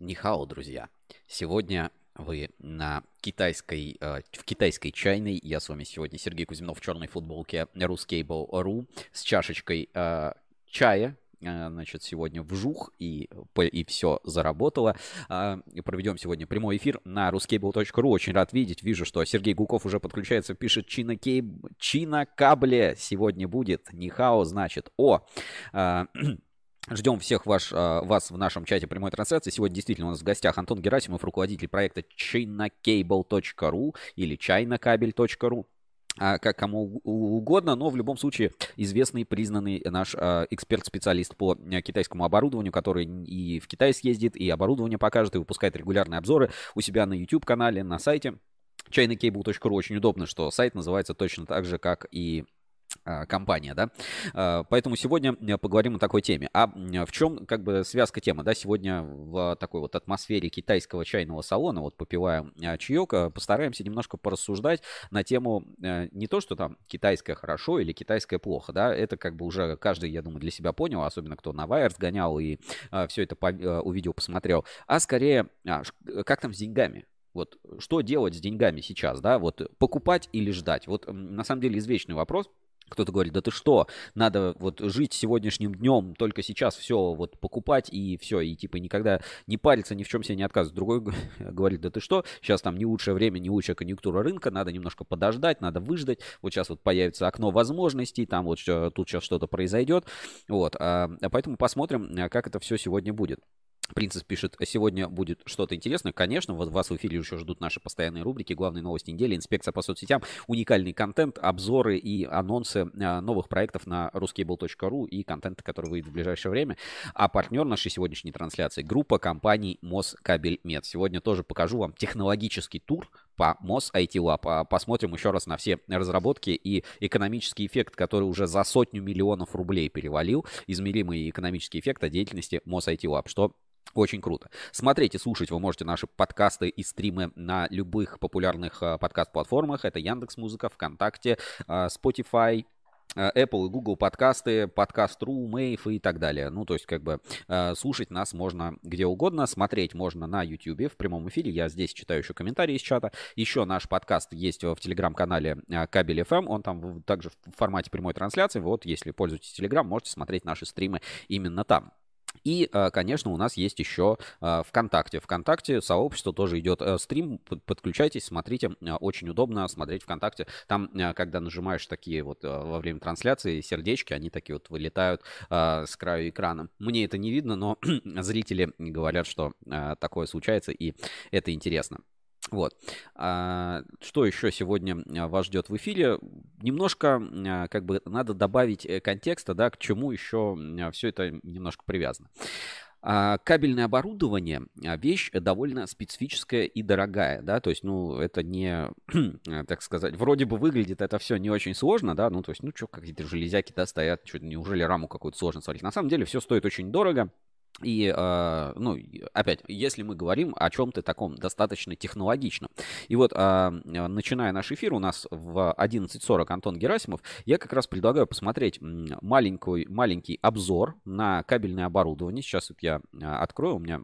Нихао, друзья. Сегодня вы на китайской, э, в китайской чайной. Я с вами сегодня Сергей Кузьминов в черной футболке Ruscable.ru с чашечкой э, чая. Э, значит, сегодня вжух и, и все заработало. Э, проведем сегодня прямой эфир на ruscable.ru. Очень рад видеть. Вижу, что Сергей Гуков уже подключается, пишет Чина, Кейб... Чина Кабле сегодня будет. Нихао, значит. О, Ждем всех ваш, а, вас в нашем чате прямой трансляции. Сегодня действительно у нас в гостях Антон Герасимов, руководитель проекта chinacable.ru или chinacabel.ru а, как кому угодно, но в любом случае известный, признанный наш э, эксперт-специалист по китайскому оборудованию, который и в Китай съездит, и оборудование покажет, и выпускает регулярные обзоры у себя на YouTube-канале, на сайте chinacable.ru. Очень удобно, что сайт называется точно так же, как и а, компания, да. А, поэтому сегодня э, поговорим о такой теме. А в чем как бы связка темы, да? Сегодня в такой вот атмосфере китайского чайного салона, вот попиваем а, чаек, постараемся немножко порассуждать на тему э, не то, что там китайское хорошо или китайское плохо, да, это как бы уже каждый, я думаю, для себя понял, особенно кто на Wires гонял и все это э, увидел, посмотрел, а скорее, как там с деньгами, вот что делать с деньгами сейчас, да, вот покупать или ждать? Вот на самом деле извечный вопрос. Кто-то говорит, да ты что, надо вот жить сегодняшним днем, только сейчас все вот покупать и все, и типа никогда не париться, ни в чем себе не отказывать. Другой говорит, да ты что, сейчас там не лучшее время, не лучшая конъюнктура рынка, надо немножко подождать, надо выждать. Вот сейчас вот появится окно возможностей, там вот тут сейчас что-то произойдет. Вот, а, а поэтому посмотрим, как это все сегодня будет. Принцесс пишет, сегодня будет что-то интересное. Конечно, вот вас в эфире еще ждут наши постоянные рубрики, главные новости недели, инспекция по соцсетям, уникальный контент, обзоры и анонсы а, новых проектов на ruskable.ru и контента, который выйдет в ближайшее время. А партнер нашей сегодняшней трансляции – группа компаний Москабельмет. Сегодня тоже покажу вам технологический тур по МОС IT Lab. Посмотрим еще раз на все разработки и экономический эффект, который уже за сотню миллионов рублей перевалил, измеримый экономический эффект от деятельности МОС IT Lab, что очень круто. Смотреть и слушать вы можете наши подкасты и стримы на любых популярных а, подкаст-платформах. Это Яндекс Музыка, ВКонтакте, а, Spotify, а, Apple и Google подкасты, подкаст.ру, Мэйв и так далее. Ну, то есть, как бы, слушать нас можно где угодно, смотреть можно на YouTube в прямом эфире. Я здесь читаю еще комментарии из чата. Еще наш подкаст есть в телеграм-канале Кабель FM. Он там также в формате прямой трансляции. Вот, если пользуетесь Телеграм, можете смотреть наши стримы именно там. И, э, конечно, у нас есть еще э, ВКонтакте. ВКонтакте сообщество тоже идет э, стрим. Подключайтесь, смотрите. Очень удобно смотреть ВКонтакте. Там, когда нажимаешь такие вот во время трансляции сердечки, они такие вот вылетают с краю экрана. Мне это не видно, но зрители говорят, что такое случается, и это интересно. Вот. А, что еще сегодня а, вас ждет в эфире? Немножко, а, как бы, надо добавить э, контекста, да, к чему еще все это немножко привязано. Кабельное оборудование вещь довольно специфическая и дорогая, да, то есть, ну, это не, так сказать, вроде бы выглядит это все не очень сложно, да, ну, то есть, ну, что, какие-то железяки, да, стоят, что, неужели раму какую-то сложно сварить? На самом деле все стоит очень дорого, и, э, ну, опять, если мы говорим о чем-то таком достаточно технологичном. И вот, э, начиная наш эфир, у нас в 11.40 Антон Герасимов, я как раз предлагаю посмотреть маленький, маленький обзор на кабельное оборудование. Сейчас вот я открою, у меня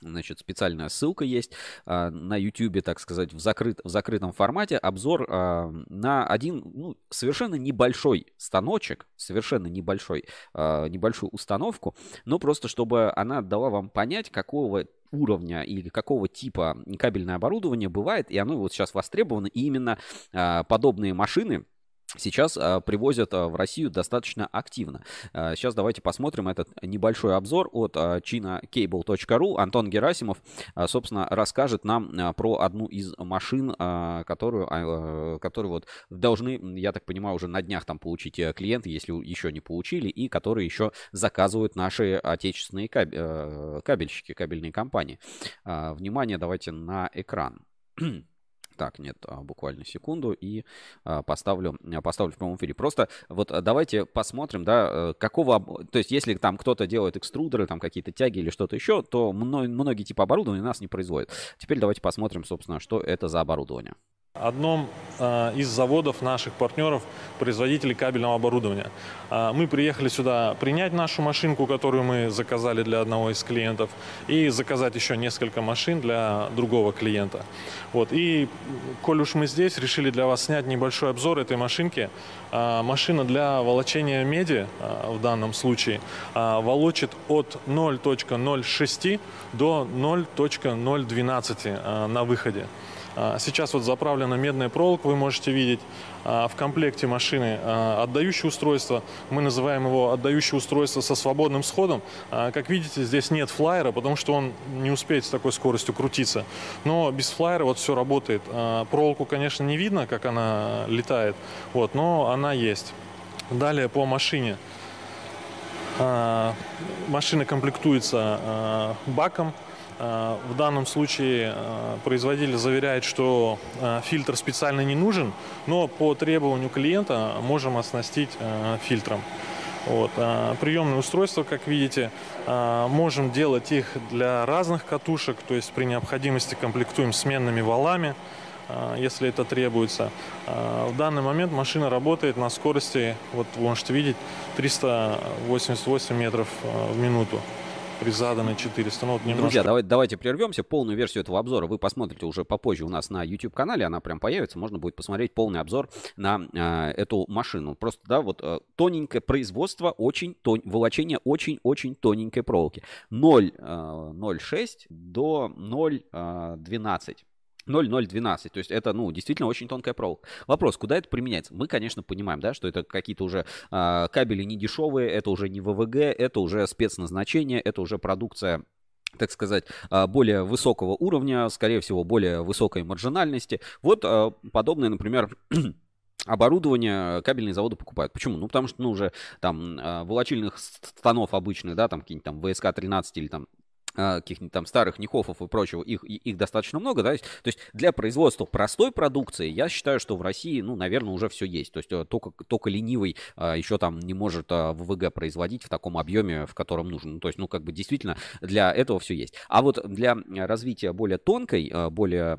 Значит, специальная ссылка есть а, на YouTube, так сказать, в, закрыт, в закрытом формате. Обзор а, на один ну, совершенно небольшой станочек, совершенно небольшой, а, небольшую установку, но просто чтобы она дала вам понять, какого уровня или какого типа кабельное оборудование бывает, и оно вот сейчас востребовано, и именно а, подобные машины, сейчас а, привозят а, в Россию достаточно активно. А, сейчас давайте посмотрим этот небольшой обзор от а, chinacable.ru. Антон Герасимов, а, собственно, расскажет нам а, про одну из машин, а, которую, а, которую вот должны, я так понимаю, уже на днях там получить э, клиенты, если еще не получили, и которые еще заказывают наши отечественные кабель, э, кабельщики, кабельные компании. А, внимание, давайте на экран. Так, нет, а, буквально секунду и а, поставлю, а, поставлю в прямом эфире. Просто вот давайте посмотрим, да, э, какого, то есть если там кто-то делает экструдеры, там какие-то тяги или что-то еще, то многие типы оборудования нас не производят. Теперь давайте посмотрим, собственно, что это за оборудование. Одном а, из заводов наших партнеров, производителей кабельного оборудования. А, мы приехали сюда принять нашу машинку, которую мы заказали для одного из клиентов, и заказать еще несколько машин для другого клиента. Вот. И, коль уж мы здесь, решили для вас снять небольшой обзор этой машинки. А, машина для волочения меди в данном случае волочит от 0.06 до 0.012 на выходе. А, сейчас вот заправлена медная проволока, вы можете видеть. А, в комплекте машины а, отдающее устройство. Мы называем его отдающее устройство со свободным сходом. Как видите, здесь нет флайера, потому что он не успеет с такой скоростью крутиться. Но без флайера вот все работает. Проволоку, конечно, не видно, как она летает, вот, но она есть. Далее по машине. Машина комплектуется баком в данном случае э, производитель заверяет, что э, фильтр специально не нужен, но по требованию клиента можем оснастить фильтром. Вот. Приемные устройства, как видите, можем делать их для разных катушек, то есть при необходимости комплектуем сменными валами, если это требуется. В данный момент машина работает на скорости, вот вы можете видеть, 388 метров в минуту при заданной 400. Ну, вот немножко... Друзья, давайте, давайте прервемся. Полную версию этого обзора вы посмотрите уже попозже у нас на YouTube-канале. Она прям появится. Можно будет посмотреть полный обзор на э, эту машину. Просто, да, вот э, тоненькое производство, очень тон... волочение очень-очень тоненькой проволоки. 0,06 э, до 0,12. 0,012. То есть это, ну, действительно очень тонкая проволока. Вопрос, куда это применяется? Мы, конечно, понимаем, да, что это какие-то уже э, кабели не дешевые, это уже не ВВГ, это уже спецназначение, это уже продукция так сказать, а, более высокого уровня, скорее всего, более высокой маржинальности. Вот а, подобное, например, оборудование кабельные заводы покупают. Почему? Ну, потому что, ну, уже там волочильных станов обычных, да, там какие-нибудь там ВСК-13 или там каких-нибудь там старых Нихофов и прочего, их, их достаточно много, да, то есть для производства простой продукции я считаю, что в России, ну, наверное, уже все есть, то есть э, только, только ленивый а, еще там не может а, ВВГ производить в таком объеме, в котором нужен, ну, то есть, ну, как бы действительно для этого все есть. А вот для развития более тонкой, более,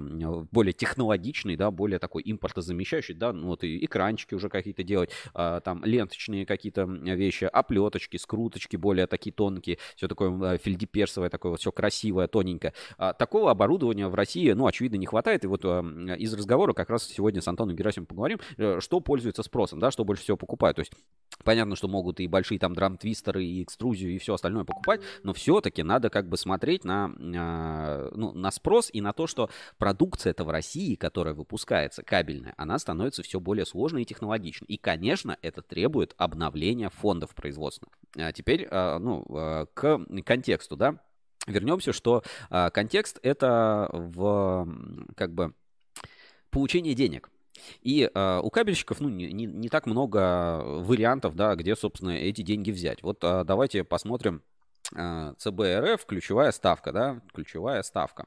более технологичной, да, более такой импортозамещающей, да, ну, вот и экранчики уже какие-то делать, там ленточные какие-то вещи, оплеточки, скруточки более такие тонкие, все такое фельдеперсовое такое такое вот все красивое, тоненькое. А, такого оборудования в России, ну, очевидно, не хватает. И вот а, из разговора как раз сегодня с Антоном Герасимовым поговорим, э, что пользуется спросом, да, что больше всего покупают. То есть Понятно, что могут и большие там драм-твистеры, и экструзию, и все остальное покупать, но все-таки надо как бы смотреть на, э, ну, на спрос и на то, что продукция это в России, которая выпускается, кабельная, она становится все более сложной и технологичной. И, конечно, это требует обновления фондов производственных. А теперь, э, ну, к контексту, да, вернемся, что а, контекст это в как бы получение денег. И э, у кабельщиков ну, не, не, не так много вариантов, да, где, собственно, эти деньги взять. Вот э, давайте посмотрим э, ЦБРФ, ключевая ставка, да, ключевая ставка.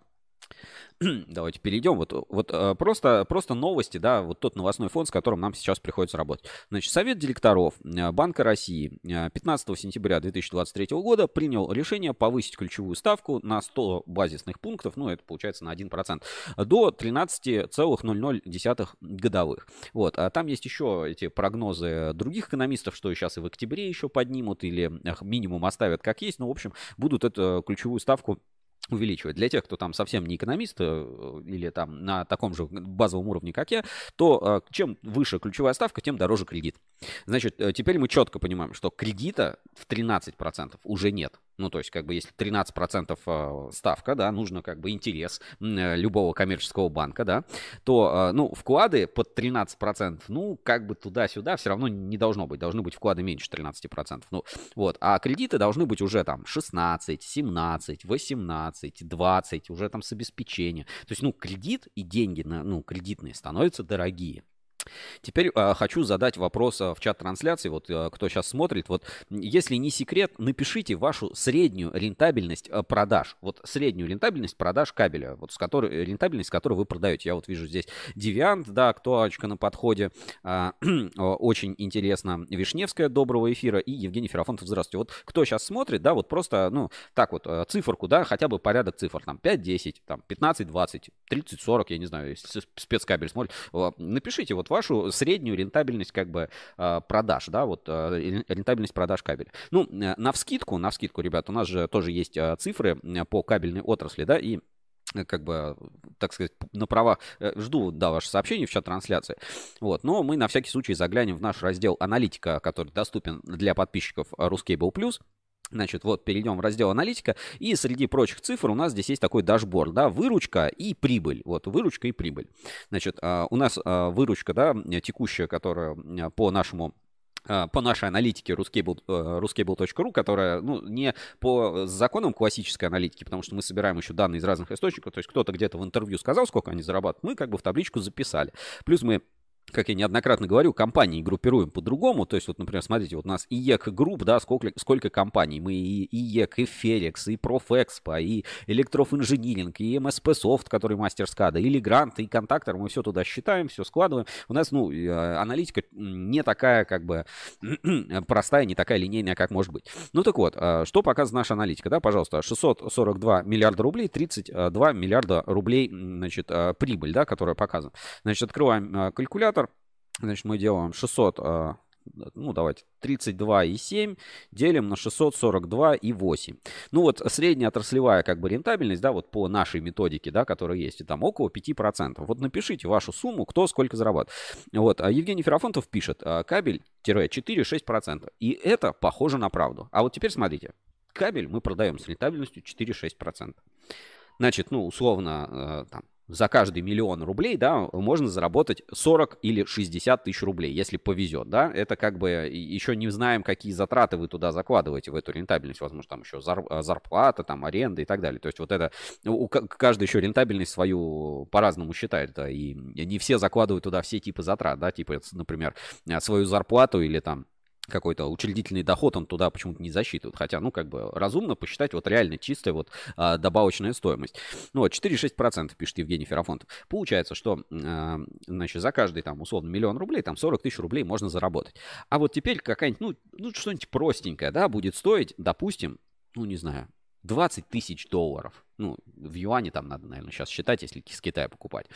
Давайте перейдем. Вот, вот э, просто, просто новости, да, вот тот новостной фонд, с которым нам сейчас приходится работать. Значит, Совет директоров э, Банка России 15 э, сентября 2023 года принял решение повысить ключевую ставку на 100 базисных пунктов, ну, это получается на 1%, до 13,00 годовых. Вот, а там есть еще эти прогнозы других экономистов, что сейчас и в октябре еще поднимут или минимум оставят как есть, но, в общем, будут эту ключевую ставку увеличивать. Для тех, кто там совсем не экономист э, или там на таком же базовом уровне, как я, то э, чем выше ключевая ставка, тем дороже кредит. Значит, э, теперь мы четко понимаем, что кредита в 13% уже нет. Ну, то есть, как бы, если 13% ставка, да, нужно как бы интерес любого коммерческого банка, да, то, ну, вклады под 13%, ну, как бы туда-сюда все равно не должно быть. Должны быть вклады меньше 13%. Ну, вот. А кредиты должны быть уже там 16, 17, 18, 15, 20, уже там с обеспечением. То есть, ну, кредит и деньги на, ну, кредитные становятся дорогие. Теперь э, хочу задать вопрос в чат трансляции, вот э, кто сейчас смотрит, вот если не секрет, напишите вашу среднюю рентабельность э, продаж, вот среднюю рентабельность продаж кабеля, вот с которой, рентабельность, которую вы продаете. Я вот вижу здесь Девиант, да, актуалочка на подходе, э, очень интересно, Вишневская, доброго эфира, и Евгений Ферафонтов, здравствуйте. Вот кто сейчас смотрит, да, вот просто, ну, так вот, э, циферку, да, хотя бы порядок цифр, там, 5, 10, там, 15, 20, 30, 40, я не знаю, если спецкабель смотрит, напишите вот вашу среднюю рентабельность как бы а, продаж, да, вот а, рентабельность продаж кабеля. Ну, э, на вскидку, на вскидку, ребят, у нас же тоже есть а, цифры по кабельной отрасли, да, и э, как бы, так сказать, на права э, жду, да, ваши сообщения в чат трансляции. Вот, но мы на всякий случай заглянем в наш раздел аналитика, который доступен для подписчиков Ruscable. Значит, вот перейдем в раздел аналитика, и среди прочих цифр у нас здесь есть такой дашборд, да, выручка и прибыль. Вот, выручка и прибыль. Значит, а, у нас а, выручка, да, текущая, которая по нашему а, по нашей аналитике ruscable.ru, э, которая ну, не по законам классической аналитики, потому что мы собираем еще данные из разных источников, то есть кто-то где-то в интервью сказал, сколько они зарабатывают, мы как бы в табличку записали. Плюс мы как я неоднократно говорю, компании группируем по-другому. То есть, вот, например, смотрите, вот у нас IEK Group, да, сколько, сколько компаний. Мы и IEK, и Ферекс, и Профэкспо, и Электро Инжиниринг, и МПС Софт, который MasterSCADA, и Легранд, и Контактор. Мы все туда считаем, все складываем. У нас, ну, э, аналитика не такая, как бы, простая, не такая линейная, как может быть. Ну, так вот, э, что показывает наша аналитика, да, пожалуйста, 642 миллиарда рублей, 32 миллиарда рублей, значит, э, прибыль, да, которая показана. Значит, открываем калькулятор Значит, мы делаем 600, а, ну давайте, 32,7 делим на 642,8. Ну вот средняя отраслевая как бы рентабельность, да, вот по нашей методике, да, которая есть, и там около 5%. Вот напишите вашу сумму, кто сколько зарабатывает. Вот, а Евгений Ферафонтов пишет, а, кабель-4-6%. И это похоже на правду. А вот теперь смотрите, кабель мы продаем с рентабельностью 4-6%. Значит, ну, условно, там, за каждый миллион рублей, да, можно заработать 40 или 60 тысяч рублей, если повезет, да. Это как бы еще не знаем, какие затраты вы туда закладываете в эту рентабельность. Возможно, там еще зарплата, там аренда и так далее. То есть вот это, у каждый еще рентабельность свою по-разному считает, да, и не все закладывают туда все типы затрат, да, типа, например, свою зарплату или там какой-то учредительный доход он туда почему-то не засчитывают. Хотя, ну, как бы разумно посчитать вот реально чистая вот а, добавочная стоимость. Ну, вот 4-6% пишет Евгений Ферафонтов. Получается, что, а, значит, за каждый там условно миллион рублей, там 40 тысяч рублей можно заработать. А вот теперь какая-нибудь, ну, ну что-нибудь простенькое, да, будет стоить, допустим, ну, не знаю, 20 тысяч долларов. Ну, в юане там надо, наверное, сейчас считать, если с Китая покупать.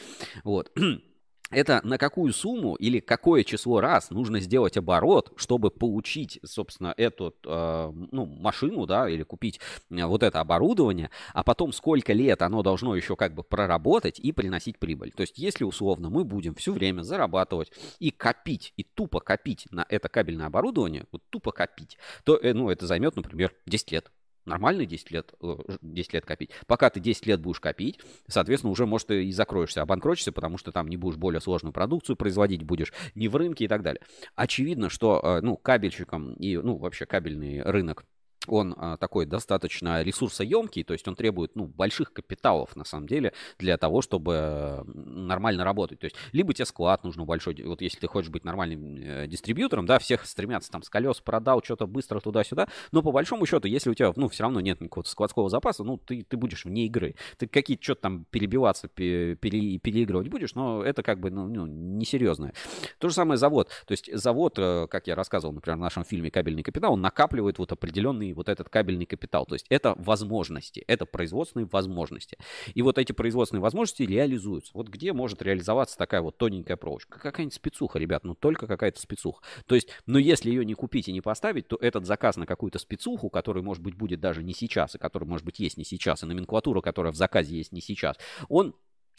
Вот. это на какую сумму или какое число раз нужно сделать оборот, чтобы получить, собственно, эту э, ну, машину, да, или купить э, вот это оборудование, а потом сколько лет оно должно еще как бы проработать и приносить прибыль. То есть, если условно мы будем все время зарабатывать и копить, и тупо копить на это кабельное оборудование, вот тупо копить, то, э, ну, это займет, например, 10 лет. Нормально 10 лет, 10 э, лет копить. Пока ты 10 лет будешь копить, соответственно, уже, может, и закроешься, обанкротишься, потому что там не будешь более сложную продукцию производить, будешь не в рынке и так далее. Очевидно, что, э, ну, кабельщикам и, ну, вообще кабельный рынок он а, такой достаточно ресурсоемкий, то есть он требует ну, больших капиталов на самом деле для того, чтобы нормально работать. То есть либо тебе склад нужно большой, вот если ты хочешь быть нормальным э, дистрибьютором, да, всех стремятся там с колес продал, что-то быстро туда-сюда, но по большому счету, если у тебя, ну, все равно нет никакого складского запаса, ну, ты, ты будешь вне игры. Ты какие-то что-то там перебиваться, пере, переигрывать будешь, но это как бы, ну, ну, несерьезное. То же самое завод. То есть завод, э, как я рассказывал, например, в нашем фильме «Кабельный капитал», он накапливает вот определенные вот этот кабельный капитал. То есть это возможности, это производственные возможности. И вот эти производственные возможности реализуются. Вот где может реализоваться такая вот тоненькая проволочка? Какая-нибудь спецуха, ребят, ну только какая-то спецуха. То есть, но если ее не купить и не поставить, то этот заказ на какую-то спецуху, который, может быть, будет даже не сейчас, и который, может быть, есть не сейчас, и номенклатура, которая в заказе есть не сейчас, он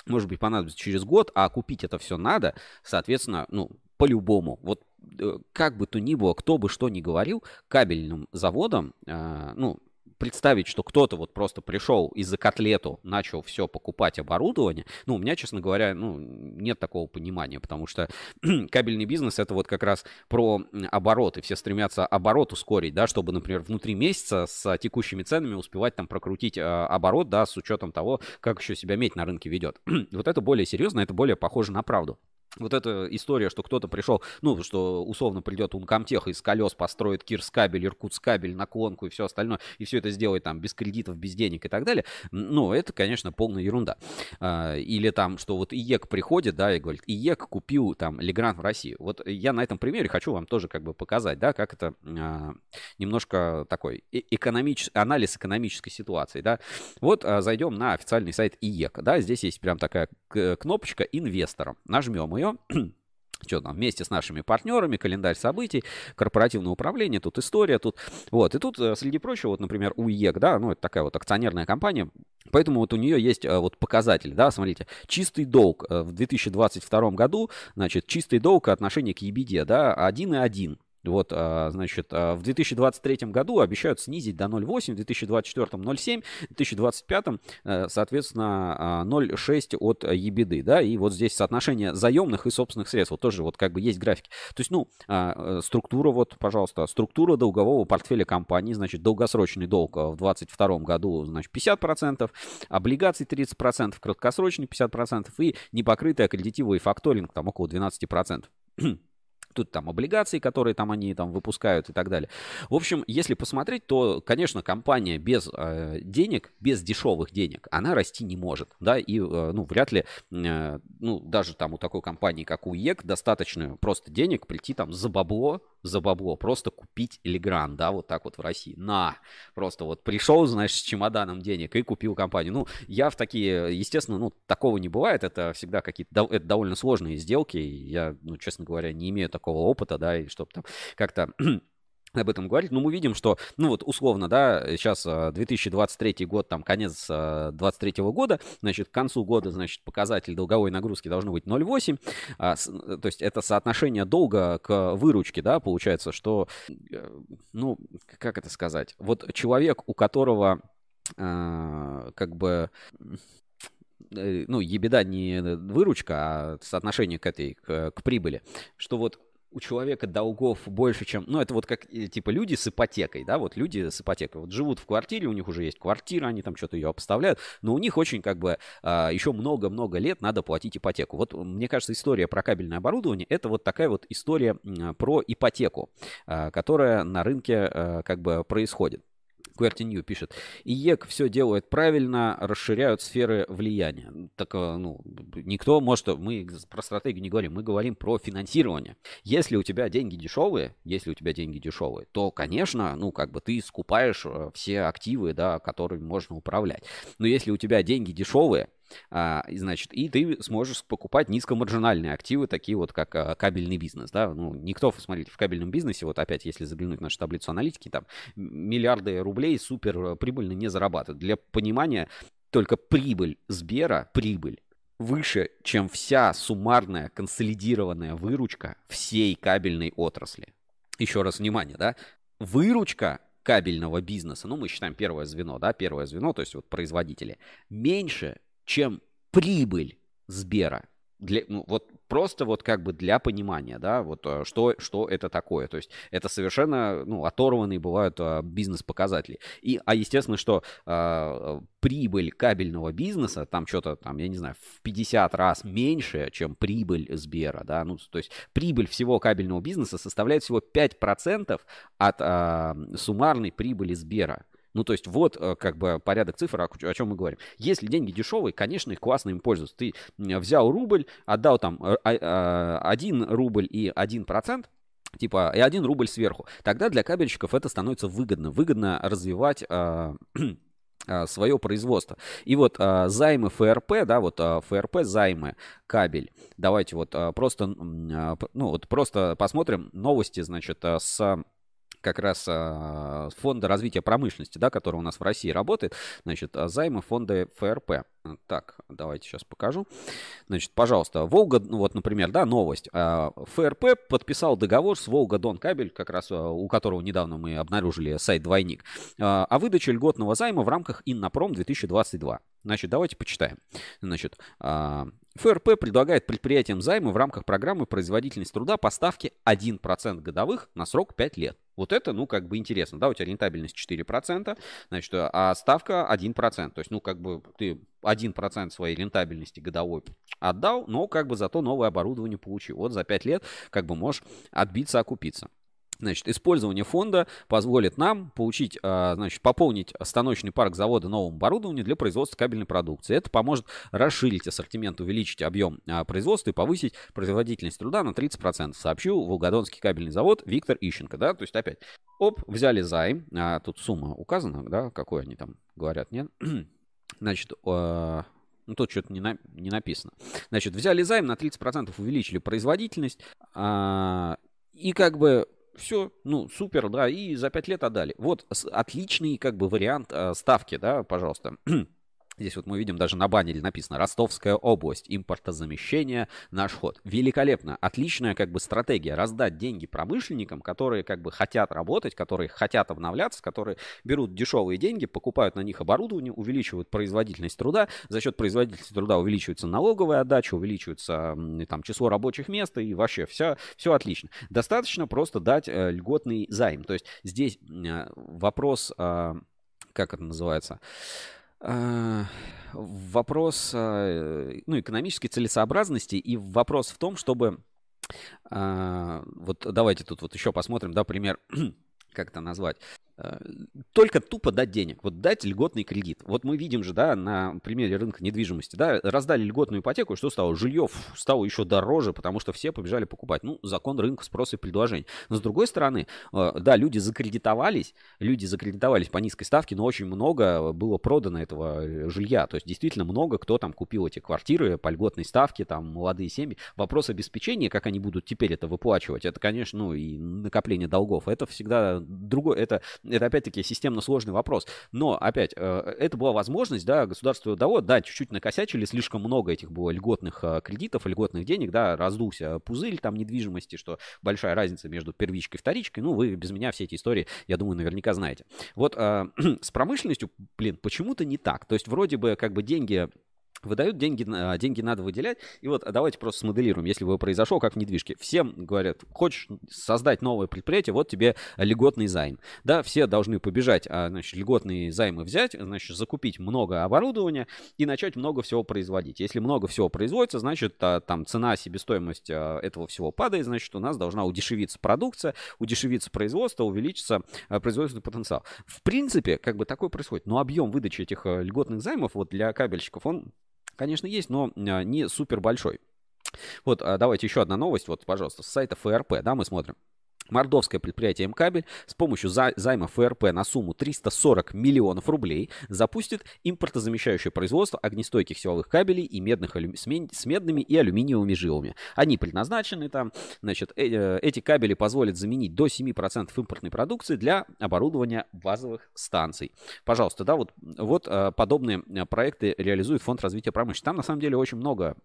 может быть, понадобится через год, а купить это все надо, соответственно, ну, по-любому. Вот Э, как бы то ни было, кто бы что ни говорил, кабельным заводом, э, ну, представить, что кто-то вот просто пришел и за котлету начал все покупать оборудование, ну, у меня, честно говоря, ну, нет такого понимания, потому что кабельный бизнес это вот как раз про обороты. Все стремятся оборот ускорить, да, чтобы, например, внутри месяца с текущими ценами успевать там прокрутить э, оборот, да, с учетом того, как еще себя медь на рынке ведет. вот это более серьезно, это более похоже на правду. Вот эта история, что кто-то пришел, ну, что условно придет Ункомтех из колес построит Кирскабель, Иркутсккабель, наклонку и все остальное, и все это сделает там без кредитов, без денег и так далее, ну, это, конечно, полная ерунда. А, или там, что вот IEK приходит, да, и говорит, IEK купил там Легранд в России. Вот я на этом примере хочу вам тоже как бы показать, да, как это а, немножко такой экономический, анализ экономической ситуации, да. Вот а, зайдем на официальный сайт IEK, да, здесь есть прям такая кнопочка инвесторам. Нажмем ее, что там, вместе с нашими партнерами, календарь событий, корпоративное управление, тут история, тут, вот, и тут, э, среди прочего, вот, например, УЕК, да, ну, это такая вот акционерная компания, поэтому вот у нее есть э, вот показатель, да, смотрите, чистый долг э, в 2022 году, значит, чистый долг отношение к EBD, да, 1,1, вот, а, значит, а, в 2023 году обещают снизить до 0,8, в 2024 0,7, в 2025, э, соответственно, 0,6 а, от EBD, да, и вот здесь соотношение заемных и собственных средств, вот тоже вот как бы есть графики. То есть, ну, э, структура, вот, пожалуйста, структура долгового портфеля компании, значит, долгосрочный долг в 2022 году, значит, 50%, облигаций 30%, краткосрочный 50% и непокрытый аккредитивы и факторинг там около 12%. Тут там облигации, которые там они там выпускают и так далее. В общем, если посмотреть, то, конечно, компания без э, денег, без дешевых денег, она расти не может, да, и, э, ну, вряд ли, э, ну, даже там у такой компании, как у ЕК, достаточно просто денег прийти там за бабло, за бабло, просто купить Элегран, да, вот так вот в России, на, просто вот пришел, знаешь, с чемоданом денег и купил компанию. Ну, я в такие, естественно, ну, такого не бывает, это всегда какие-то, это довольно сложные сделки, я, ну, честно говоря, не имею такого опыта, да, и чтобы там как-то об этом говорить. Но мы видим, что, ну вот условно, да, сейчас 2023 а, год, там конец 2023 а, года, значит, к концу года, значит, показатель долговой нагрузки должно быть 0,8, а, то есть это соотношение долга к выручке, да, получается, что, э, ну, как это сказать, вот человек, у которого как бы э, ну, ебеда не выручка, а соотношение к этой, к, к прибыли, что вот у человека долгов больше, чем... Ну, это вот как, э, типа, люди с ипотекой, да, вот люди с ипотекой. Вот живут в квартире, у них уже есть квартира, они там что-то ее обставляют, но у них очень, как бы, а, еще много-много лет надо платить ипотеку. Вот, мне кажется, история про кабельное оборудование — это вот такая вот история про ипотеку, а, которая на рынке, а, как бы, происходит. QWERTY пишет, IEK все делает правильно, расширяют сферы влияния. Так, э, ну, никто может, мы про стратегию не говорим, мы говорим про финансирование. Если у тебя деньги дешевые, если у тебя деньги дешевые, то, конечно, ну, как бы ты скупаешь э, все активы, да, которыми можно управлять. Но если у тебя деньги дешевые, а, значит, и ты сможешь покупать низкомаржинальные активы, такие вот, как а, кабельный бизнес, да, ну, никто, смотрите, в кабельном бизнесе, вот опять, если заглянуть в нашу таблицу аналитики, там миллиарды рублей супер прибыльно не зарабатывают. Для понимания, только прибыль Сбера, прибыль, выше, чем вся суммарная консолидированная выручка всей кабельной отрасли. Еще раз внимание, да, выручка кабельного бизнеса, ну, мы считаем первое звено, да, первое звено, то есть вот производители, меньше, чем прибыль Сбера. Для, ну, вот просто вот как бы для понимания, да, вот э, что, что это такое. То есть это совершенно, ну, оторванные бывают а, бизнес-показатели. И, а естественно, что а, прибыль кабельного бизнеса, там что-то, там, я не знаю, в 50 раз меньше, чем прибыль Сбера, да, ну, то есть прибыль всего кабельного бизнеса составляет всего 5% от а, суммарной прибыли Сбера. Ну, то есть вот э, как бы порядок цифр, о чем мы говорим. Если деньги дешевые, конечно, их классно им пользоваться. Ты взял рубль, отдал там 1 э, а, рубль и 1%, типа, и 1 рубль сверху. Тогда для кабельщиков это становится выгодно. Выгодно развивать э, свое производство. И вот а, займы ФРП, да, вот а, ФРП займы, кабель. Давайте вот а, просто, а, ну вот просто посмотрим новости, значит, с как раз а, фонда развития промышленности, да, который у нас в России работает, значит, а, займы фонда ФРП. Так, давайте сейчас покажу. Значит, пожалуйста, Волга, ну вот, например, да, новость. А, ФРП подписал договор с Волга Дон Кабель, как раз у которого недавно мы обнаружили сайт Двойник, о выдаче льготного займа в рамках Иннопром 2022. Значит, давайте почитаем. Значит, ФРП предлагает предприятиям займы в рамках программы производительность труда по ставке 1% годовых на срок 5 лет. Вот это, ну, как бы интересно, да, у тебя рентабельность 4%, значит, а ставка 1%. То есть, ну, как бы ты 1% своей рентабельности годовой отдал, но как бы зато новое оборудование получил. Вот за 5 лет как бы можешь отбиться, окупиться. Значит, использование фонда позволит нам получить, а, значит, пополнить станочный парк завода новым оборудованием для производства кабельной продукции. Это поможет расширить ассортимент, увеличить объем а, производства и повысить производительность труда на 30%. Сообщил Волгодонский кабельный завод Виктор Ищенко. Да? То есть опять, оп, взяли займ, а тут сумма указана, да, какой они там говорят, нет? Значит, ну, тут что-то не, на, не написано. Значит, взяли займ, на 30% увеличили производительность, а, и как бы все, ну, супер, да, и за 5 лет отдали. Вот отличный, как бы, вариант э, ставки, да, пожалуйста. Здесь вот мы видим даже на баннере написано «Ростовская область. Импортозамещение. Наш ход». Великолепно. Отличная как бы стратегия. Раздать деньги промышленникам, которые как бы хотят работать, которые хотят обновляться, которые берут дешевые деньги, покупают на них оборудование, увеличивают производительность труда. За счет производительности труда увеличивается налоговая отдача, увеличивается там число рабочих мест и вообще все, все отлично. Достаточно просто дать э, льготный займ. То есть здесь э, вопрос, э, как это называется, вопрос а, ну, экономической целесообразности и вопрос в том, чтобы а, вот давайте тут вот еще посмотрим, да, пример, как это назвать, только тупо дать денег, вот дать льготный кредит. Вот мы видим же, да, на примере рынка недвижимости, да, раздали льготную ипотеку, что стало? Жилье стало еще дороже, потому что все побежали покупать. Ну, закон рынка спроса и предложения. Но с другой стороны, э, да, люди закредитовались, люди закредитовались по низкой ставке, но очень много было продано этого э, жилья. То есть действительно много кто там купил эти квартиры по льготной ставке, там молодые семьи. Вопрос обеспечения, как они будут теперь это выплачивать, это, конечно, ну и накопление долгов. Это всегда другое, это это опять-таки системно сложный вопрос. Но опять, э, это была возможность, да, государство дало, да, чуть-чуть накосячили, слишком много этих было льготных э, кредитов, льготных денег, да, раздулся пузырь там недвижимости, что большая разница между первичкой и вторичкой. Ну, вы без меня все эти истории, я думаю, наверняка знаете. Вот э, с промышленностью, блин, почему-то не так. То есть вроде бы как бы деньги Выдают деньги, а, деньги надо выделять. И вот давайте просто смоделируем, если бы произошел, как в недвижке. Всем говорят, хочешь создать новое предприятие, вот тебе льготный займ. Да, все должны побежать, а, значит, льготные займы взять, значит, закупить много оборудования и начать много всего производить. Если много всего производится, значит, а, там цена, себестоимость этого всего падает, значит, у нас должна удешевиться продукция, удешевиться производство, увеличиться производственный потенциал. В принципе, как бы такое происходит. Но объем выдачи этих льготных займов вот для кабельщиков, он Конечно, есть, но а, не супер большой. Вот, а, давайте еще одна новость. Вот, пожалуйста, с сайта ФРП, да, мы смотрим. Мордовское предприятие МКабель с помощью займа ФРП на сумму 340 миллионов рублей запустит импортозамещающее производство огнестойких силовых кабелей и медных с медными и алюминиевыми жилами. Они предназначены там, значит, э, э, эти кабели позволят заменить до 7% импортной продукции для оборудования базовых станций. Пожалуйста, да, вот, вот э, подобные проекты реализует Фонд развития промышленности. Там на самом деле очень много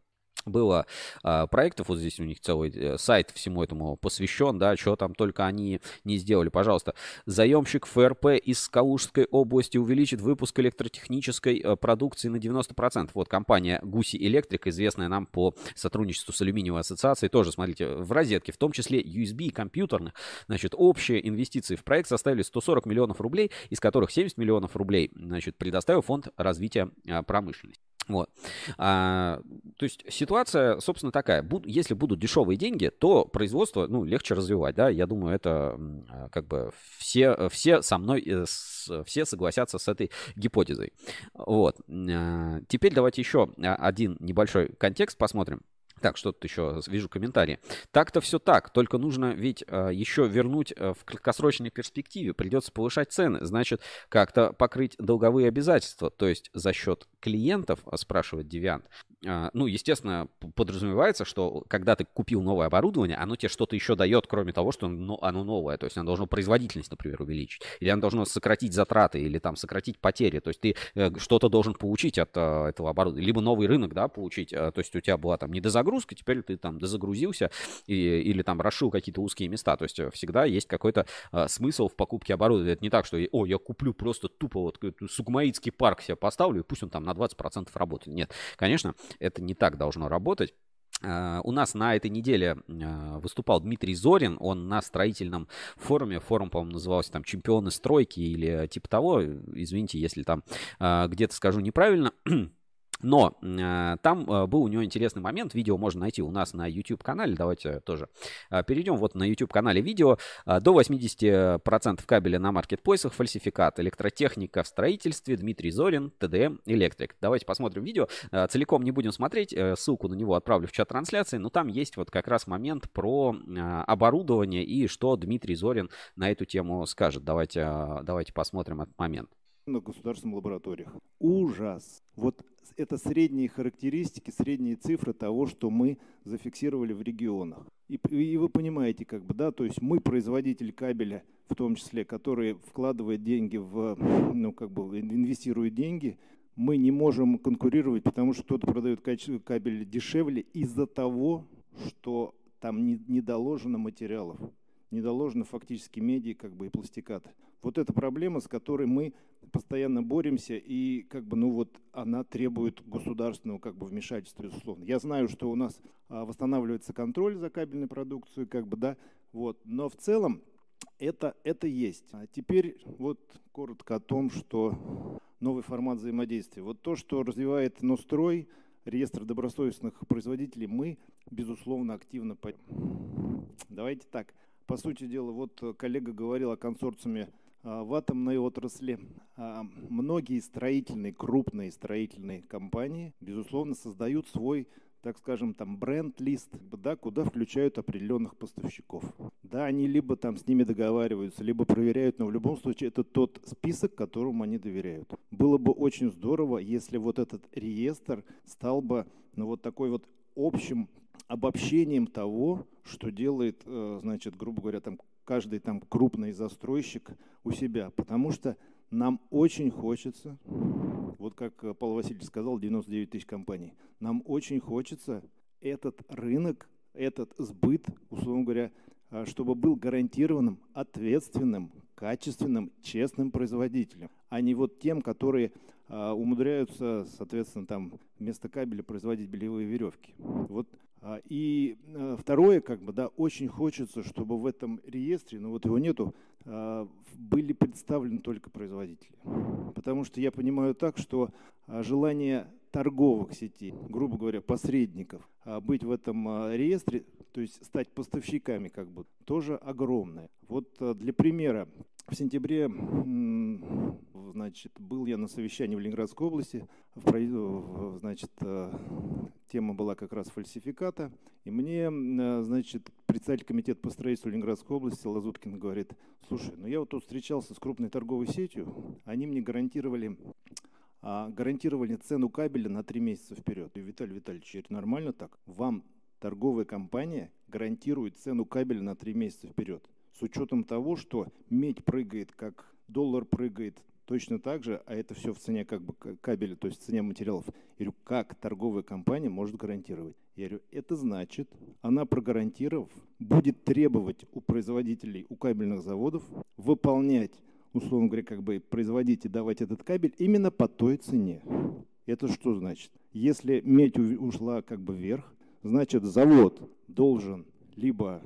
было а, проектов, вот здесь у них целый э, сайт всему этому посвящен, да, что там только они не сделали, пожалуйста. Заемщик ФРП из Калужской области увеличит выпуск электротехнической э, продукции на 90%. Вот компания Гуси Электрик, известная нам по сотрудничеству с алюминиевой ассоциацией, тоже, смотрите, в розетке, в том числе USB и компьютерных, значит, общие инвестиции в проект составили 140 миллионов рублей, из которых 70 миллионов рублей, значит, предоставил фонд развития а, промышленности. Вот. А, то есть ситуация, собственно, такая. Буд, если будут дешевые деньги, то производство, ну, легче развивать, да. Я думаю, это а, как бы все, все со мной, э, все согласятся с этой гипотезой. Вот. А, теперь давайте еще один небольшой контекст посмотрим. Так, что тут еще вижу комментарии. Так-то все так, только нужно ведь э, еще вернуть э, в краткосрочной перспективе. Придется повышать цены, значит, как-то покрыть долговые обязательства, то есть за счет клиентов, спрашивает Девиант. А, ну, естественно, подразумевается, что когда ты купил новое оборудование, оно тебе что-то еще дает, кроме того, что оно новое. То есть оно должно производительность, например, увеличить. Или оно должно сократить затраты, или там сократить потери. То есть ты э, что-то должен получить от э, этого оборудования. Либо новый рынок, да, получить. Э, то есть у тебя была там недозагрузка, теперь ты там дозагрузился и, или там расшил какие-то узкие места. То есть всегда есть какой-то смысл в покупке оборудования. Это не так, что, о, я куплю просто тупо вот сугмаитский парк себе поставлю, и пусть он там на 20% работает. Нет, конечно, это не так должно работать. Uh, у нас на этой неделе uh, выступал Дмитрий Зорин, он на строительном форуме, форум, по-моему, назывался там «Чемпионы стройки» или типа того, извините, если там uh, где-то скажу неправильно. Но э, там э, был у него интересный момент. Видео можно найти у нас на YouTube-канале. Давайте тоже э, перейдем. Вот на YouTube-канале видео. Э, до 80% кабеля на маркетплейсах фальсификат. Электротехника в строительстве. Дмитрий Зорин, ТДМ, Электрик. Давайте посмотрим видео. Э, целиком не будем смотреть. Э, ссылку на него отправлю в чат трансляции. Но там есть вот как раз момент про э, оборудование и что Дмитрий Зорин на эту тему скажет. Давайте, э, давайте посмотрим этот момент на государственных лабораториях. Ужас! Вот это средние характеристики, средние цифры того, что мы зафиксировали в регионах. И, и вы понимаете, как бы, да, то есть мы производитель кабеля, в том числе, который вкладывает деньги в, ну, как бы, инвестирует деньги, мы не можем конкурировать, потому что кто-то продает кабель дешевле из-за того, что там не, не доложено материалов, не доложено фактически меди, как бы и пластиката. Вот эта проблема, с которой мы постоянно боремся, и как бы, ну вот, она требует государственного как бы вмешательства, безусловно. Я знаю, что у нас а, восстанавливается контроль за кабельной продукцией, как бы, да, вот, но в целом это, это есть. А теперь вот коротко о том, что новый формат взаимодействия. Вот то, что развивает Нострой, реестр добросовестных производителей, мы, безусловно, активно... Давайте так. По сути дела, вот коллега говорил о консорциуме в атомной отрасли а, многие строительные, крупные строительные компании, безусловно, создают свой, так скажем, там бренд-лист, да, куда включают определенных поставщиков. Да, они либо там с ними договариваются, либо проверяют, но в любом случае это тот список, которому они доверяют. Было бы очень здорово, если вот этот реестр стал бы, ну, вот такой вот общим обобщением того, что делает, э, значит, грубо говоря, там каждый там крупный застройщик у себя, потому что нам очень хочется, вот как э, Павел Васильевич сказал, 99 тысяч компаний, нам очень хочется этот рынок, этот сбыт, условно говоря, э, чтобы был гарантированным, ответственным, качественным, честным производителем, а не вот тем, которые э, умудряются, соответственно, там вместо кабеля производить белевые веревки. Вот а, и э, второе, как бы, да, очень хочется, чтобы в этом реестре, но вот его нету, а, были представлены только производители. Потому что я понимаю так, что а, желание торговых сетей, грубо говоря, посредников, быть в этом реестре, то есть стать поставщиками, как бы, тоже огромное. Вот для примера, в сентябре значит, был я на совещании в Ленинградской области, значит, э, тема была как раз фальсификата, и мне, э, значит, председатель комитета по строительству Ленинградской области Лазуткин говорит, слушай, ну я вот тут встречался с крупной торговой сетью, они мне гарантировали а, гарантировали цену кабеля на три месяца вперед. И Виталий Витальевич, это нормально так? Вам торговая компания гарантирует цену кабеля на три месяца вперед. С учетом того, что медь прыгает, как доллар прыгает, точно так же, а это все в цене как бы кабеля, то есть в цене материалов. Я говорю, как торговая компания может гарантировать? Я говорю, это значит, она прогарантировав, будет требовать у производителей, у кабельных заводов выполнять, условно говоря, как бы производить и давать этот кабель именно по той цене. Это что значит? Если медь ушла как бы вверх, значит завод должен либо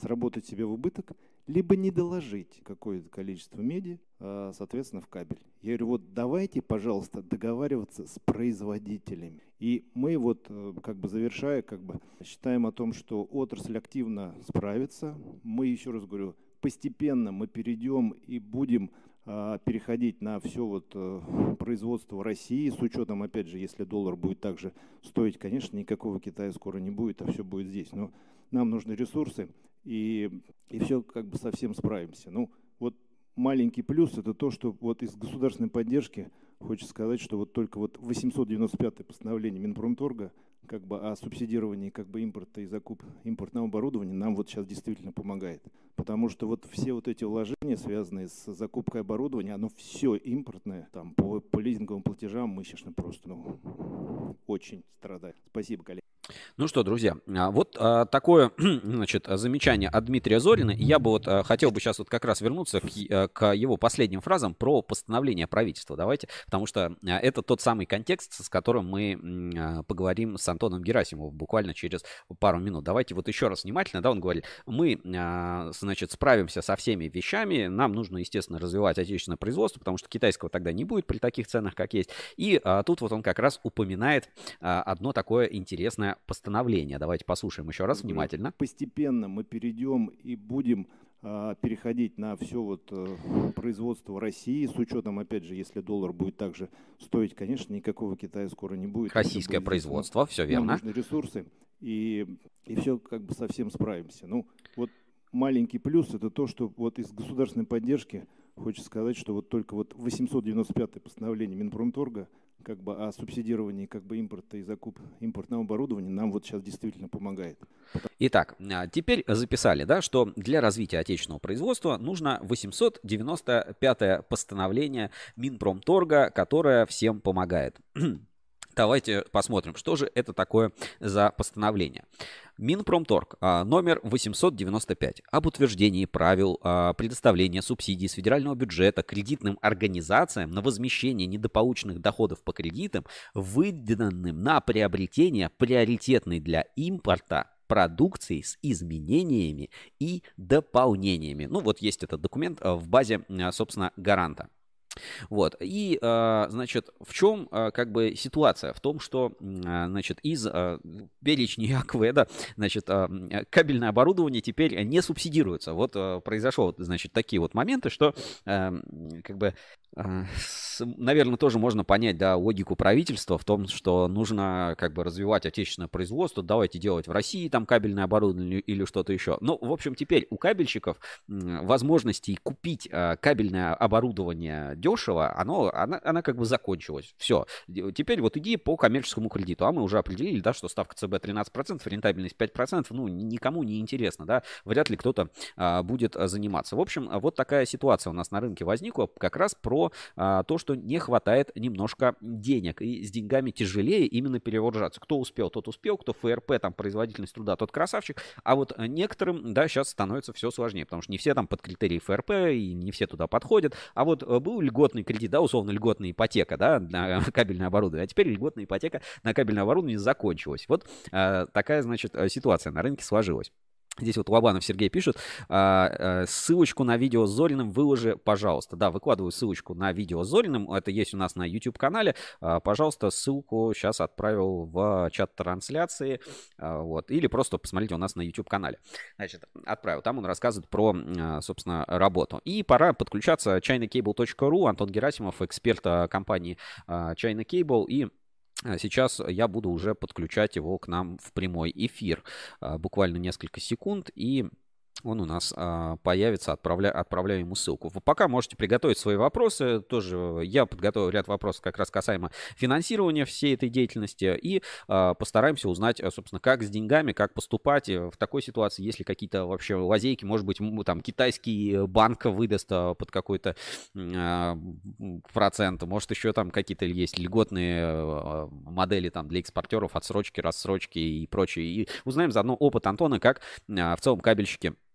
сработать себе в убыток, либо не доложить какое-то количество меди, а, соответственно, в кабель. Я говорю, вот давайте, пожалуйста, договариваться с производителями. И мы вот, э, как бы завершая, как бы считаем о том, что отрасль активно справится. Мы, еще раз говорю, постепенно мы перейдем и будем а, переходить на все вот э, производство России, с учетом, опять же, если доллар будет также стоить, конечно, никакого Китая скоро не будет, а все будет здесь. Но нам нужны ресурсы, и, и все как бы совсем справимся. Ну, вот маленький плюс – это то, что вот из государственной поддержки хочется сказать, что вот только вот 895 постановление Минпромторга как бы о субсидировании как бы импорта и закуп импортного оборудования нам вот сейчас действительно помогает. Потому что вот все вот эти вложения, связанные с закупкой оборудования, оно все импортное. Там по, по лизинговым платежам мы сейчас просто ну, очень страдаем. Спасибо, коллеги. Ну что, друзья, а, вот а, такое, значит, замечание от Дмитрия Зорина. Я бы вот а, хотел бы сейчас вот как раз вернуться к, к его последним фразам про постановление правительства. Давайте, потому что это тот самый контекст, с которым мы поговорим с Антоном Герасимовым буквально через пару минут. Давайте вот еще раз внимательно, да, он говорит, мы, значит, справимся со всеми вещами, нам нужно, естественно, развивать отечественное производство, потому что китайского тогда не будет при таких ценах, как есть. И тут вот он как раз упоминает одно такое интересное постановление. Давайте послушаем еще раз внимательно. Постепенно мы перейдем и будем а, переходить на все вот э, производство России, с учетом, опять же, если доллар будет также стоить, конечно, никакого Китая скоро не будет. Российское будет производство, все верно. Нужны ресурсы, и, и все как бы совсем справимся. Ну, вот маленький плюс – это то, что вот из государственной поддержки хочется сказать, что вот только вот 895 постановление Минпромторга – как бы о субсидировании как бы импорта и закуп импортного оборудования нам вот сейчас действительно помогает. Итак, а, теперь записали, да, что для развития отечественного производства нужно 895 постановление Минпромторга, которое всем помогает. Давайте посмотрим, что же это такое за постановление. Минпромторг, а, номер 895, об утверждении правил а, предоставления субсидий с федерального бюджета кредитным организациям на возмещение недополученных доходов по кредитам, выданным на приобретение приоритетной для импорта продукции с изменениями и дополнениями. Ну вот есть этот документ а, в базе, собственно, гаранта. Вот. И, а, значит, в чем а, как бы ситуация? В том, что, а, значит, из перечня АКВ, да, значит, кабельное оборудование теперь не субсидируется. Вот произошел, значит, такие вот моменты, что как бы наверное, тоже можно понять, да, логику правительства в том, что нужно как бы развивать отечественное производство, давайте делать в России там кабельное оборудование или что-то еще. Ну, в общем, теперь у кабельщиков возможностей купить кабельное оборудование дешево, оно, она, она как бы закончилась. Все. Теперь вот иди по коммерческому кредиту. А мы уже определили, да, что ставка ЦБ 13%, рентабельность 5%, ну, никому не интересно, да, вряд ли кто-то а, будет заниматься. В общем, вот такая ситуация у нас на рынке возникла как раз про а, то, что не хватает немножко денег. И с деньгами тяжелее именно перевооружаться. Кто успел, тот успел, кто ФРП, там, производительность труда, тот красавчик. А вот некоторым, да, сейчас становится все сложнее, потому что не все там под критерии ФРП, и не все туда подходят. А вот э, был льготный кредит, да, условно льготная ипотека, да, на кабельное оборудование, а теперь льготная ипотека на кабельное оборудование закончилась. Вот э, такая, значит, э, ситуация на рынке сложилась. Здесь вот Лобанов Сергей пишет, а, ссылочку на видео с Зориным выложи, пожалуйста. Да, выкладываю ссылочку на видео с Зориным, это есть у нас на YouTube-канале. А, пожалуйста, ссылку сейчас отправил в чат трансляции, а, вот, или просто посмотрите у нас на YouTube-канале. Значит, отправил, там он рассказывает про, собственно, работу. И пора подключаться chinacable.ru, Антон Герасимов, эксперт компании China Cable, и а сейчас я буду уже подключать его к нам в прямой эфир. А, буквально несколько секунд и он у нас а, появится, отправля, отправляю ему ссылку. Вы пока можете приготовить свои вопросы. Тоже я подготовил ряд вопросов как раз касаемо финансирования всей этой деятельности. И а, постараемся узнать, собственно, как с деньгами, как поступать в такой ситуации, если какие-то вообще лазейки, может быть, там китайский банк выдаст а, под какой-то а, процент, может еще там какие-то есть льготные а, модели там для экспортеров, отсрочки, рассрочки и прочее. И узнаем заодно опыт Антона, как а, в целом кабельщики а,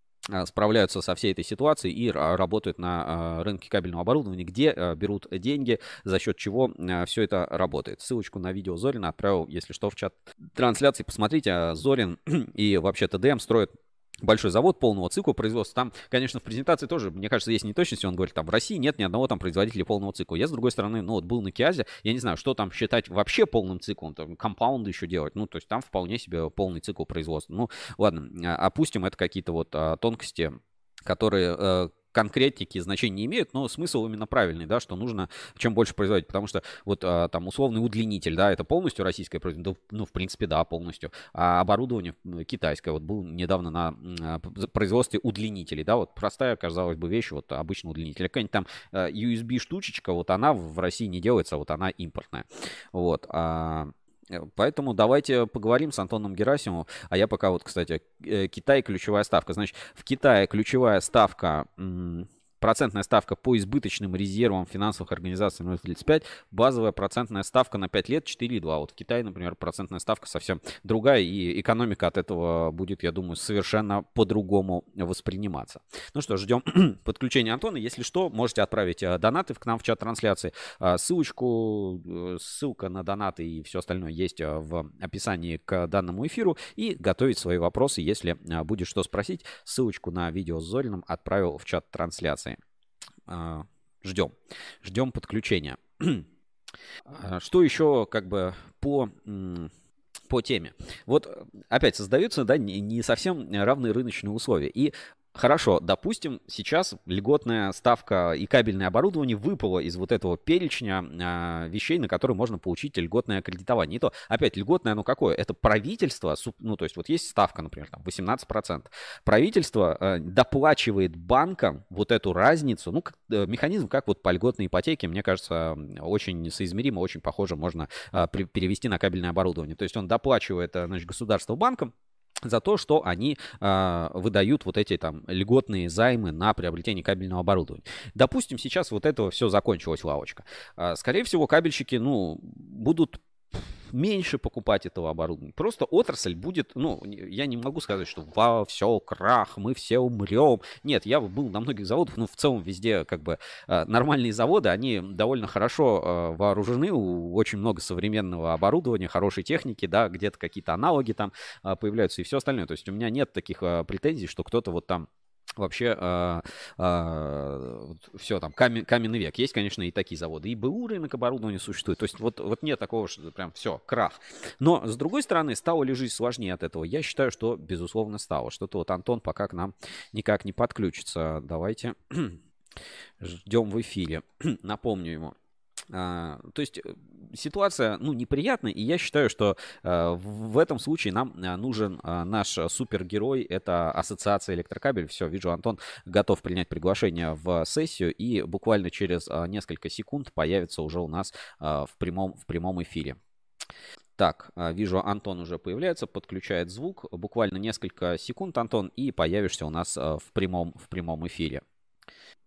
справляются со всей этой ситуацией и работают на а, рынке кабельного оборудования, где а, берут деньги, за счет чего все это работает. Ссылочку на видео Зорина отправил, если что, в чат трансляции. Посмотрите, Зорин и вообще ТДМ строят большой завод полного цикла производства. Там, конечно, в презентации тоже, мне кажется, есть неточности. Он говорит, там в России нет ни одного там производителя полного цикла. Я, с другой стороны, ну вот был на Киазе, я не знаю, что там считать вообще полным циклом, там компаунды еще делать. Ну, то есть там вполне себе полный цикл производства. Ну, ладно, а, опустим, это какие-то вот а, тонкости, которые э, конкретики значения не имеют, но смысл именно правильный, да, что нужно чем больше производить, потому что вот а, там условный удлинитель, да, это полностью российское производство, ну, в принципе, да, полностью, а оборудование китайское, вот был недавно на а, производстве удлинителей, да, вот простая, казалось бы, вещь, вот обычный удлинитель, какая-нибудь там а, USB штучечка, вот она в России не делается, вот она импортная, вот, а, Э, поэтому давайте поговорим с Антоном Герасимовым. А я пока вот, кстати, э, Китай ключевая ставка. Значит, в Китае ключевая ставка процентная ставка по избыточным резервам финансовых организаций 0,35, базовая процентная ставка на 5 лет 4,2. Вот в Китае, например, процентная ставка совсем другая, и экономика от этого будет, я думаю, совершенно по-другому восприниматься. Ну что, ждем подключения Антона. Если что, можете отправить э, донаты к нам в чат трансляции. А, ссылочку, э, ссылка на донаты и все остальное есть э, в описании к данному эфиру. И готовить свои вопросы, если будет что спросить. Ссылочку на видео с Зориным отправил в чат трансляции. А, ждем. Ждем подключения. Что еще как бы по по теме. Вот опять создаются да, не совсем равные рыночные условия. И Хорошо, допустим, сейчас льготная ставка и кабельное оборудование выпало из вот этого перечня э, вещей, на которые можно получить льготное кредитование. И то, опять, льготное, оно какое? Это правительство, ну, то есть вот есть ставка, например, там 18%. Правительство э, доплачивает банкам вот эту разницу, ну, как, э, механизм, как вот по льготной ипотеке, мне кажется, очень соизмеримо, очень похоже можно э, перевести на кабельное оборудование. То есть он доплачивает, значит, государство банкам, за то, что они э, выдают вот эти там льготные займы на приобретение кабельного оборудования. Допустим, сейчас вот этого все закончилась лавочка. Э, скорее всего, кабельщики, ну, будут меньше покупать этого оборудования. Просто отрасль будет, ну, я не могу сказать, что вау, все, крах, мы все умрем. Нет, я был на многих заводах, ну, в целом везде как бы э, нормальные заводы, они довольно хорошо э, вооружены, очень много современного оборудования, хорошей техники, да, где-то какие-то аналоги там э, появляются и все остальное. То есть у меня нет таких претензий, что кто-то вот там вообще э, э, все там камен, каменный век. Есть, конечно, и такие заводы. И БУ рынок оборудования существует. То есть вот, вот нет такого, что прям все, крах. Но, с другой стороны, стало ли жизнь сложнее от этого? Я считаю, что, безусловно, стало. Что-то вот Антон пока к нам никак не подключится. Давайте ждем в эфире. Напомню ему. А, то есть э, ситуация, ну, неприятная, и я считаю, что а, в этом случае нам а, нужен наш супергерой, это ассоциация электрокабель. Все, вижу, Антон готов принять приглашение в сессию, и буквально через несколько секунд появится уже у нас в прямом, в прямом эфире. Так, вижу, Антон уже появляется, подключает звук. Буквально несколько секунд, Антон, и появишься у нас в прямом, в прямом эфире.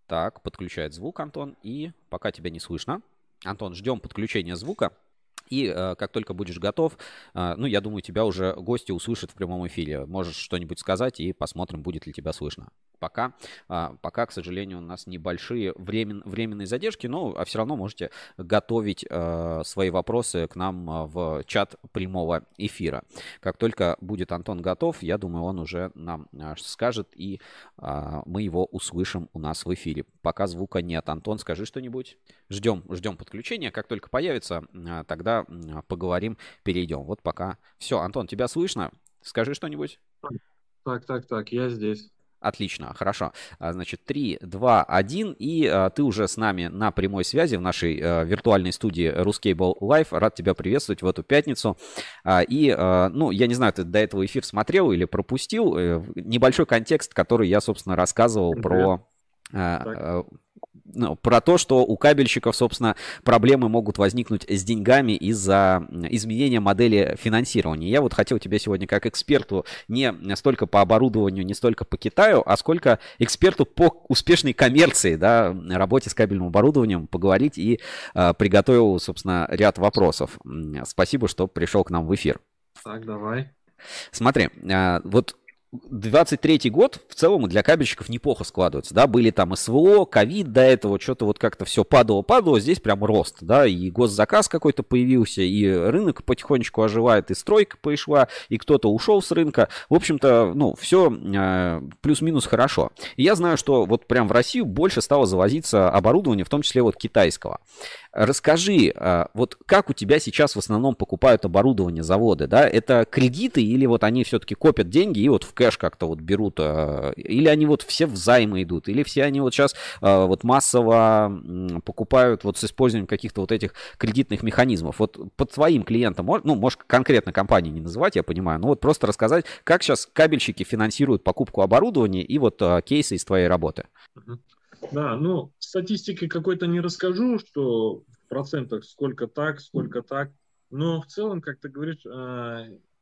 Так, подключает звук, Антон, и пока тебя не слышно. Антон, ждем подключения звука. И э, как только будешь готов, э, ну, я думаю, тебя уже гости услышат в прямом эфире. Можешь что-нибудь сказать и посмотрим, будет ли тебя слышно. Пока, э, пока к сожалению, у нас небольшие времен, временные задержки, но а все равно можете готовить э, свои вопросы к нам э, в чат прямого эфира. Как только будет Антон готов, я думаю, он уже нам скажет, и мы его услышим у нас в эфире. Пока звука нет. Антон, скажи что-нибудь. Ждем, ждем подключения. Как только появится, тогда поговорим, перейдем. Вот пока. Все, Антон, тебя слышно? Скажи что-нибудь. Так, так, так, я здесь. Отлично, хорошо. А, значит, 3, 2, 1, и а, ты уже с нами на прямой связи в нашей а, виртуальной студии Ruscable Live. Рад тебя приветствовать в эту пятницу. А, и, а, ну, я не знаю, ты до этого эфир смотрел или пропустил. А, небольшой контекст, который я, собственно, рассказывал Привет. про... А, ну, про то, что у кабельщиков, собственно, проблемы могут возникнуть с деньгами из-за изменения модели финансирования. Я вот хотел тебя сегодня как эксперту не столько по оборудованию, не столько по Китаю, а сколько эксперту по успешной коммерции, да, работе с кабельным оборудованием поговорить и э, приготовил, собственно, ряд вопросов. Спасибо, что пришел к нам в эфир. Так, давай. Смотри, э, вот 23 год в целом для кабельщиков неплохо складывается, да, были там СВО, ковид до этого, что-то вот как-то все падало-падало, здесь прям рост, да, и госзаказ какой-то появился, и рынок потихонечку оживает, и стройка пришла, и кто-то ушел с рынка, в общем-то, ну, все э, плюс-минус хорошо. И я знаю, что вот прям в Россию больше стало завозиться оборудование, в том числе вот китайского. Расскажи, а, вот как у тебя сейчас в основном покупают оборудование заводы, да? Это кредиты или вот они все-таки копят деньги и вот в кэш как-то вот берут, а, или они вот все в займы идут, или все они вот сейчас а, вот массово покупают вот с использованием каких-то вот этих кредитных механизмов. Вот под своим клиентам, ну, может, конкретно компании не называть, я понимаю, но вот просто рассказать, как сейчас кабельщики финансируют покупку оборудования и вот кейсы из твоей работы. Да, ну, статистики какой-то не расскажу, что в процентах сколько так, сколько так. Но в целом, как ты говоришь,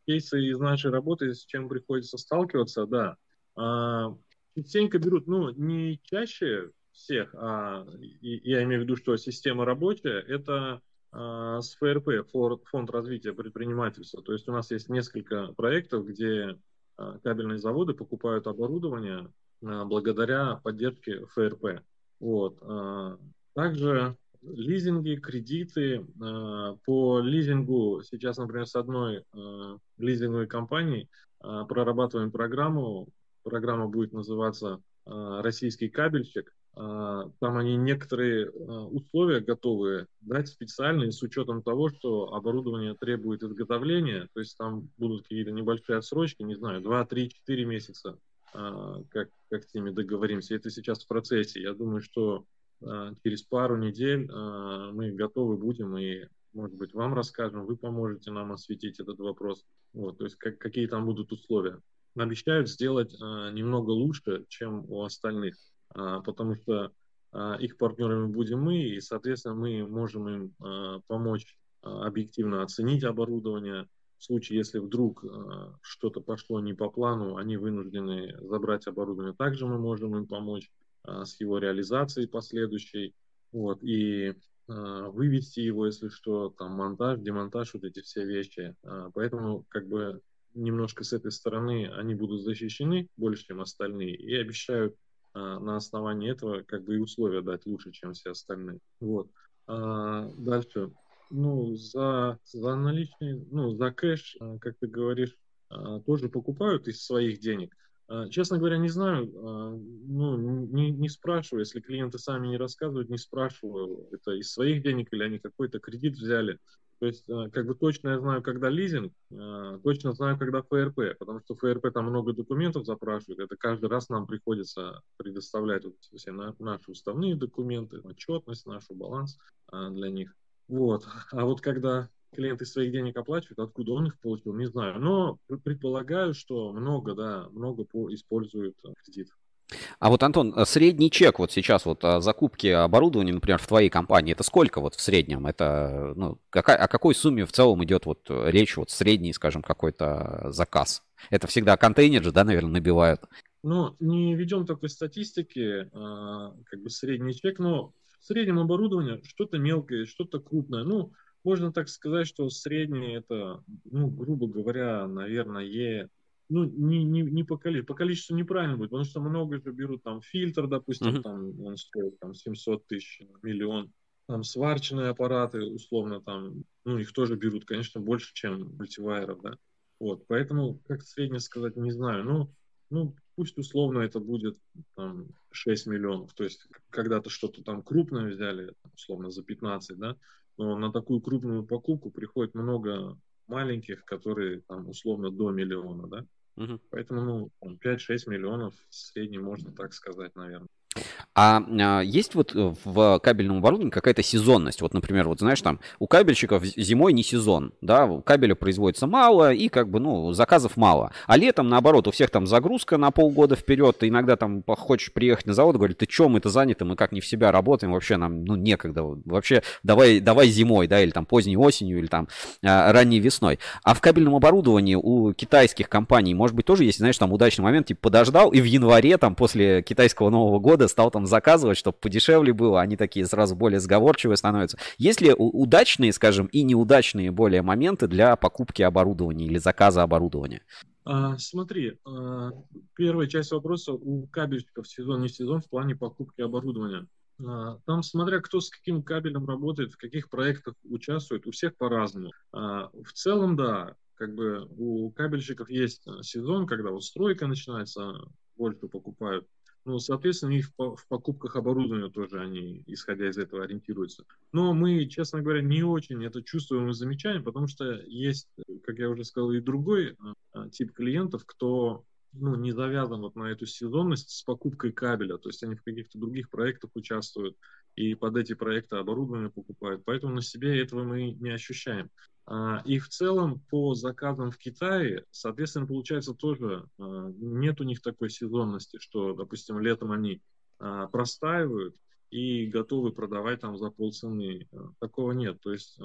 кейсы из нашей работы, с чем приходится сталкиваться, да. Э, частенько берут, ну, не чаще, всех, а, и, я имею в виду, что система рабочая, это а, с ФРП, Фонд развития предпринимательства. То есть у нас есть несколько проектов, где а, кабельные заводы покупают оборудование а, благодаря поддержке ФРП. Вот. А, также лизинги, кредиты. А, по лизингу сейчас, например, с одной а, лизинговой компанией а, прорабатываем программу. Программа будет называться «Российский кабельщик». Там они некоторые условия готовы дать специальные с учетом того, что оборудование требует изготовления. То есть там будут какие-то небольшие отсрочки, не знаю, 2, 3, 4 месяца, как, как с ними договоримся. Это сейчас в процессе. Я думаю, что через пару недель а, мы готовы будем и, может быть, вам расскажем, вы поможете нам осветить этот вопрос. Вот, то есть как, какие там будут условия. Обещают сделать а, немного лучше, чем у остальных, потому что их партнерами будем мы, и, соответственно, мы можем им помочь объективно оценить оборудование. В случае, если вдруг что-то пошло не по плану, они вынуждены забрать оборудование. Также мы можем им помочь а, с его реализацией последующей, вот, и а, вывести его, если что, там монтаж, демонтаж, вот эти все вещи. А, поэтому как бы немножко с этой стороны они будут защищены больше, чем остальные, и обещают на основании этого как бы и условия дать лучше, чем все остальные. Вот. Дальше. Ну, за, за наличные, ну, за кэш, как ты говоришь, тоже покупают из своих денег. А, честно говоря, не знаю, а, ну, не, не спрашиваю, если клиенты сами не рассказывают, не спрашиваю, это из своих денег или они какой-то кредит взяли. То есть, а, как бы точно я знаю, когда лизинг, точно знаю, когда ФРП, потому что ФРП там много документов запрашивает, это каждый раз нам приходится предоставлять вот все наши уставные документы, отчетность нашу, баланс для них. Вот. А вот когда клиенты своих денег оплачивают, откуда он их получил, не знаю. Но предполагаю, что много, да, много по используют э, кредит. А вот, Антон, э, средний чек вот сейчас вот о закупке оборудования, например, в твоей компании, это сколько вот в среднем? Это, ну, какая, о какой сумме в целом идет вот речь, вот средний, скажем, какой-то заказ? Это всегда контейнер же, да, наверное, набивают? Ну, не ведем такой статистики, а, как бы средний чек, но в среднем оборудование что-то мелкое, что-то крупное. Ну, можно так сказать, что среднее это, ну, грубо говоря, наверное, ну, не, не, не по количеству, по количеству неправильно будет, потому что много же берут там фильтр, допустим, uh-huh. там он стоит там 700 тысяч, миллион, там сварочные аппараты, условно, там, ну, их тоже берут, конечно, больше, чем мультивайеров, да, вот, поэтому, как среднее сказать, не знаю, ну, ну, пусть условно это будет там 6 миллионов, то есть когда-то что-то там крупное взяли, условно, за 15, да, но на такую крупную покупку приходит много маленьких, которые там условно до миллиона, да. Угу. Поэтому ну, 5-6 миллионов в среднем можно так сказать, наверное. А, а есть вот э, в кабельном оборудовании какая-то сезонность? Вот, например, вот знаешь, там у кабельщиков зимой не сезон, да, кабеля производится мало и как бы, ну, заказов мало. А летом, наоборот, у всех там загрузка на полгода вперед, ты иногда там хочешь приехать на завод, говорит, ты чё, мы-то заняты, мы как не в себя работаем, вообще нам, ну, некогда, вообще давай, давай зимой, да, или там поздней осенью, или там а, ранней весной. А в кабельном оборудовании у китайских компаний, может быть, тоже есть, знаешь, там удачный момент, типа подождал, и в январе, там, после китайского Нового года стал там заказывать, чтобы подешевле было, они такие сразу более сговорчивые становятся. Есть ли удачные, скажем, и неудачные более моменты для покупки оборудования или заказа оборудования? А, смотри, а, первая часть вопроса у кабельщиков сезон не сезон в плане покупки оборудования. А, там, смотря кто с каким кабелем работает, в каких проектах участвует, у всех по-разному. В целом, да, как бы у кабельщиков есть сезон, когда вот стройка начинается, больше покупают. Ну, соответственно, их в покупках оборудования тоже они, исходя из этого, ориентируются. Но мы, честно говоря, не очень это чувствуем и замечаем, потому что есть, как я уже сказал, и другой а, тип клиентов, кто ну, не завязан вот на эту сезонность с покупкой кабеля, то есть они в каких-то других проектах участвуют и под эти проекты оборудование покупают, поэтому на себе этого мы не ощущаем. А, и в целом по заказам в Китае, соответственно, получается тоже а, нет у них такой сезонности, что, допустим, летом они а, простаивают и готовы продавать там за полцены. Такого нет. То есть,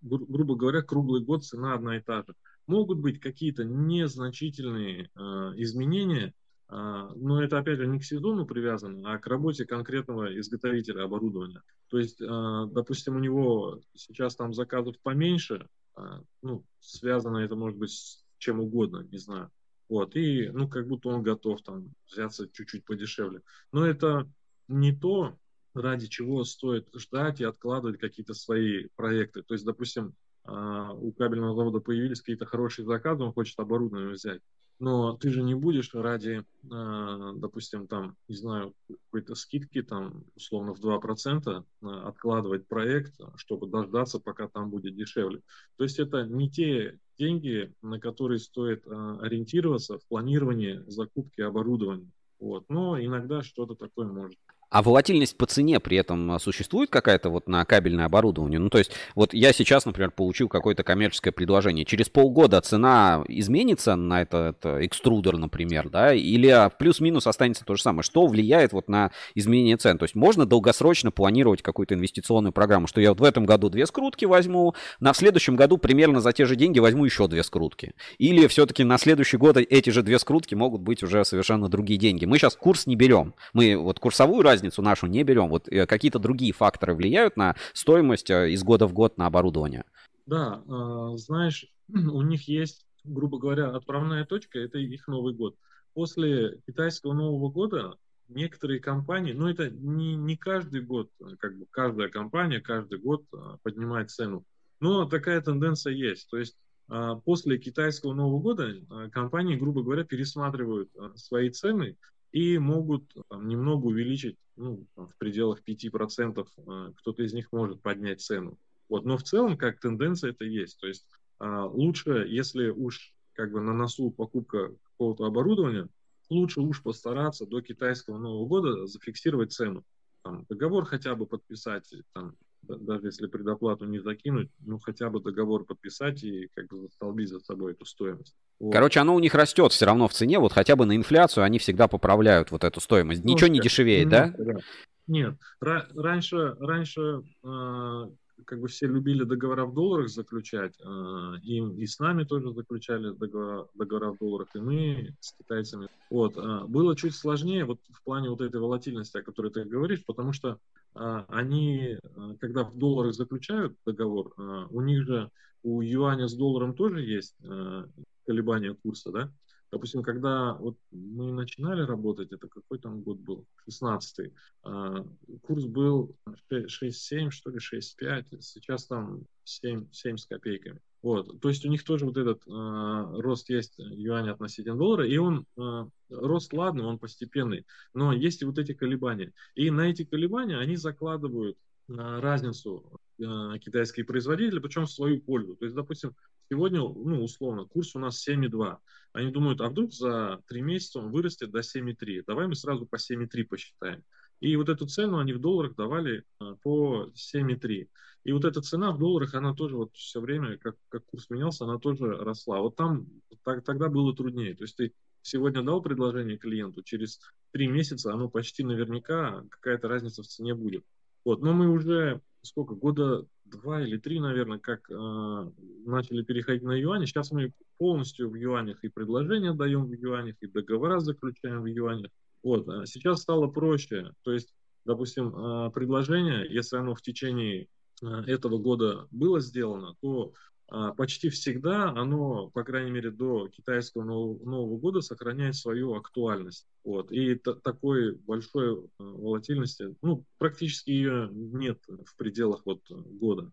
гру- грубо говоря, круглый год цена одна и та же. Могут быть какие-то незначительные изменения, но это, опять же, не к сезону привязано, а к работе конкретного изготовителя оборудования. То есть, а, допустим, у него сейчас там заказов поменьше, а, ну, связано это может быть с чем угодно, не знаю. Вот, и, ну, как будто он готов там взяться чуть-чуть подешевле. Но это не то, ради чего стоит ждать и откладывать какие-то свои проекты. То есть, допустим, у кабельного завода появились какие-то хорошие заказы, он хочет оборудование взять но ты же не будешь ради, а, допустим, там, не знаю, какой-то скидки, там, условно, в 2% а, откладывать проект, чтобы дождаться, пока там будет дешевле. То есть это не те деньги, на которые стоит а, ориентироваться в планировании закупки оборудования. Вот. Но иногда что-то такое может а волатильность по цене при этом а, существует какая-то вот на кабельное оборудование? Ну, то есть, вот я сейчас, например, получил какое-то коммерческое предложение. Через полгода цена изменится на этот экструдер, например, да? Или а, плюс-минус останется то же самое? Что влияет вот на изменение цен? То есть, можно долгосрочно планировать какую-то инвестиционную программу, что я вот в этом году две скрутки возьму, на следующем году примерно за те же деньги возьму еще две скрутки. Или все-таки на следующий год эти же две скрутки могут быть уже совершенно другие деньги. Мы сейчас курс не берем. Мы вот курсовую разницу разницу нашу не берем. Вот э, какие-то другие факторы влияют на стоимость э, из года в год на оборудование? Да, а, знаешь, у них есть, грубо говоря, отправная точка, это их Новый год. После китайского Нового года некоторые компании, ну это не, не каждый год, как бы каждая компания каждый год поднимает цену, но такая тенденция есть. То есть после китайского Нового года компании, грубо говоря, пересматривают свои цены и могут там, немного увеличить, ну, там, в пределах 5%, э, кто-то из них может поднять цену. Вот, но в целом, как тенденция, это есть. То есть а, лучше, если уж как бы на носу покупка какого-то оборудования, лучше уж постараться до китайского Нового года зафиксировать цену. Там, договор хотя бы подписать, там, даже если предоплату не закинуть, ну хотя бы договор подписать и как бы застолбить за собой эту стоимость. Вот. Короче, оно у них растет все равно в цене, вот хотя бы на инфляцию они всегда поправляют вот эту стоимость. Ну, Ничего не дешевеет, да? да? Нет, раньше, раньше э, как бы все любили договора в долларах заключать, э, и, и с нами тоже заключали договора, договора в долларах, и мы с китайцами. Вот, э, было чуть сложнее вот в плане вот этой волатильности, о которой ты говоришь, потому что э, они, когда в долларах заключают договор, у них же у юаня с долларом тоже есть колебания курса, да, Допустим, когда вот мы начинали работать, это какой там год был? 16-й. А, курс был 6,7, что ли, 6,5. Сейчас там 7, 7 с копейками. Вот. То есть у них тоже вот этот э, рост есть юаня относительно доллара, и он э, рост, ладно, он постепенный, но есть и вот эти колебания. И на эти колебания они закладывают э, разницу э, китайские производители, причем в свою пользу. То есть, допустим, сегодня, ну, условно, курс у нас 7,2. Они думают, а вдруг за 3 месяца он вырастет до 7,3. Давай мы сразу по 7,3 посчитаем. И вот эту цену они в долларах давали а, по 7,3. И вот эта цена в долларах, она тоже вот все время, как, как курс менялся, она тоже росла. Вот там так, тогда было труднее. То есть ты сегодня дал предложение клиенту, через 3 месяца оно почти наверняка какая-то разница в цене будет. Вот, но мы уже сколько, года два или три, наверное, как э, начали переходить на юани. Сейчас мы полностью в юанях и предложения даем в юанях, и договора заключаем в юанях. Вот, а сейчас стало проще. То есть, допустим, э, предложение, если оно в течение э, этого года было сделано, то почти всегда оно, по крайней мере, до китайского Нового, Нового года сохраняет свою актуальность. Вот. И такой большой э, волатильности, ну, практически ее нет в пределах вот года.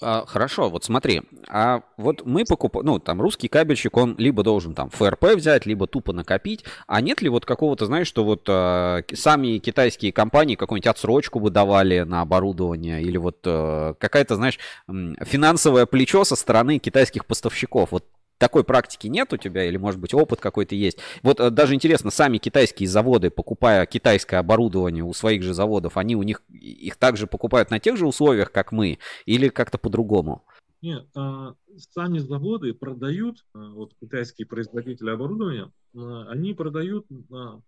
А, хорошо, вот смотри, а вот мы покупаем, ну, там, русский кабельщик, он либо должен там ФРП взять, либо тупо накопить, а нет ли вот какого-то, знаешь, что вот а, сами китайские компании какую-нибудь отсрочку бы давали на оборудование, или вот а, какая-то, знаешь, финансовое плечо со стороны китайских поставщиков, вот такой практики нет у тебя, или, может быть, опыт какой-то есть. Вот э, даже интересно, сами китайские заводы, покупая китайское оборудование у своих же заводов, они у них их также покупают на тех же условиях, как мы, или как-то по-другому? Нет, а, сами заводы продают, а, вот китайские производители оборудования, а, они продают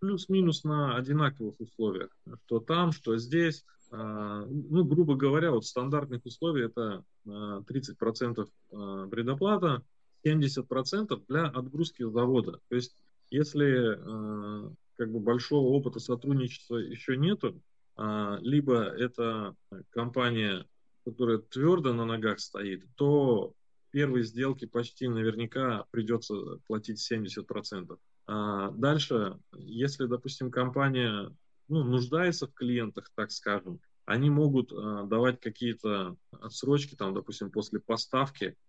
плюс-минус на одинаковых условиях, что там, что здесь. Ну, грубо говоря, вот стандартных условий это 30% предоплата, 70% для отгрузки завода. То есть если как бы большого опыта сотрудничества еще нету, либо это компания, которая твердо на ногах стоит, то первые сделки почти наверняка придется платить 70%. А дальше, если, допустим, компания ну, нуждается в клиентах, так скажем, они могут а, давать какие-то отсрочки, там, допустим, после поставки, а,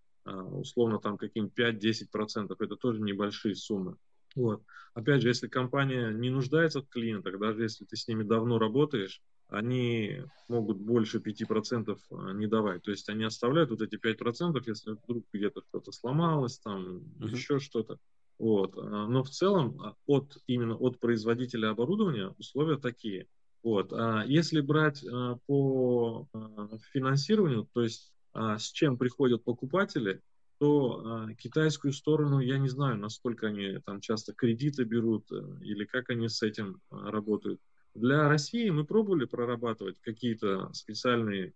условно, там какие-нибудь 5-10%, это тоже небольшие суммы. Вот. Опять же, если компания не нуждается в клиентах, даже если ты с ними давно работаешь, они могут больше 5% а, не давать. То есть они оставляют вот эти 5%, если вдруг где-то что-то сломалось, там uh-huh. еще что-то. Вот. А, но в целом а, от, именно от производителя оборудования условия такие. Вот. А если брать по финансированию, то есть с чем приходят покупатели, то китайскую сторону я не знаю, насколько они там часто кредиты берут э, или как они с этим работают. Для России мы пробовали прорабатывать какие-то специальные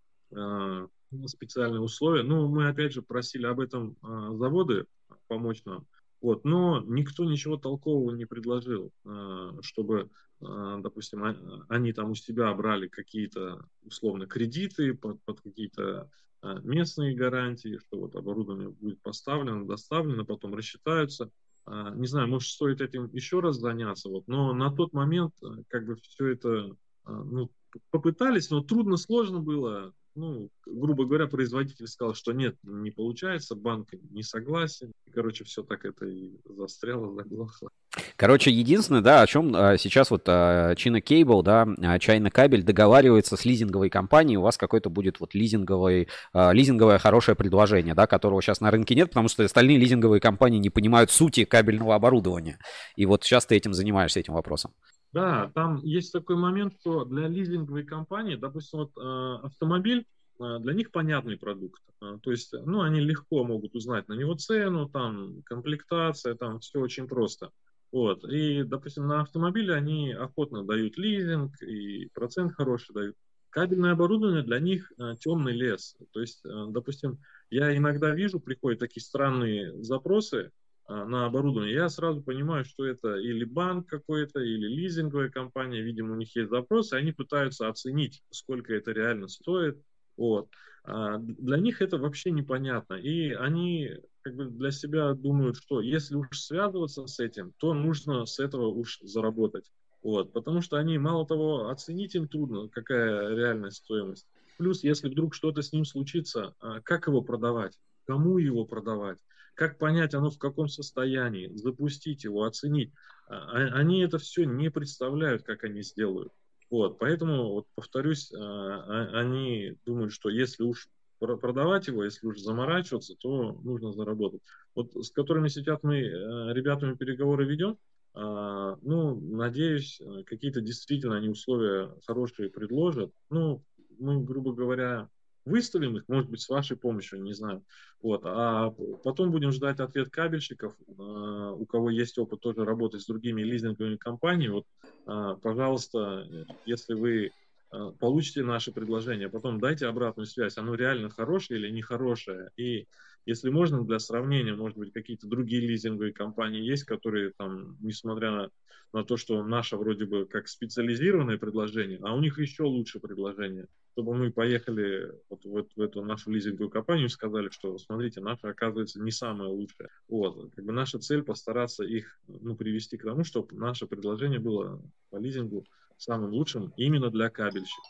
специальные условия. Ну, мы опять же просили об этом заводы помочь нам. Вот, но никто ничего толкового не предложил, а, чтобы, а, допустим, а, они там у себя брали какие-то условно кредиты под, под какие-то местные гарантии, что вот оборудование будет поставлено, доставлено, потом рассчитаются. Не знаю, может, стоит этим еще раз заняться, вот, но на тот момент как бы все это ну, попытались, но трудно, сложно было ну, грубо говоря, производитель сказал, что нет, не получается, банк не согласен. Короче, все так это и застряло, заглохло. Короче, единственное, да, о чем а, сейчас вот а, China Cable, да, а, China Кабель договаривается с лизинговой компанией, у вас какой-то будет вот лизинговый, лизинговое хорошее предложение, да, которого сейчас на рынке нет, потому что остальные лизинговые компании не понимают сути кабельного оборудования. И вот сейчас ты этим занимаешься, этим вопросом. Да, там есть такой момент, что для лизинговой компании, допустим, вот, э, автомобиль, э, для них понятный продукт. Э, то есть, ну, они легко могут узнать на него цену, там, комплектация, там, все очень просто. Вот. И, допустим, на автомобиле они охотно дают лизинг, и процент хороший дают. Кабельное оборудование для них э, темный лес. То есть, э, допустим, я иногда вижу, приходят такие странные запросы, на оборудование, я сразу понимаю, что это или банк какой-то, или лизинговая компания, видимо, у них есть запросы, они пытаются оценить, сколько это реально стоит. Вот. А для них это вообще непонятно. И они как бы для себя думают, что если уж связываться с этим, то нужно с этого уж заработать. Вот. Потому что они, мало того, оценить им трудно, какая реальная стоимость. Плюс, если вдруг что-то с ним случится, а как его продавать? Кому его продавать? Как понять, оно в каком состоянии, запустить его, оценить. А, а, они это все не представляют, как они сделают. Вот, поэтому, вот, повторюсь, а, они думают, что если уж продавать его, если уж заморачиваться, то нужно заработать. Вот с которыми сейчас мы э, ребятами переговоры ведем, ну, надеюсь, э, какие-то действительно они условия хорошие предложат. Ну, мы, грубо говоря, выставим их, может быть, с вашей помощью, не знаю. Вот. А потом будем ждать ответ кабельщиков, а, у кого есть опыт тоже работать с другими лизинговыми компаниями. Вот, а, пожалуйста, если вы а, получите наше предложение, потом дайте обратную связь, оно реально хорошее или нехорошее. И если можно, для сравнения, может быть, какие-то другие лизинговые компании есть, которые там, несмотря на, на то, что наше вроде бы как специализированное предложение, а у них еще лучше предложение, чтобы мы поехали вот в, в эту нашу лизинговую компанию и сказали, что, смотрите, наша, оказывается, не самая лучшая. Вот. Как бы наша цель постараться их ну, привести к тому, чтобы наше предложение было по лизингу самым лучшим именно для кабельщиков.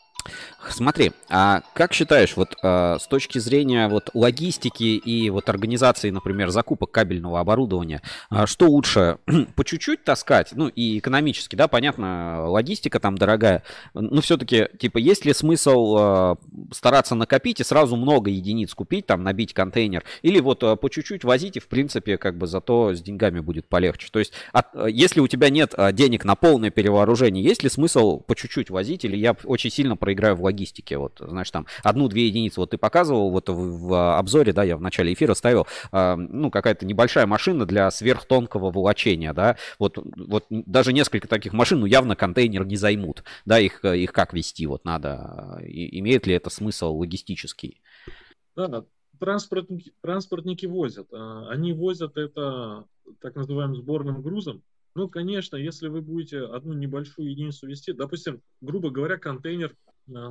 Смотри, а как считаешь, вот а, с точки зрения вот логистики и вот организации, например, закупок кабельного оборудования, а, что лучше по чуть-чуть таскать, ну и экономически, да, понятно, логистика там дорогая, но все-таки, типа, есть ли смысл а, стараться накопить и сразу много единиц купить, там, набить контейнер, или вот а, по чуть-чуть возить и, в принципе, как бы зато с деньгами будет полегче. То есть, от, если у тебя нет а, денег на полное перевооружение, есть ли смысл по чуть-чуть возить, или я очень сильно проиграю в логистике? Вот, знаешь, там одну-две единицы вот ты показывал вот в, в обзоре, да, я в начале эфира ставил, э, ну, какая-то небольшая машина для сверхтонкого волочения, да, вот, вот даже несколько таких машин, ну, явно контейнер не займут, да, их, их как вести, вот надо, и, имеет ли это смысл логистический? Да, транспортники, транспортники возят. А, они возят это так называемым сборным грузом, Ну, конечно, если вы будете одну небольшую единицу вести, допустим, грубо говоря, контейнер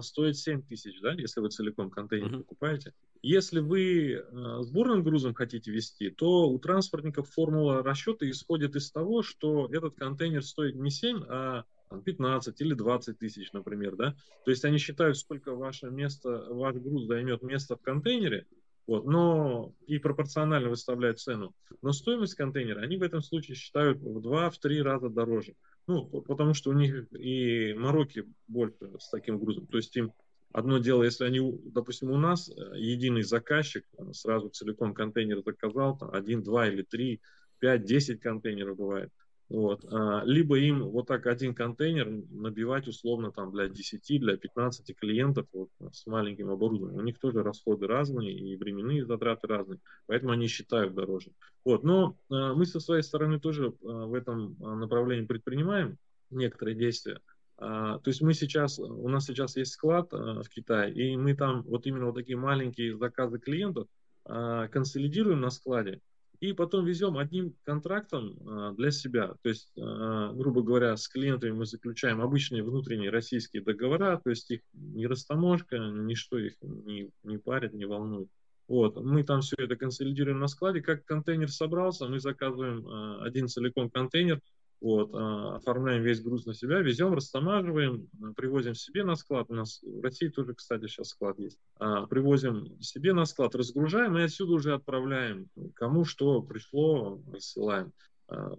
стоит 7 тысяч, да, если вы целиком контейнер uh-huh. покупаете. Если вы э, сборным грузом хотите вести, то у транспортников формула расчета исходит из того, что этот контейнер стоит не 7, а 15 или 20 тысяч, например, да. То есть они считают, сколько ваше место, ваш груз займет место в контейнере, вот, но и пропорционально выставляют цену. Но стоимость контейнера они в этом случае считают в 2-3 раза дороже. Ну, потому что у них и мороки больше с таким грузом. То есть им одно дело, если они, допустим, у нас э, единый заказчик сразу целиком контейнер заказал, там, один, два или три, пять, десять контейнеров бывает. Вот. А, либо им вот так один контейнер набивать условно там для 10, для 15 клиентов вот, с маленьким оборудованием. У них тоже расходы разные и временные затраты разные, поэтому они считают дороже. Вот. Но а, мы со своей стороны тоже а, в этом направлении предпринимаем некоторые действия. То есть мы сейчас, у нас сейчас есть склад в Китае, и мы там вот именно вот такие маленькие заказы клиентов консолидируем на складе, и потом везем одним контрактом а, для себя. То есть, а, грубо говоря, с клиентами мы заключаем обычные внутренние российские договора, то есть их ни растаможка, ничто их не, не парит, не волнует. Вот, мы там все это консолидируем на складе. Как контейнер собрался, мы заказываем а, один целиком контейнер, вот, а, оформляем весь груз на себя, везем, растамаживаем, а, привозим себе на склад. У нас в России тоже, кстати, сейчас склад есть. А, привозим себе на склад, разгружаем и отсюда уже отправляем. Кому что пришло, рассылаем.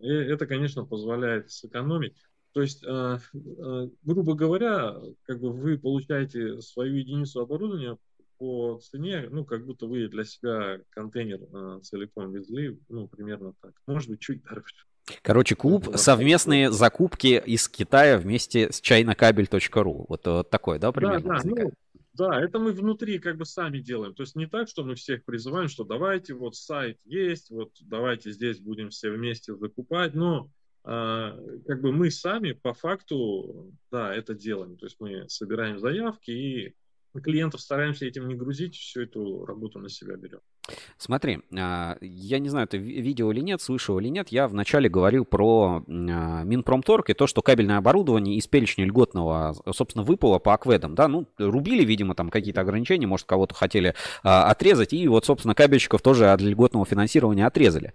И это, конечно, позволяет сэкономить. То есть, грубо говоря, как бы вы получаете свою единицу оборудования по цене, ну, как будто вы для себя контейнер целиком везли, ну, примерно так. Может быть, чуть дороже. Короче, клуб совместные закупки из Китая вместе с чайнокабель.ру. Вот, вот такой, да, примерно? Да, да, ну, да, это мы внутри как бы сами делаем. То есть не так, что мы всех призываем, что давайте, вот сайт есть, вот давайте здесь будем все вместе закупать, но а, как бы мы сами по факту, да, это делаем. То есть мы собираем заявки и клиентов стараемся этим не грузить, всю эту работу на себя берем. Смотри, а, я не знаю, ты видел или нет, слышал или нет, я вначале говорил про а, Минпромторг и то, что кабельное оборудование из перечня льготного, собственно, выпало по акведам, да, ну, рубили, видимо, там какие-то ограничения, может, кого-то хотели а, отрезать, и вот, собственно, кабельщиков тоже от льготного финансирования отрезали.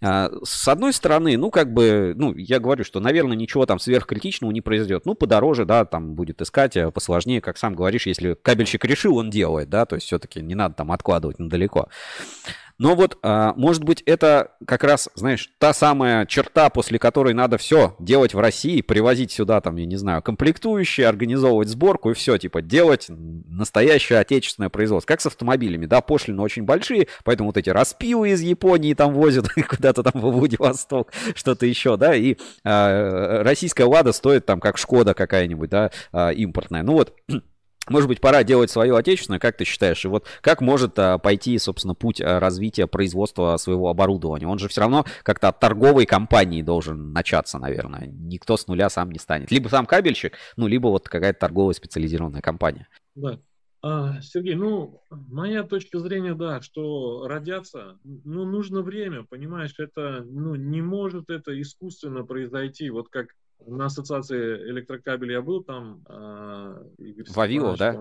С одной стороны, ну, как бы, ну, я говорю, что, наверное, ничего там сверхкритичного не произойдет, ну, подороже, да, там будет искать, посложнее, как сам говоришь, если кабельщик решил, он делает, да, то есть все-таки не надо там откладывать надалеко. Но вот, а, может быть, это как раз, знаешь, та самая черта, после которой надо все делать в России, привозить сюда, там, я не знаю, комплектующие, организовывать сборку и все, типа, делать настоящее отечественное производство. Как с автомобилями, да, пошлины очень большие, поэтому вот эти распилы из Японии там возят куда-то там в Владивосток, что-то еще, да, и э, российская «Лада» стоит там как «Шкода» какая-нибудь, да, э, импортная. Ну вот, может быть, пора делать свое отечественное, как ты считаешь? И вот как может а, пойти, собственно, путь а, развития производства своего оборудования? Он же все равно как-то от торговой компании должен начаться, наверное. Никто с нуля сам не станет. Либо сам кабельщик, ну, либо вот какая-то торговая специализированная компания. Да. А, Сергей, ну, моя точка зрения, да, что родятся, ну, нужно время, понимаешь, это, ну, не может это искусственно произойти, вот как на ассоциации электрокабель я был там. Э, Вавилов, да?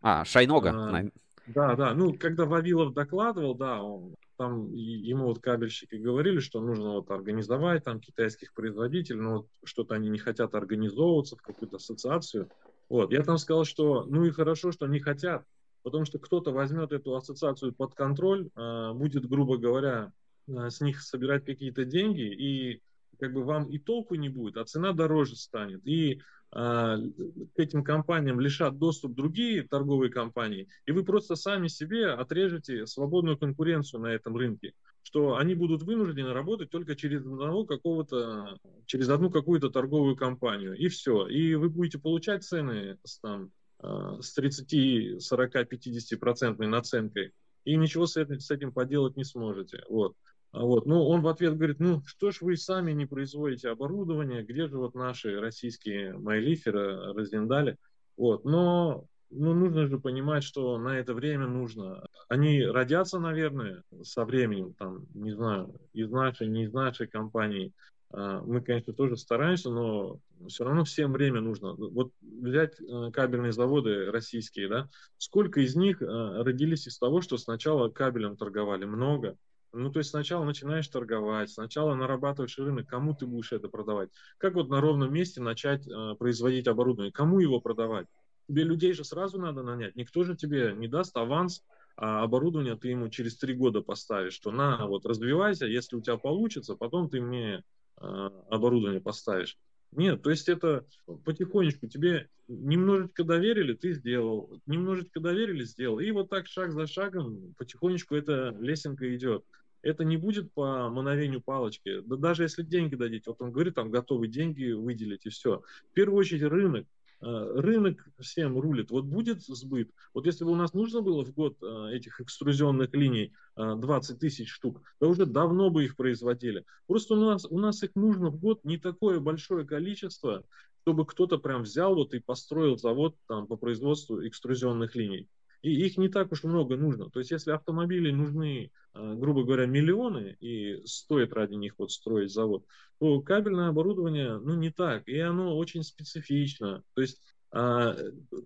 А, Шайнога. А, да, да. Ну, когда Вавилов докладывал, да, он, там ему вот кабельщики говорили, что нужно вот организовать там китайских производителей, но вот что-то они не хотят организовываться в какую-то ассоциацию. Вот, я там сказал, что ну и хорошо, что не хотят, потому что кто-то возьмет эту ассоциацию под контроль, э, будет, грубо говоря, с них собирать какие-то деньги, и как бы вам и толку не будет, а цена дороже станет. И а, к этим компаниям лишат доступ другие торговые компании, и вы просто сами себе отрежете свободную конкуренцию на этом рынке, что они будут вынуждены работать только через одного какого-то, через одну какую-то торговую компанию, и все. И вы будете получать цены с, там, а, с 30, 40, 50 процентной наценкой, и ничего с этим, с этим поделать не сможете. Вот. А вот. Ну, он в ответ говорит, ну, что ж вы сами не производите оборудование, где же вот наши российские майлиферы, раздендали. Вот. Но ну, нужно же понимать, что на это время нужно. Они родятся, наверное, со временем, там, не знаю, из нашей, не из нашей компании. а, мы, конечно, тоже стараемся, но все равно всем время нужно. Вот взять э, кабельные заводы российские, да, сколько из них э, родились из того, что сначала кабелем торговали? Много. Ну, то есть сначала начинаешь торговать, сначала нарабатываешь рынок, кому ты будешь это продавать. Как вот на ровном месте начать э, производить оборудование, кому его продавать? Тебе людей же сразу надо нанять, никто же тебе не даст аванс, а оборудование ты ему через три года поставишь, что на, вот развивайся, если у тебя получится, потом ты мне э, оборудование поставишь. Нет, то есть это потихонечку тебе немножечко доверили, ты сделал, немножечко доверили, сделал. И вот так шаг за шагом потихонечку эта лесенка идет. Это не будет по мановению палочки. Да даже если деньги дадите, вот он говорит, там готовые деньги выделить и все. В первую очередь рынок. Э, рынок всем рулит. Вот будет сбыт. Вот если бы у нас нужно было в год э, этих экструзионных линий 20 э, тысяч штук, то уже давно бы их производили. Просто у нас, у нас их нужно в год не такое большое количество, чтобы кто-то прям взял вот и построил завод там, по производству экструзионных линий. И их не так уж много нужно. То есть, если автомобили нужны, э, грубо говоря, миллионы, и стоит ради них вот строить завод, то кабельное оборудование, ну, не так. И оно очень специфично. То есть, а,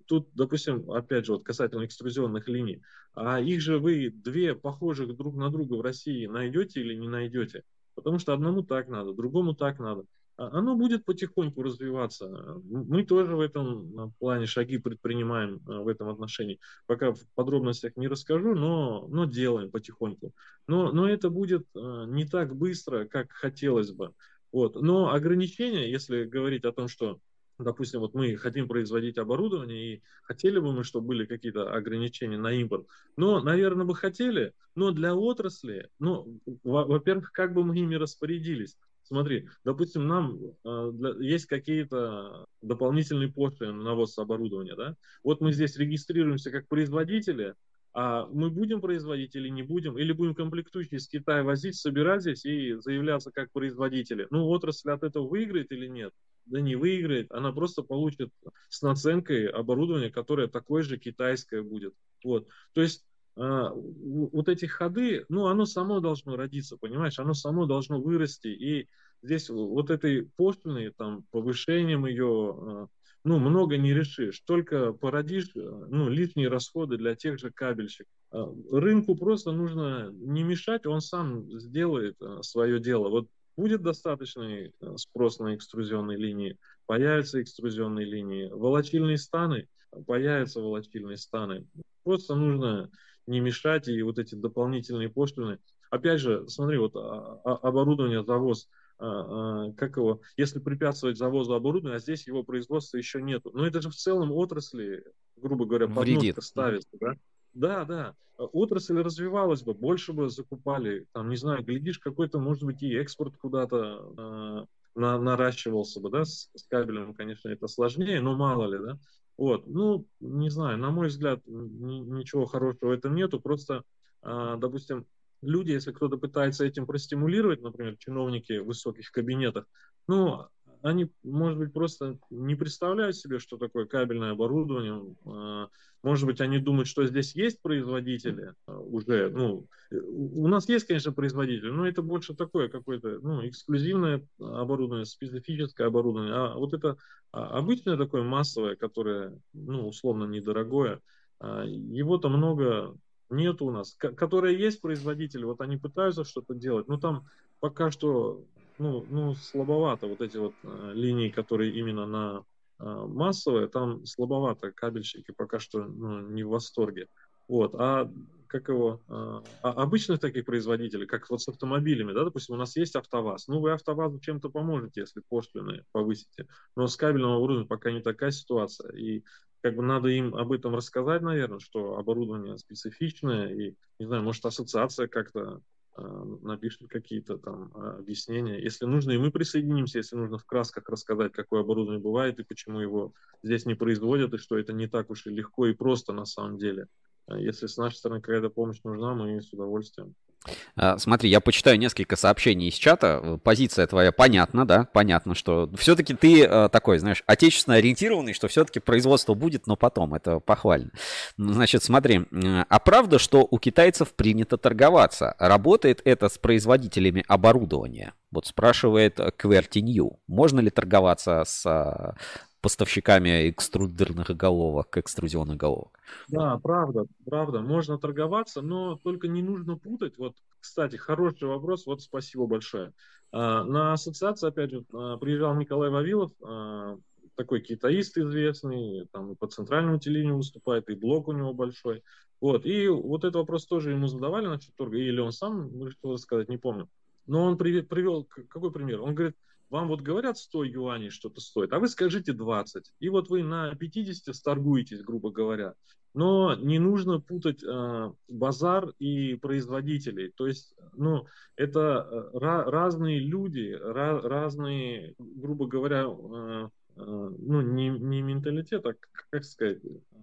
тут, допустим, опять же, вот касательно экструзионных линий, а их же вы две похожих друг на друга в России найдете или не найдете? Потому что одному так надо, другому так надо. А, оно будет потихоньку развиваться. Мы тоже в этом а, плане шаги предпринимаем а, в этом отношении. Пока в подробностях не расскажу, но, но делаем потихоньку. Но, но это будет не так быстро, как хотелось бы. Вот. Но ограничения, если говорить о том, что допустим, вот мы хотим производить оборудование, и хотели бы мы, чтобы были какие-то ограничения на импорт. Но, наверное, бы хотели, но для отрасли, ну, во-первых, как бы мы ими распорядились. Смотри, допустим, нам э, есть какие-то дополнительные пошлины на навоз оборудования, да? Вот мы здесь регистрируемся как производители, а мы будем производить или не будем, или будем комплектующие из Китая возить, собирать здесь и заявляться как производители. Ну, отрасль от этого выиграет или нет? Да не выиграет, она просто получит с наценкой оборудование, которое такое же китайское будет. Вот. То есть вот эти ходы, ну, оно само должно родиться, понимаешь, оно само должно вырасти, и здесь вот этой пошлиной, там, повышением ее, а, ну, много не решишь, только породишь, э, ну, лишние расходы для тех же кабельщиков. А, рынку просто нужно не мешать, он сам сделает свое дело. Вот будет достаточный спрос на экструзионные линии, появятся экструзионные линии, волатильные станы, появятся волатильные станы. Просто нужно не мешать и вот эти дополнительные пошлины. Опять же, смотри, вот а, а, оборудование, завоз, а, как его, если препятствовать завозу оборудования, а здесь его производства еще нету. Но это же в целом отрасли, грубо говоря, подножка ставится, да? Да, да. Отрасль развивалась бы, больше бы закупали, там, не знаю, глядишь, какой-то, может быть, и экспорт куда-то э, на, наращивался бы, да, с, с кабелем, конечно, это сложнее, но мало ли, да. Вот, ну, не знаю, на мой взгляд, ничего хорошего в этом нету. Просто, а, допустим, люди, если кто-то пытается этим простимулировать, например, чиновники высоких кабинетах, ну, они, может быть, просто не представляют себе, что такое кабельное оборудование. А, может быть, они думают, что здесь есть производители а, уже. Ну, у нас есть, конечно, производители, но это больше такое какое-то ну, эксклюзивное оборудование, специфическое оборудование. А вот это обычное такое массовое, которое, ну, условно, недорогое, его-то много нет у нас. Которые есть производители, вот они пытаются что-то делать, но там пока что ну, ну, слабовато вот эти вот э, линии, которые именно на э, массовые, там слабовато кабельщики пока что ну, не в восторге. Вот, а как его, а, а обычных таких производителей, как вот с автомобилями, да, допустим, у нас есть АвтоВАЗ. Ну, вы АвтоВАЗу чем-то поможете, если пошлины повысите. Но с кабельным оборудованием пока не такая ситуация. И как бы надо им об этом рассказать, наверное, что оборудование специфичное, и, не знаю, может, ассоциация как-то а, напишут какие-то там а, объяснения. Если нужно, и мы присоединимся, если нужно в красках рассказать, какое оборудование бывает и почему его здесь не производят, и что это не так уж и легко и просто на самом деле. А если с нашей стороны какая-то помощь нужна, мы с удовольствием. А, смотри, я почитаю несколько сообщений из чата. Позиция твоя понятна, да? Понятно, что все-таки ты а, такой, знаешь, отечественно ориентированный, что все-таки производство будет, но потом. Это похвально. Значит, смотри, а правда, что у китайцев принято торговаться? Работает это с производителями оборудования? Вот спрашивает Квертинью, можно ли торговаться с а, поставщиками экструдерных головок, экструзионных головок? Да, правда, правда, можно торговаться, но только не нужно путать. Вот, кстати, хороший вопрос, вот спасибо большое. А, на ассоциацию, опять же, а, приезжал Николай Вавилов, такой китаист известный, там и по центральному телевидению выступает, и блог у него большой. Вот, и вот этот вопрос тоже ему задавали насчет торга, или он сам решил рассказать, не помню. Но он привел, какой пример? Он говорит, вам вот говорят 100 юаней что-то стоит, а вы скажите 20. И вот вы на 50 сторгуетесь, грубо говоря. Но не нужно путать э, базар и производителей. То есть, ну, это э, ra- разные люди, ra- разные, грубо говоря, э, э, ну, не, не менталитет, а, как сказать,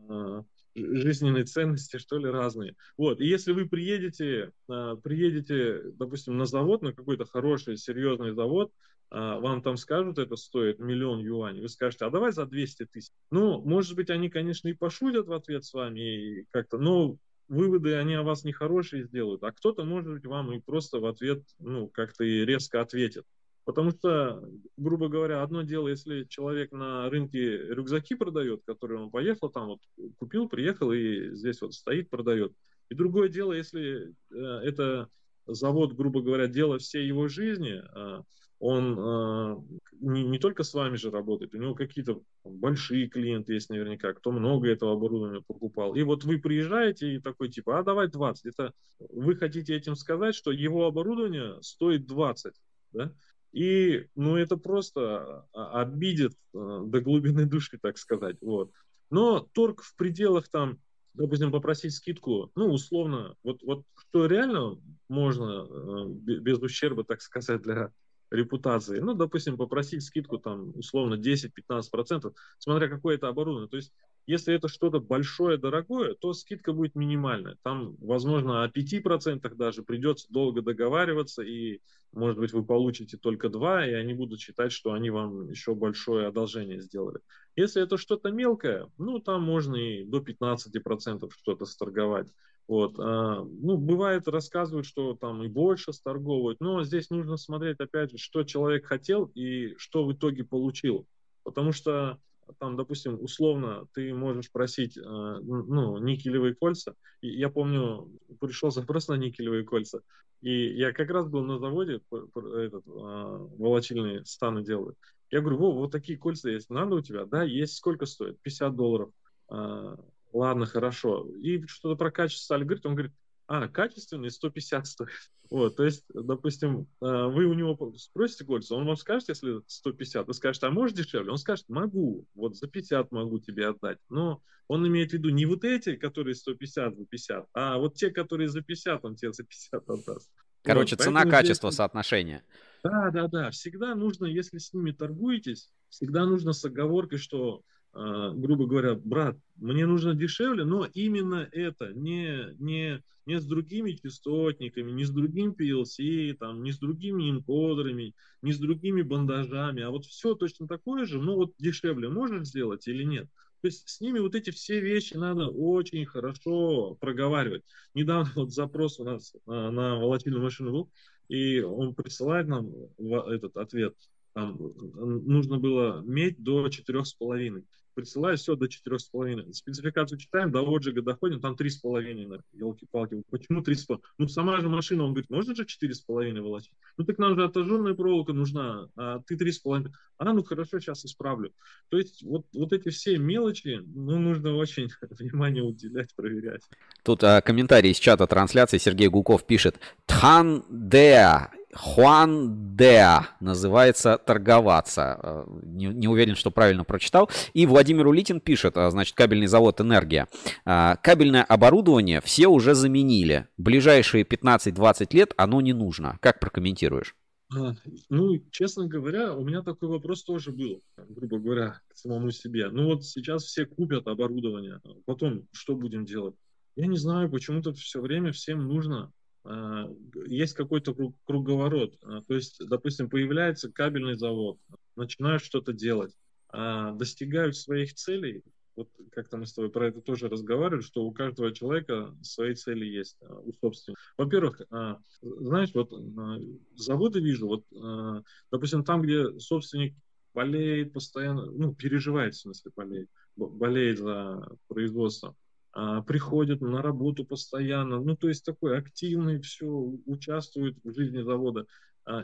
э, жизненные ценности, что ли, разные. Вот, и если вы приедете, а, приедете, допустим, на завод, на какой-то хороший, серьезный завод, а, вам там скажут, это стоит миллион юаней, вы скажете, а давай за 200 тысяч. Ну, может быть, они, конечно, и пошутят в ответ с вами, и как-то, но выводы они о вас нехорошие сделают, а кто-то, может быть, вам и просто в ответ, ну, как-то и резко ответит. Потому что, грубо говоря, одно дело, если человек на рынке рюкзаки продает, которые он поехал там, вот купил, приехал и здесь вот стоит, продает. И другое дело, если э, это завод, грубо говоря, дело всей его жизни, э, он э, не, не только с вами же работает, у него какие-то большие клиенты есть наверняка, кто много этого оборудования покупал. И вот вы приезжаете и такой типа, а давай 20. Это вы хотите этим сказать, что его оборудование стоит 20, да? И, ну, это просто а, обидит э, до глубины души, так сказать. Вот. Но торг в пределах там, допустим, попросить скидку, ну, условно, вот, вот что реально можно э, без ущерба, так сказать, для репутации. Ну, допустим, попросить скидку там условно 10-15%, смотря какое это оборудование. То есть если это что-то большое, дорогое, то скидка будет минимальная. Там, возможно, о 5% даже придется долго договариваться, и, может быть, вы получите только 2, и они будут считать, что они вам еще большое одолжение сделали. Если это что-то мелкое, ну, там можно и до 15% что-то сторговать. Вот. А, ну, бывает, рассказывают, что там и больше сторговывают, но здесь нужно смотреть, опять же, что человек хотел и что в итоге получил. Потому что там, допустим, условно ты можешь просить, э, ну, никелевые кольца. И я помню, пришел запрос на никелевые кольца, и я как раз был на заводе, этот, а, волочильные станы делают. Я говорю, Вов, вот такие кольца есть, надо у тебя? Да, есть. Сколько стоит? 50 долларов. А, ладно, хорошо. И что-то про качество стали говорить, он говорит, а, качественный 150 стоит. Вот, то есть, допустим, э, вы у него спросите кольца, он вам скажет, если 150, вы скажете, а можешь дешевле? Он скажет, могу, вот за 50 могу тебе отдать. Но он имеет в виду не вот эти, которые 150 за 50, а вот те, которые за 50, он тебе за 50 отдаст. Короче, вот, цена-качество, здесь... соотношение. Да, да, да. Всегда нужно, если с ними торгуетесь, всегда нужно с оговоркой, что а, грубо говоря, брат, мне нужно дешевле, но именно это, не, не, не с другими частотниками, не с другим PLC, там, не с другими энкодерами, не с другими бандажами, а вот все точно такое же, но вот дешевле можешь сделать или нет. То есть с ними вот эти все вещи надо очень хорошо проговаривать. Недавно вот запрос у нас на, на волатильную машину был, и он присылает нам этот ответ. Нужно было медь до 4,5 присылаю, все до 4,5. Спецификацию читаем, до отжига доходим, там 3,5, елки-палки. Почему 3,5? Ну, сама же машина, он говорит, можно же 4,5 волочить? Ну, так нам же отожженная проволока нужна, а ты 3,5. А, ну, хорошо, сейчас исправлю. То есть, вот, вот эти все мелочи, ну, нужно очень внимание уделять, проверять. Тут а, комментарий из чата трансляции Сергей Гуков пишет «Тхан Деа Хуан Деа называется торговаться. Э, не, не уверен, что правильно прочитал. И Владимир Улитин пишет, э, значит, кабельный завод «Энергия». Э, кабельное оборудование все уже заменили. Ближайшие 15-20 лет оно не нужно. Как прокомментируешь? Ну, честно говоря, у меня такой вопрос тоже был, грубо говоря, к самому себе. Ну вот сейчас все купят оборудование, потом что будем делать? Я не знаю, почему-то все время всем нужно есть какой-то круговорот. А, то есть, допустим, появляется кабельный завод, начинают что-то делать, а, достигают своих целей, вот как-то мы с тобой про это тоже разговаривали, что у каждого человека свои цели есть, а, у собственника. Во-первых, а, знаешь, вот заводы вижу, вот, допустим, там, где собственник болеет постоянно, ну, переживает, в смысле, болеет, болеет за производство, приходит на работу постоянно, ну, то есть такой активный, все, участвует в жизни завода.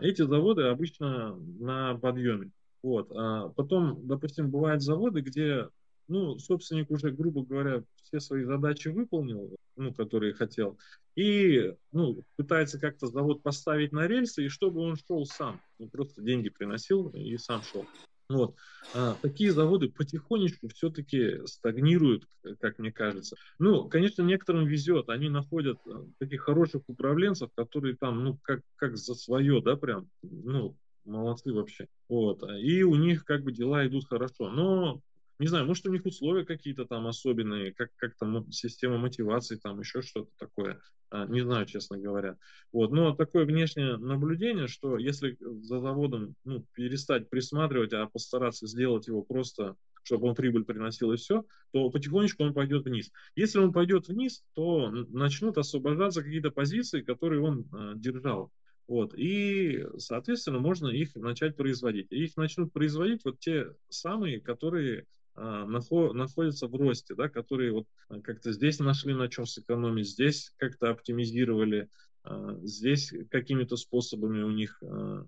Эти заводы обычно на подъеме. Вот. А потом, допустим, бывают заводы, где ну, собственник уже, грубо говоря, все свои задачи выполнил, ну, которые хотел, и ну, пытается как-то завод поставить на рельсы, и чтобы он шел сам, не просто деньги приносил и сам шел. Вот. А, такие заводы потихонечку все-таки стагнируют, как мне кажется. Ну, конечно, некоторым везет. Они находят э, таких хороших управленцев, которые там, ну, как, как за свое, да, прям, ну, молодцы вообще. Вот. И у них как бы дела идут хорошо. Но не знаю, может, у них условия какие-то там особенные, как, как там система мотивации, там еще что-то такое. А, не знаю, честно говоря. Вот. Но такое внешнее наблюдение, что если за заводом ну, перестать присматривать, а постараться сделать его просто, чтобы он прибыль приносил и все, то потихонечку он пойдет вниз. Если он пойдет вниз, то начнут освобождаться какие-то позиции, которые он э, держал. Вот. И, соответственно, можно их начать производить. И их начнут производить вот те самые, которые находятся в росте, да, которые вот а, как-то здесь нашли на чем сэкономить, здесь как-то оптимизировали, а, здесь какими-то способами у них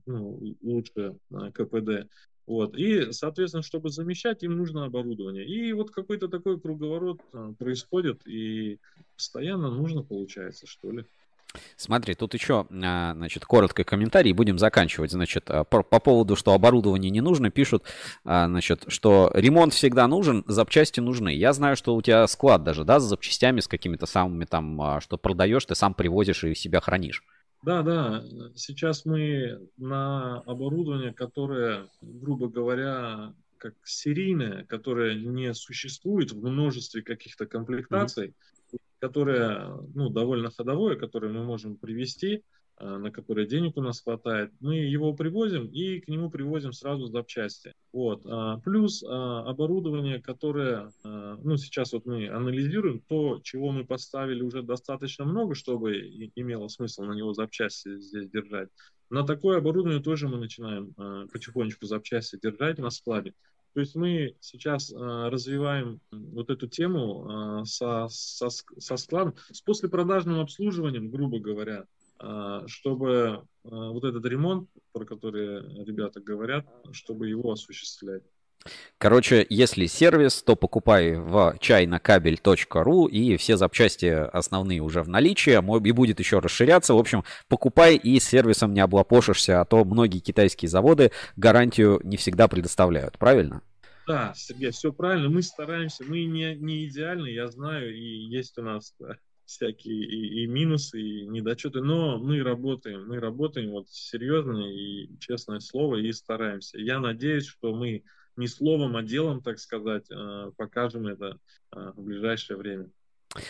ну, лучше КПД. Вот. И, соответственно, чтобы замещать, им нужно оборудование. И вот какой-то такой круговорот происходит, и постоянно нужно, получается, что ли. Смотри, тут еще, а, значит, короткий комментарий, будем заканчивать. Значит, а, по, по поводу, что оборудование не нужно, пишут, а, значит, что ремонт всегда нужен, запчасти нужны. Я знаю, что у тебя склад даже, да, с запчастями, с какими-то самыми там, что продаешь, ты сам привозишь и себя хранишь. Да, да. Сейчас мы на оборудование, которое, грубо говоря, как серийное, которое не существует в множестве каких-то комплектаций, mm-hmm которое ну, довольно ходовое, которое мы можем привести, э, на которое денег у нас хватает, мы его привозим и к нему привозим сразу запчасти. Вот. А, плюс а, оборудование, которое, а, ну, сейчас вот мы анализируем, то, чего мы поставили уже достаточно много, чтобы имело смысл на него запчасти здесь держать. На такое оборудование тоже мы начинаем потихонечку запчасти держать на складе. То есть мы сейчас э, развиваем вот эту тему э, со, со, со складом, с послепродажным обслуживанием, грубо говоря, э, чтобы э, вот этот ремонт, про который ребята говорят, чтобы его осуществлять. Короче, если сервис, то покупай в чайнокабель.ру и все запчасти основные уже в наличии, и будет еще расширяться. В общем, покупай и с сервисом не облапошишься, а то многие китайские заводы гарантию не всегда предоставляют, правильно? Да, Сергей, все правильно. Мы стараемся, мы не, не идеальны, я знаю, и есть у нас да, всякие и, и минусы, и недочеты, но мы работаем, мы работаем вот серьезно и честное слово, и стараемся. Я надеюсь, что мы не словом, а делом, так сказать, э, покажем это э, в ближайшее время.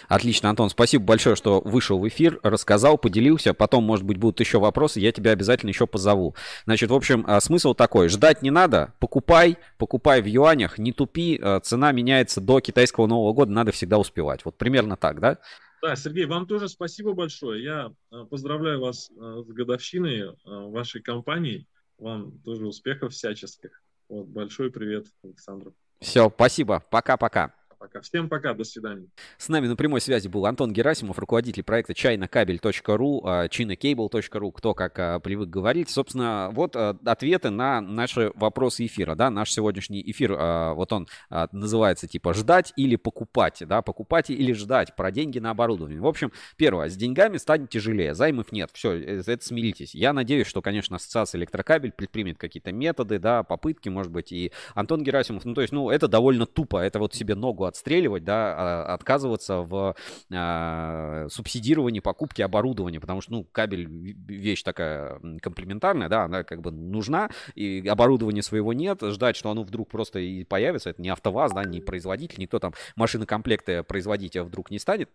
Отлично, Антон, спасибо большое, что вышел в эфир, рассказал, поделился. Потом, может быть, будут еще вопросы, я тебя обязательно еще позову. Значит, в общем, а, смысл такой. Ждать не надо, покупай, покупай в юанях, не тупи. А, цена меняется до китайского Нового года, надо всегда успевать. Вот примерно так, да? Да, Сергей, вам тоже спасибо большое. Я поздравляю вас с годовщиной вашей компании. Вам тоже успехов всяческих. Вот, большой привет, Александру. Все, спасибо. Пока-пока пока. Всем пока, до свидания. С нами на прямой связи был Антон Герасимов, руководитель проекта чайнокабель.ру, чинокейбл.ру, кто как а, привык говорить. Собственно, вот а, ответы на наши вопросы эфира, да, наш сегодняшний эфир, а, вот он называется типа «Ждать или покупать», да, покупать или ждать, про деньги на оборудование. В общем, первое, с деньгами станет тяжелее, займов нет, все, э, это смиритесь. Я надеюсь, что, конечно, ассоциация электрокабель предпримет какие-то методы, да, попытки, может быть, и Антон Герасимов, ну, то есть, ну, это довольно тупо, это вот себе ногу отстреливать, да, а, отказываться в а, субсидировании покупки оборудования, потому что, ну, кабель вещь такая комплементарная, да, она как бы нужна, и оборудования своего нет, ждать, что оно вдруг просто и появится, это не АвтоВАЗ, да, не производитель, никто там машины комплекты производить вдруг не станет,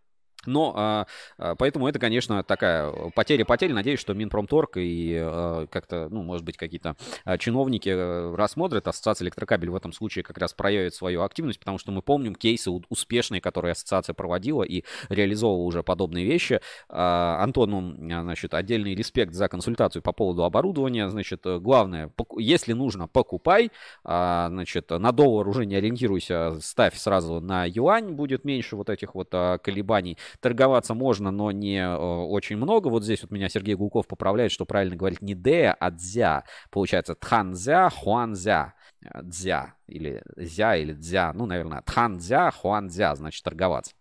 Но а, а, поэтому это, конечно, такая потеря потерь. Надеюсь, что Минпромторг и а, как-то, ну, может быть, какие-то а, чиновники а, рассмотрят. Ассоциация электрокабель в этом случае как раз проявит свою активность, потому что мы помним кейсы успешные, которые ассоциация проводила и реализовывала уже подобные вещи. Антону, значит, отдельный респект за консультацию по поводу оборудования. Значит, главное, если нужно, покупай. Значит, на доллар уже не ориентируйся, ставь сразу на юань, будет меньше вот этих вот колебаний. Торговаться можно, но не э, очень много. Вот здесь вот меня Сергей Гулков поправляет, что правильно говорить не Д, а Дзя. Получается Тханзя, Хуанзя. Дзя или Зя или Дзя. Ну, наверное, Тханзя, Хуанзя, значит, торговаться.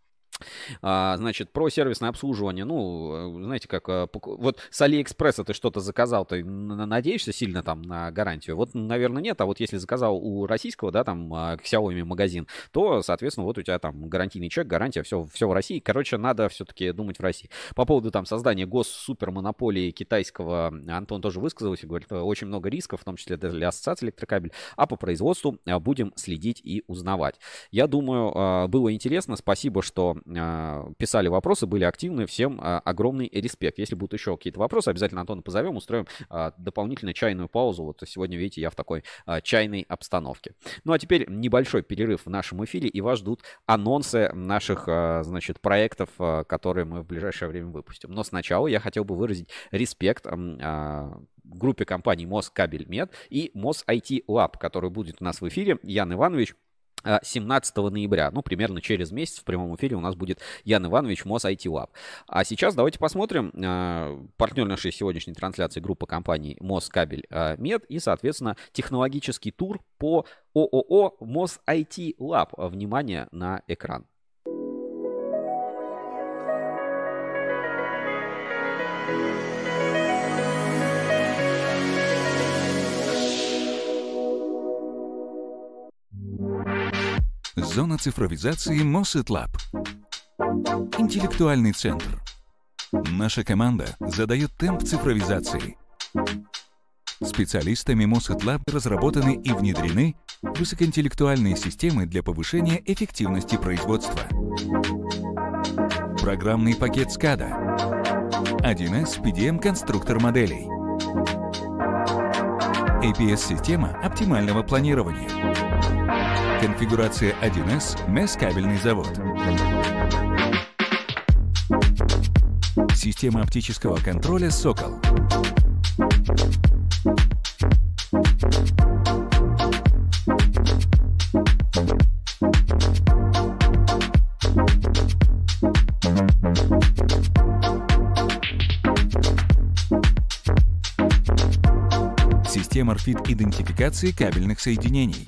А, значит, про сервисное обслуживание, ну, э, знаете, как э, вот с Алиэкспресса ты что-то заказал, ты надеешься сильно там на гарантию? Вот, наверное, нет, а вот если заказал у российского, да, там, а, Xiaomi магазин, то, соответственно, вот у тебя там гарантийный чек, гарантия, все, все в России. Короче, надо все-таки думать в России. По поводу там создания госсупермонополии китайского, Антон тоже высказался, говорит, очень много рисков, в том числе для ассоциации электрокабель, а по производству будем следить и узнавать. Я думаю, было интересно, спасибо, что писали вопросы, были активны. Всем а, огромный респект. Если будут еще какие-то вопросы, обязательно Антона позовем, устроим а, дополнительно чайную паузу. Вот сегодня, видите, я в такой чайной обстановке. Ну а теперь небольшой перерыв в нашем эфире, и вас ждут анонсы наших, значит, проектов, которые мы в ближайшее время выпустим. Но сначала я хотел бы выразить респект группе компаний Москабельмет и Мос IT Lab, который будет у нас в эфире. Ян Иванович 17 а, ноября, ну, примерно через месяц в прямом эфире у нас будет Ян Иванович, МОС IT Lab. А сейчас давайте посмотрим э, партнер нашей сегодняшней трансляции группа компаний МОС Кабель э, Мед и, соответственно, технологический тур по ООО МОС IT Lab. Внимание на экран. Зона цифровизации Mosset. Интеллектуальный центр. Наша команда задает темп цифровизации. Специалистами Mosset разработаны и внедрены высокоинтеллектуальные системы для повышения эффективности производства. Программный пакет SCADA. 1С PDM конструктор моделей. APS-система оптимального планирования. Конфигурация 1С МЭС кабельный завод. Система оптического контроля «Сокол». Система RFID-идентификации кабельных соединений.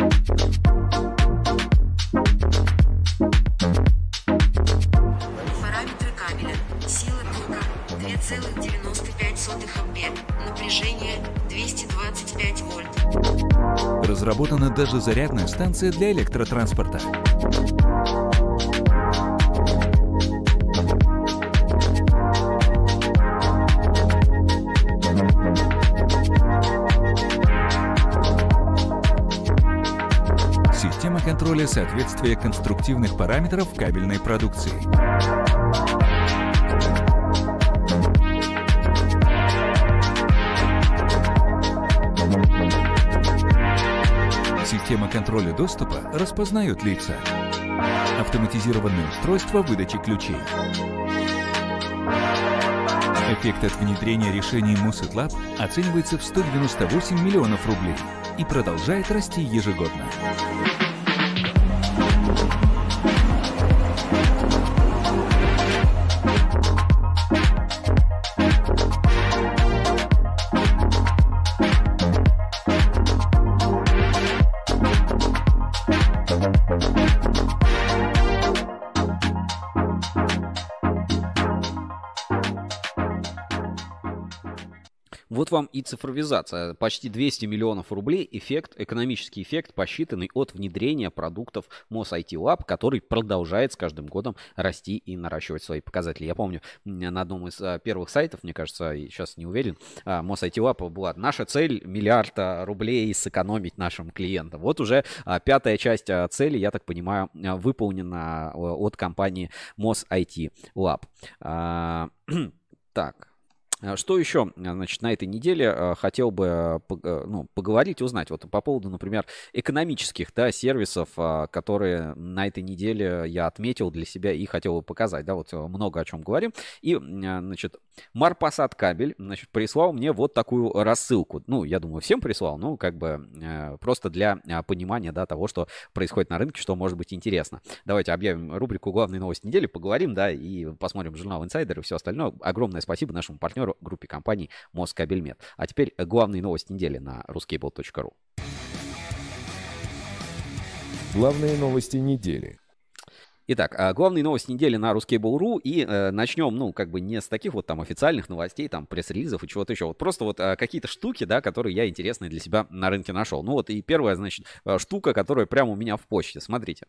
Разработана даже зарядная станция для электротранспорта. Система контроля соответствия конструктивных параметров кабельной продукции. Система контроля доступа распознает лица. Автоматизированное устройство выдачи ключей. Эффект от внедрения решений Muset Lab оценивается в 198 миллионов рублей и продолжает расти ежегодно. Вам и цифровизация. Почти 200 миллионов рублей эффект, экономический эффект, посчитанный от внедрения продуктов МОС IT Lab, который продолжает с каждым годом расти и наращивать свои показатели. Я помню, на одном из а, первых сайтов, мне кажется, сейчас не уверен, а, МОС IT Lab была наша цель миллиард рублей сэкономить нашим клиентам. Вот уже а, пятая часть цели, я так понимаю, выполнена от компании МОС IT Lab. Так, что еще, значит, на этой неделе э, хотел бы э, э, ну, поговорить, узнать вот по поводу, например, экономических да, сервисов, которые на этой неделе я отметил для себя и хотел бы показать, да, вот много о чем говорим. И, значит, Марпасад кабель, значит, прислал мне вот такую рассылку. Ну, я думаю, всем прислал, ну, как бы просто для понимания, да, того, что происходит на рынке, что может быть интересно. Давайте объявим рубрику «Главные новости недели», поговорим, да, и посмотрим журнал «Инсайдер» и все остальное. Огромное спасибо нашему партнеру группе компаний Москабельмет. А теперь главные новости недели на ruskable.ru. Главные новости недели. Итак, а, главные новости недели на Ruskable.ru и э, начнем, ну, как бы не с таких вот там официальных новостей, там, пресс-релизов и чего-то еще. Вот просто вот э, какие-то штуки, да, которые я интересные для себя на рынке нашел. Ну вот и первая, значит, э, штука, которая прямо у меня в почте. Смотрите.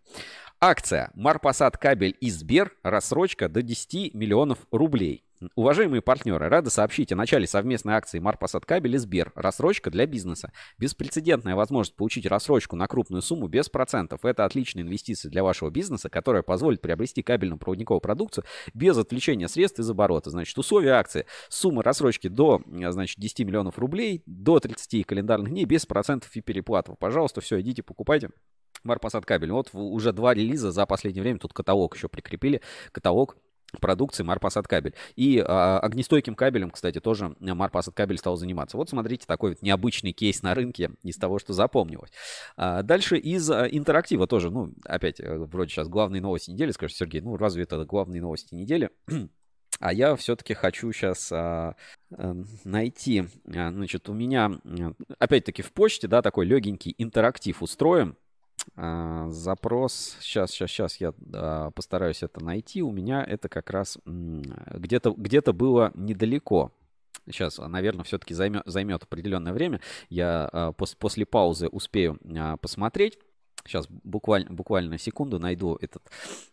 Акция Марпасад кабель и Сбер, рассрочка до 10 миллионов рублей. Уважаемые партнеры, рады сообщить о начале совместной акции Марпасад Кабель и Сбер. Рассрочка для бизнеса. Беспрецедентная возможность получить рассрочку на крупную сумму без процентов. Это отличная инвестиция для вашего бизнеса, которая позволит приобрести кабельную проводниковую продукцию без отвлечения средств из оборота. Значит, условия акции. Сумма рассрочки до значит, 10 миллионов рублей, до 30 календарных дней без процентов и переплат. Пожалуйста, все, идите, покупайте. Марпасад кабель. Вот уже два релиза за последнее время. Тут каталог еще прикрепили. Каталог продукции Марпасад кабель. И а, огнестойким кабелем, кстати, тоже Марпасад кабель стал заниматься. Вот смотрите, такой вот необычный кейс на рынке из того, что запомнилось. А, дальше из а, интерактива тоже, ну, опять, э, вроде сейчас главные новости недели, скажешь, Сергей, ну, разве это главные новости недели? А я все-таки хочу сейчас а, а, найти, а, значит, у меня, опять-таки в почте, да, такой легенький интерактив устроим. А, запрос, сейчас, сейчас, сейчас я а, постараюсь это найти. У меня это как раз где-то где было недалеко. Сейчас, наверное, все-таки займет, займет определенное время. Я а, пос, после паузы успею посмотреть. Сейчас буквально, буквально секунду найду этот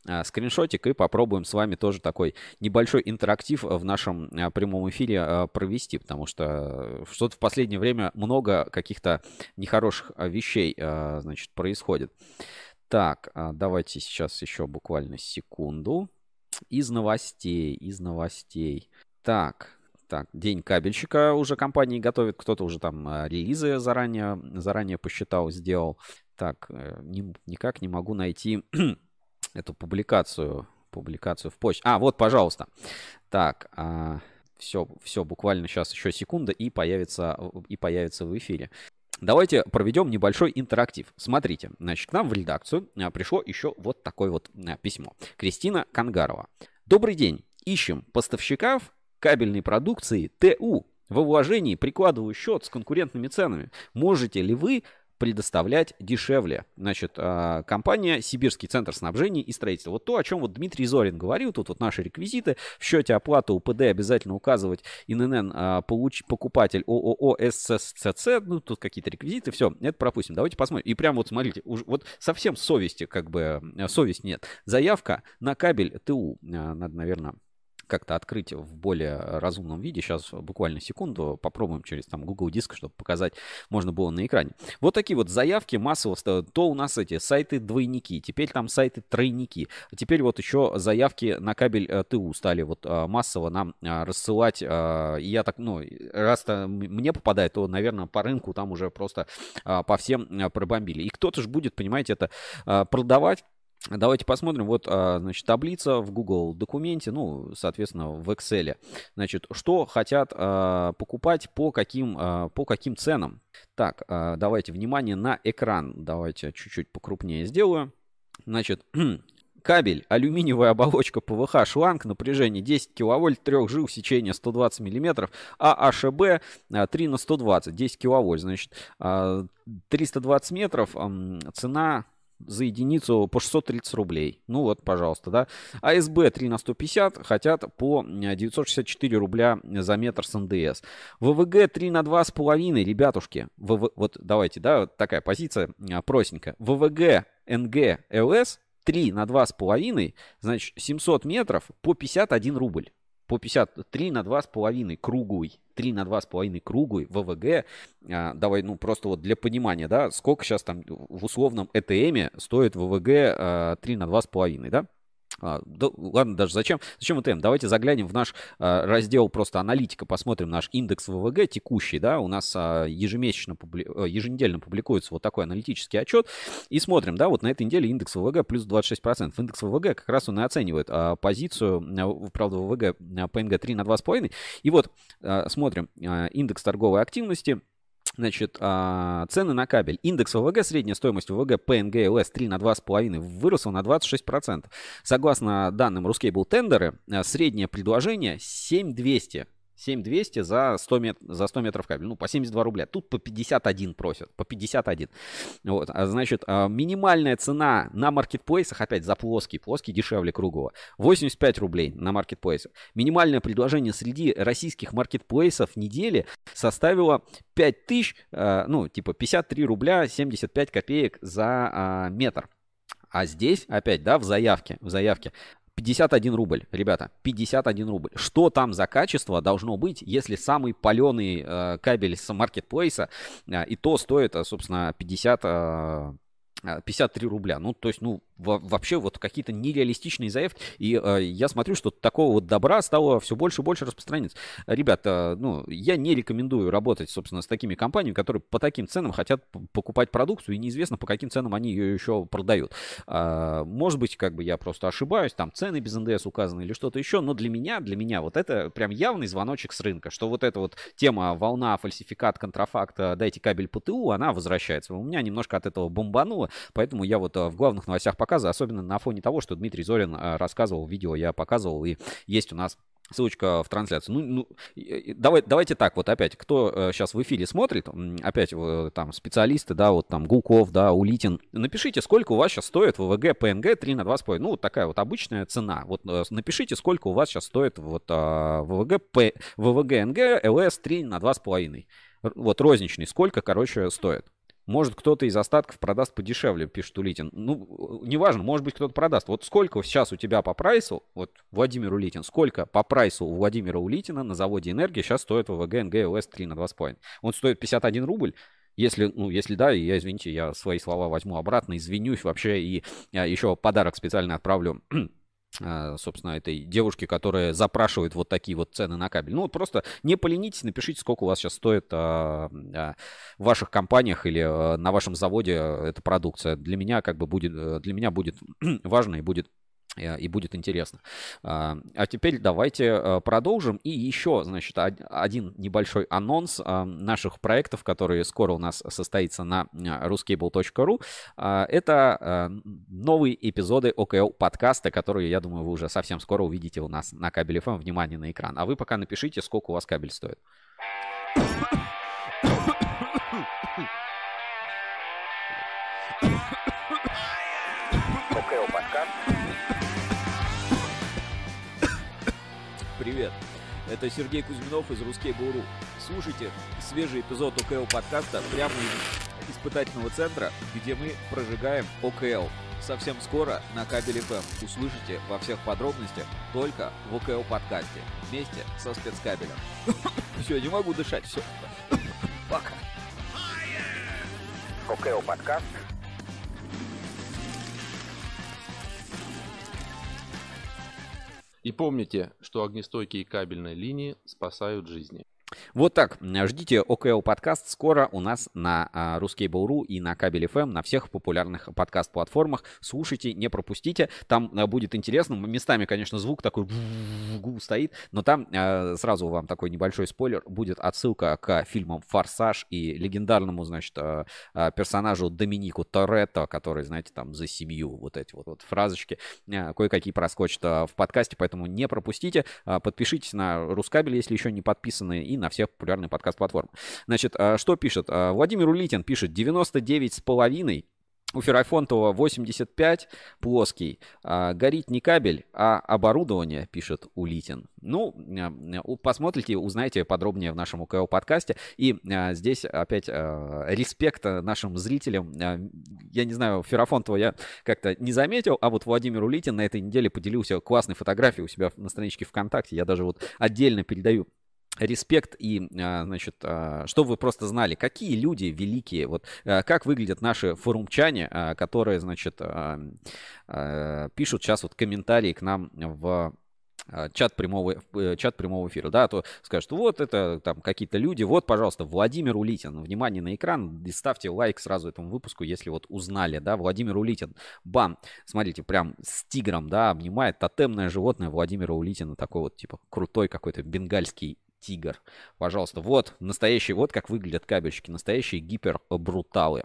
а, скриншотик и попробуем с вами тоже такой небольшой интерактив в нашем а, прямом эфире а, провести, потому что что-то в последнее время много каких-то нехороших а, вещей а, значит, происходит. Так, а, давайте сейчас еще буквально секунду. Из новостей, из новостей. Так, так, день кабельщика уже компании готовит, кто-то уже там релизы заранее, заранее посчитал, сделал. Так, э, не, никак не могу найти эту публикацию, публикацию в почте. А, вот, пожалуйста. Так, а, все, все, буквально сейчас еще секунда и появится, и появится в эфире. Давайте проведем небольшой интерактив. Смотрите, значит, к нам в редакцию а, пришло еще вот такое вот а, письмо. Кристина Кангарова. Добрый день. Ищем поставщиков кабельной продукции ТУ. Во вложении прикладываю счет с конкурентными ценами. Можете ли вы предоставлять дешевле. Значит, а, компания Сибирский центр снабжения и строительства. Вот то, о чем вот Дмитрий Зорин говорил, тут вот наши реквизиты. В счете оплаты УПД обязательно указывать ИНН а, получ, покупатель ООО ССЦЦ. Ну, тут какие-то реквизиты. Все, это пропустим. Давайте посмотрим. И прям вот смотрите, уж, вот совсем совести, как бы, совесть нет. Заявка на кабель ТУ. А, надо, наверное, как-то открыть в более разумном виде. Сейчас буквально секунду попробуем через там Google Диск, чтобы показать можно было на экране. Вот такие вот заявки массово То у нас эти сайты двойники, теперь там сайты тройники. Теперь вот еще заявки на кабель э, ТУ стали вот э, массово нам э, рассылать. И я так, ну, раз то мне попадает, то, наверное, по рынку там уже просто по всем пробомбили. И кто-то же будет, понимаете, это продавать Давайте посмотрим. Вот, а, значит, таблица в Google документе, ну, соответственно, в Excel. Значит, что хотят а, покупать, по каким, а, по каким ценам. Так, давайте, внимание на экран. Давайте чуть-чуть покрупнее сделаю. Значит, кабель, алюминиевая оболочка ПВХ, шланг, напряжение 10 киловольт, трех жил, сечение 120 миллиметров, АШБ 3 на 120, 10 киловольт. Значит, 320 метров, цена за единицу по 630 рублей. Ну вот, пожалуйста, да. АСБ 3 на 150 хотят по 964 рубля за метр с НДС. ВВГ 3 на 2,5, ребятушки. ВВ... Вот давайте, да, вот такая позиция а, простенькая. ВВГ, НГ, ЛС 3 на 2,5, значит, 700 метров по 51 рубль по 53 на 2,5 круглый. 3 на 2,5 круглый ВВГ. А, давай, ну, просто вот для понимания, да, сколько сейчас там в условном ЭТМе стоит ВВГ а, 3 на 2,5, да? А, да, ладно, даже зачем? Зачем ЭТМ? Давайте заглянем в наш а, раздел просто аналитика, посмотрим наш индекс ВВГ текущий, да, у нас а, ежемесячно, публи... Э, еженедельно публикуется вот такой аналитический отчет, и смотрим, да, вот на этой неделе индекс ВВГ плюс 26%. Индекс ВВГ как раз он и оценивает а, позицию, а, правда, ВВГ ПНГ 3 на 2,5, и вот а, смотрим а, индекс торговой активности, Значит, а, цены на кабель. Индекс ВВГ, средняя стоимость ВВГ ПНГ ЛС 3 на 2,5 выросла на 26%. Согласно данным Ruscable Тендеры, а, среднее предложение 7200 7200 за 100, мет... за 100 метров кабель. Ну, по 72 рубля. Тут по 51 просят. По 51. Вот. А, значит, а, минимальная цена на маркетплейсах, опять за плоский, плоский дешевле круглого, 85 рублей на маркетплейсах. Минимальное предложение среди российских маркетплейсов недели составило 5000, а, ну, типа 53 рубля 75 копеек за метр. А здесь, опять, да, в заявке, в заявке 51 рубль, ребята, 51 рубль. Что там за качество должно быть, если самый паленый э, кабель с маркетплейса, э, и то стоит, э, собственно, 50, э, 53 рубля. Ну, то есть, ну, вообще вот какие-то нереалистичные заявки. И э, я смотрю, что такого вот добра стало все больше и больше распространяться. Ребята, ну, я не рекомендую работать, собственно, с такими компаниями, которые по таким ценам хотят покупать продукцию, и неизвестно, по каким ценам они ее еще продают. А, может быть, как бы я просто ошибаюсь, там цены без НДС указаны или что-то еще, но для меня, для меня вот это прям явный звоночек с рынка, что вот эта вот тема волна, фальсификат, контрафакт, дайте кабель ПТУ, она возвращается. У меня немножко от этого бомбануло, поэтому я вот э, в главных новостях пока показа, особенно на фоне того, что Дмитрий Зорин а, рассказывал, видео я показывал, и есть у нас Ссылочка в трансляцию. Ну, ну давай, давайте так, вот опять, кто сейчас э, в эфире смотрит, опять там специалисты, да, вот там Гулков, да, Улитин, напишите, сколько у вас сейчас стоит ВВГ ПНГ 3 на 2,5. Ну, вот такая вот обычная цена. Вот э, напишите, сколько у вас сейчас стоит вот а, ВВГ, П, ВВГ НГ ЛС 3 на 2,5. Вот розничный, сколько, короче, стоит. Может, кто-то из остатков продаст подешевле, пишет Улитин. Ну, неважно, может быть, кто-то продаст. Вот сколько сейчас у тебя по прайсу, вот Владимир Улитин, сколько по прайсу у Владимира Улитина на заводе «Энергия» сейчас стоит ВВГ НГ 3 на 2,5? Он стоит 51 рубль. Если, ну, если да, я, извините, я свои слова возьму обратно, извинюсь вообще и я еще подарок специально отправлю собственно, этой девушки, которая запрашивает вот такие вот цены на кабель. Ну, просто не поленитесь, напишите, сколько у вас сейчас стоит а, а, в ваших компаниях или а, на вашем заводе эта продукция. Для меня как бы будет, э, для меня будет важно и будет Э, и будет интересно. А, а теперь давайте э, продолжим. И еще, значит, один небольшой анонс а, наших проектов, которые скоро у нас состоится на э, ruscable.ru. А, это новые эпизоды ОКЛ подкаста, которые, я думаю, вы уже совсем скоро увидите у нас на кабеле FM. Внимание на экран. А вы пока напишите, сколько у вас кабель стоит. Привет! Это Сергей Кузьминов из Русскей Буру. Слушайте свежий эпизод ОКЛ подкаста прямо из испытательного центра, где мы прожигаем ОКЛ. Совсем скоро на кабеле ФМ услышите во всех подробностях только в ОКЛ подкасте вместе со спецкабелем. Все, не могу дышать, все. Пока. ОКЛ подкаст И помните, что огнестойкие кабельные линии спасают жизни. Вот так. Ждите ОКЛ подкаст скоро у нас на а, Ruskable.ru и на Кабель FM, на всех популярных подкаст-платформах. Слушайте, не пропустите. Там а, будет интересно. Местами, конечно, звук такой стоит, но там сразу вам такой небольшой спойлер. Будет отсылка к фильмам «Форсаж» и легендарному, значит, персонажу Доминику Торетто, который, знаете, там за семью вот эти вот, вот фразочки кое-какие проскочат в подкасте, поэтому не пропустите. Подпишитесь на Рускабель, если еще не подписаны, и на всех популярных подкаст-платформах. Значит, а, что пишет? А, Владимир Улитин пишет 99 с половиной у Феррафонтова 85, плоский. А, горит не кабель, а оборудование, пишет Улитин. Ну, а, посмотрите, узнаете подробнее в нашем УКО подкасте. И а, здесь опять а, респект нашим зрителям. А, я не знаю, Феррафонтова я как-то не заметил, а вот Владимир Улитин на этой неделе поделился классной фотографией у себя на страничке ВКонтакте. Я даже вот отдельно передаю респект и, а, значит, а, что вы просто знали, какие люди великие, вот а, как выглядят наши форумчане, которые, значит, пишут сейчас вот комментарии к нам в чат прямого, э, чат прямого эфира, да, то скажут, вот это там какие-то люди, вот, пожалуйста, Владимир Улитин, внимание на экран, и ставьте лайк сразу этому выпуску, если вот узнали, да, Владимир Улитин, бам, смотрите, прям с тигром, да, обнимает тотемное животное Владимира Улитина, такой вот, типа, крутой какой-то бенгальский тигр. Пожалуйста, вот настоящий, вот как выглядят кабельщики, настоящие гипербруталы.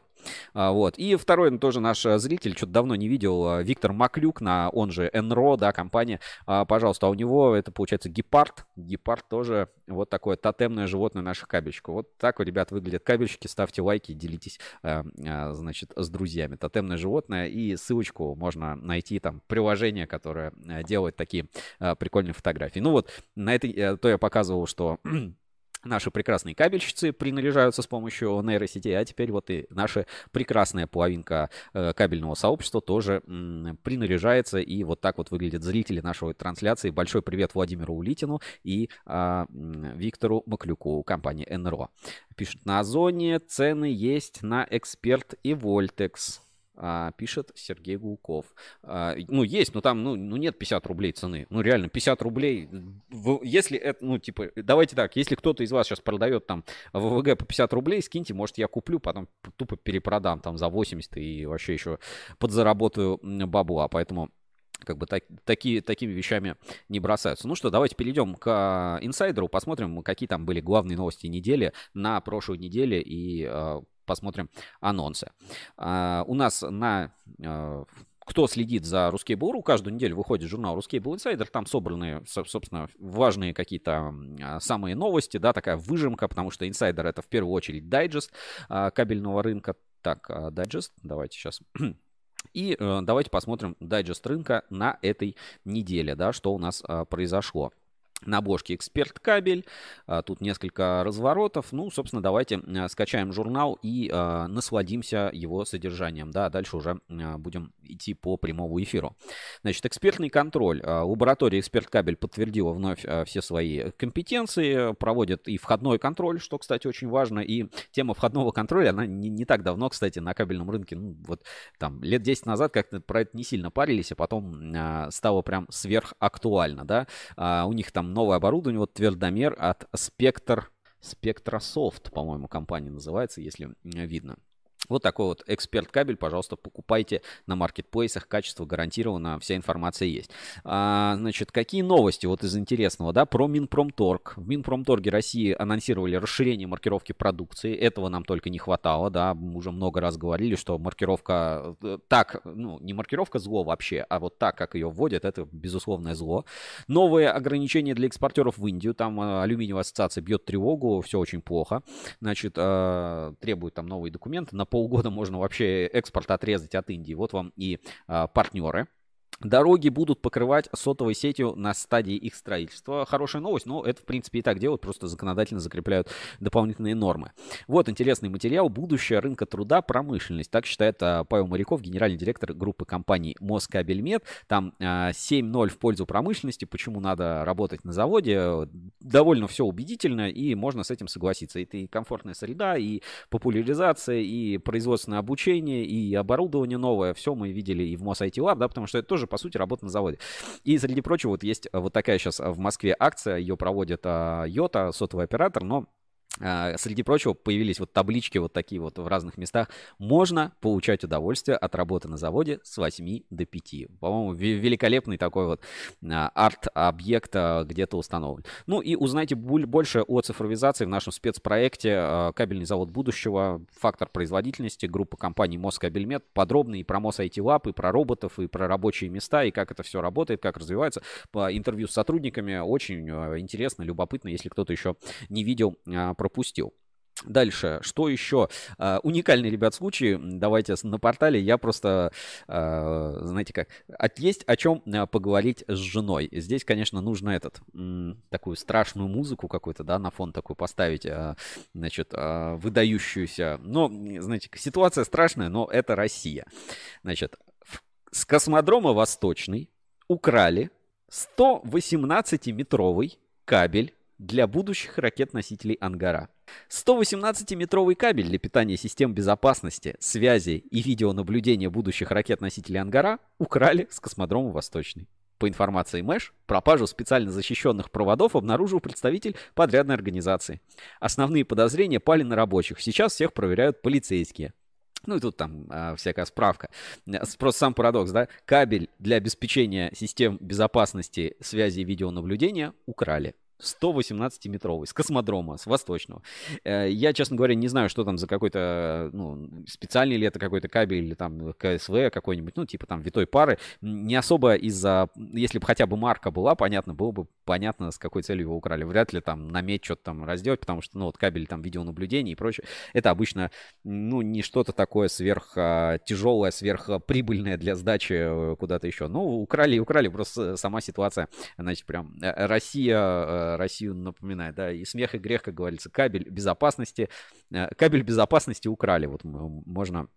А, вот. И второй тоже наш э, зритель, что-то давно не видел, э, Виктор Маклюк, на, он же НРО, да, компания. А, пожалуйста, а у него это получается гепард. Гепард тоже вот такое тотемное животное наших кабельщиков. Вот так, ребят, выглядят кабельщики. Ставьте лайки, делитесь, а, значит, с друзьями. Тотемное животное. И ссылочку можно найти там приложение, которое делает такие прикольные фотографии. Ну вот, на этой, то я показывал, что Наши прекрасные кабельщицы принаряжаются с помощью нейросетей, а теперь вот и наша прекрасная половинка э, кабельного сообщества тоже принаряжается. И вот так вот выглядят зрители нашей трансляции. Большой привет Владимиру Улитину и э, Виктору Маклюку, компании НРО. Пишет, на Озоне цены есть на Эксперт и Вольтекс а, пишет Сергей Гулков. А, ну, есть, но там, ну, ну, нет 50 рублей цены. Ну, реально, 50 рублей. Если это, ну, типа, давайте так, если кто-то из вас сейчас продает там ВВГ по 50 рублей, скиньте, может, я куплю, потом тупо перепродам там за 80 и вообще еще подзаработаю бабла. Поэтому как бы так, такие, такими вещами не бросаются. Ну что, давайте перейдем к а, инсайдеру, посмотрим, какие там были главные новости недели на прошлой неделе и посмотрим анонсы. А, у нас на а, кто следит за Ruskable.ru, каждую неделю выходит журнал Ruskable Insider, там собраны, собственно, важные какие-то а, самые новости, да, такая выжимка, потому что Insider это в первую очередь дайджест кабельного рынка. Так, дайджест, давайте сейчас и э, давайте посмотрим дайджест рынка на этой неделе, да, что у нас э, произошло на обложке эксперт кабель. А, тут несколько разворотов. Ну, собственно, давайте а, скачаем журнал и э, насладимся его содержанием. Да, дальше уже э, будем идти по прямому эфиру. Значит, экспертный контроль. Лаборатория эксперт кабель подтвердила вновь все свои компетенции. Проводит и входной контроль, что, кстати, очень важно. И тема входного контроля, она не, не так давно, кстати, на кабельном рынке, ну, вот там лет 10 назад как-то про это не сильно парились, а потом э, стало прям сверхактуально, да. А, у них там там новое оборудование, вот твердомер от Spectre, Spectrasoft, по-моему, компания называется, если видно. Вот такой вот эксперт кабель, пожалуйста, покупайте на маркетплейсах, качество гарантировано, вся информация есть. А, значит, какие новости вот из интересного, да, про Минпромторг. В Минпромторге России анонсировали расширение маркировки продукции, этого нам только не хватало, да, мы уже много раз говорили, что маркировка э, так, ну, не маркировка зло вообще, а вот так, как ее вводят, это безусловное зло. Новые ограничения для экспортеров в Индию, там э, алюминиевая ассоциация бьет тревогу, все очень плохо, значит, э, требуют там новые документы, на полгода можно вообще экспорт отрезать от Индии. Вот вам и а, партнеры. Дороги будут покрывать сотовой сетью на стадии их строительства. Хорошая новость, но это, в принципе, и так делают, просто законодательно закрепляют дополнительные нормы. Вот интересный материал «Будущее рынка труда. Промышленность». Так считает а, Павел Моряков, генеральный директор группы компаний Москабельмет. Там а, 7-0 в пользу промышленности, почему надо работать на заводе. Довольно все убедительно, и можно с этим согласиться. Это и комфортная среда, и популяризация, и производственное обучение, и оборудование новое. Все мы видели и в Мос IT Lab, да, потому что это тоже тоже, по сути, работа на заводе. И, среди прочего, вот есть вот такая сейчас в Москве акция, ее проводит Йота, сотовый оператор, но а, среди прочего появились вот таблички вот такие вот в разных местах. Можно получать удовольствие от работы на заводе с 8 до 5. По-моему, великолепный такой вот а, арт-объект а, где-то установлен. Ну и узнайте больше о цифровизации в нашем спецпроекте «Кабельный завод будущего. Фактор производительности» группы компаний Москабельмет. Подробно и про Мос IT Lab, и про роботов, и про рабочие места, и как это все работает, как развивается. По интервью с сотрудниками очень интересно, любопытно, если кто-то еще не видел про пропустил. Дальше, что еще? Uh, уникальный, ребят, случай. Давайте на портале. Я просто, uh, знаете как, от, есть о чем uh, поговорить с женой. Здесь, конечно, нужно этот, такую страшную музыку какую-то, да, на фон такую поставить, значит, выдающуюся. Но, знаете, ситуация страшная, но это Россия. Значит, с космодрома Восточный украли 118-метровый кабель для будущих ракет-носителей «Ангара». 118-метровый кабель для питания систем безопасности, связи и видеонаблюдения будущих ракет-носителей «Ангара» украли с космодрома «Восточный». По информации МЭШ, пропажу специально защищенных проводов обнаружил представитель подрядной организации. Основные подозрения пали на рабочих. Сейчас всех проверяют полицейские. Ну и тут там а, всякая справка. Просто сам парадокс, да? Кабель для обеспечения систем безопасности связи и видеонаблюдения украли. 118-метровый, с космодрома, с восточного. Э, я, честно говоря, не знаю, что там за какой-то, ну, специальный ли это какой-то кабель или там КСВ какой-нибудь, ну, типа там витой пары. Не особо из-за, если бы хотя бы марка была, понятно, было бы понятно, с какой целью его украли. Вряд ли там на медь что-то там разделать, потому что, ну, вот кабель там видеонаблюдения и прочее. Это обычно, ну, не что-то такое сверх а, тяжелое, сверхприбыльное для сдачи э, куда-то еще. Ну, украли и украли, просто сама ситуация, значит, прям э, Россия Россию напоминает, да, и смех и грех, как говорится, кабель безопасности, э, кабель безопасности украли, вот можно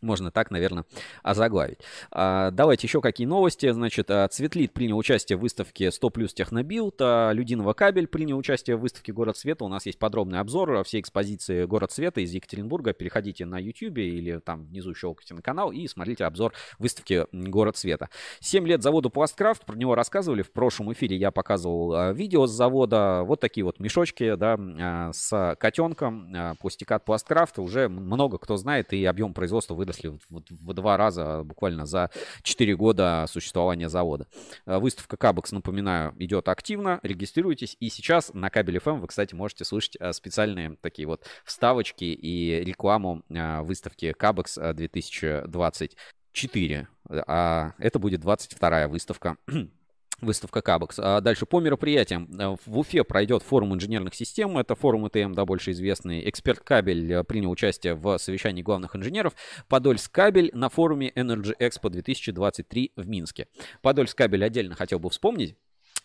можно так, наверное, озаглавить. А, давайте еще какие новости. Значит, а, Цветлит принял участие в выставке 100 плюс Технобилд. А, Людиного кабель принял участие в выставке Город Света. У нас есть подробный обзор всей экспозиции Город Света из Екатеринбурга. Переходите на YouTube или там внизу щелкайте на канал и смотрите обзор выставки Город Света. 7 лет заводу Пласткрафт. Про него рассказывали. В прошлом эфире я показывал а, видео с завода. Вот такие вот мешочки, да, а, с котенком. А, пластикат Пласткрафт. Уже много кто знает и объем производства вы выросли в, в, два раза буквально за 4 года существования завода. Э, выставка Кабекс, напоминаю, идет активно. Регистрируйтесь. И сейчас на кабеле FM вы, кстати, можете слышать э, специальные такие вот вставочки и рекламу э, выставки Кабекс 2024. А это будет 22 выставка Выставка Кабекс. А дальше по мероприятиям. Э, в Уфе пройдет форум инженерных систем. Это форум ИТМ, да, больше известный. Эксперт Кабель э, принял участие в совещании главных инженеров. Подольск Кабель на форуме Energy Expo 2023 в Минске. Подольск Кабель отдельно хотел бы вспомнить.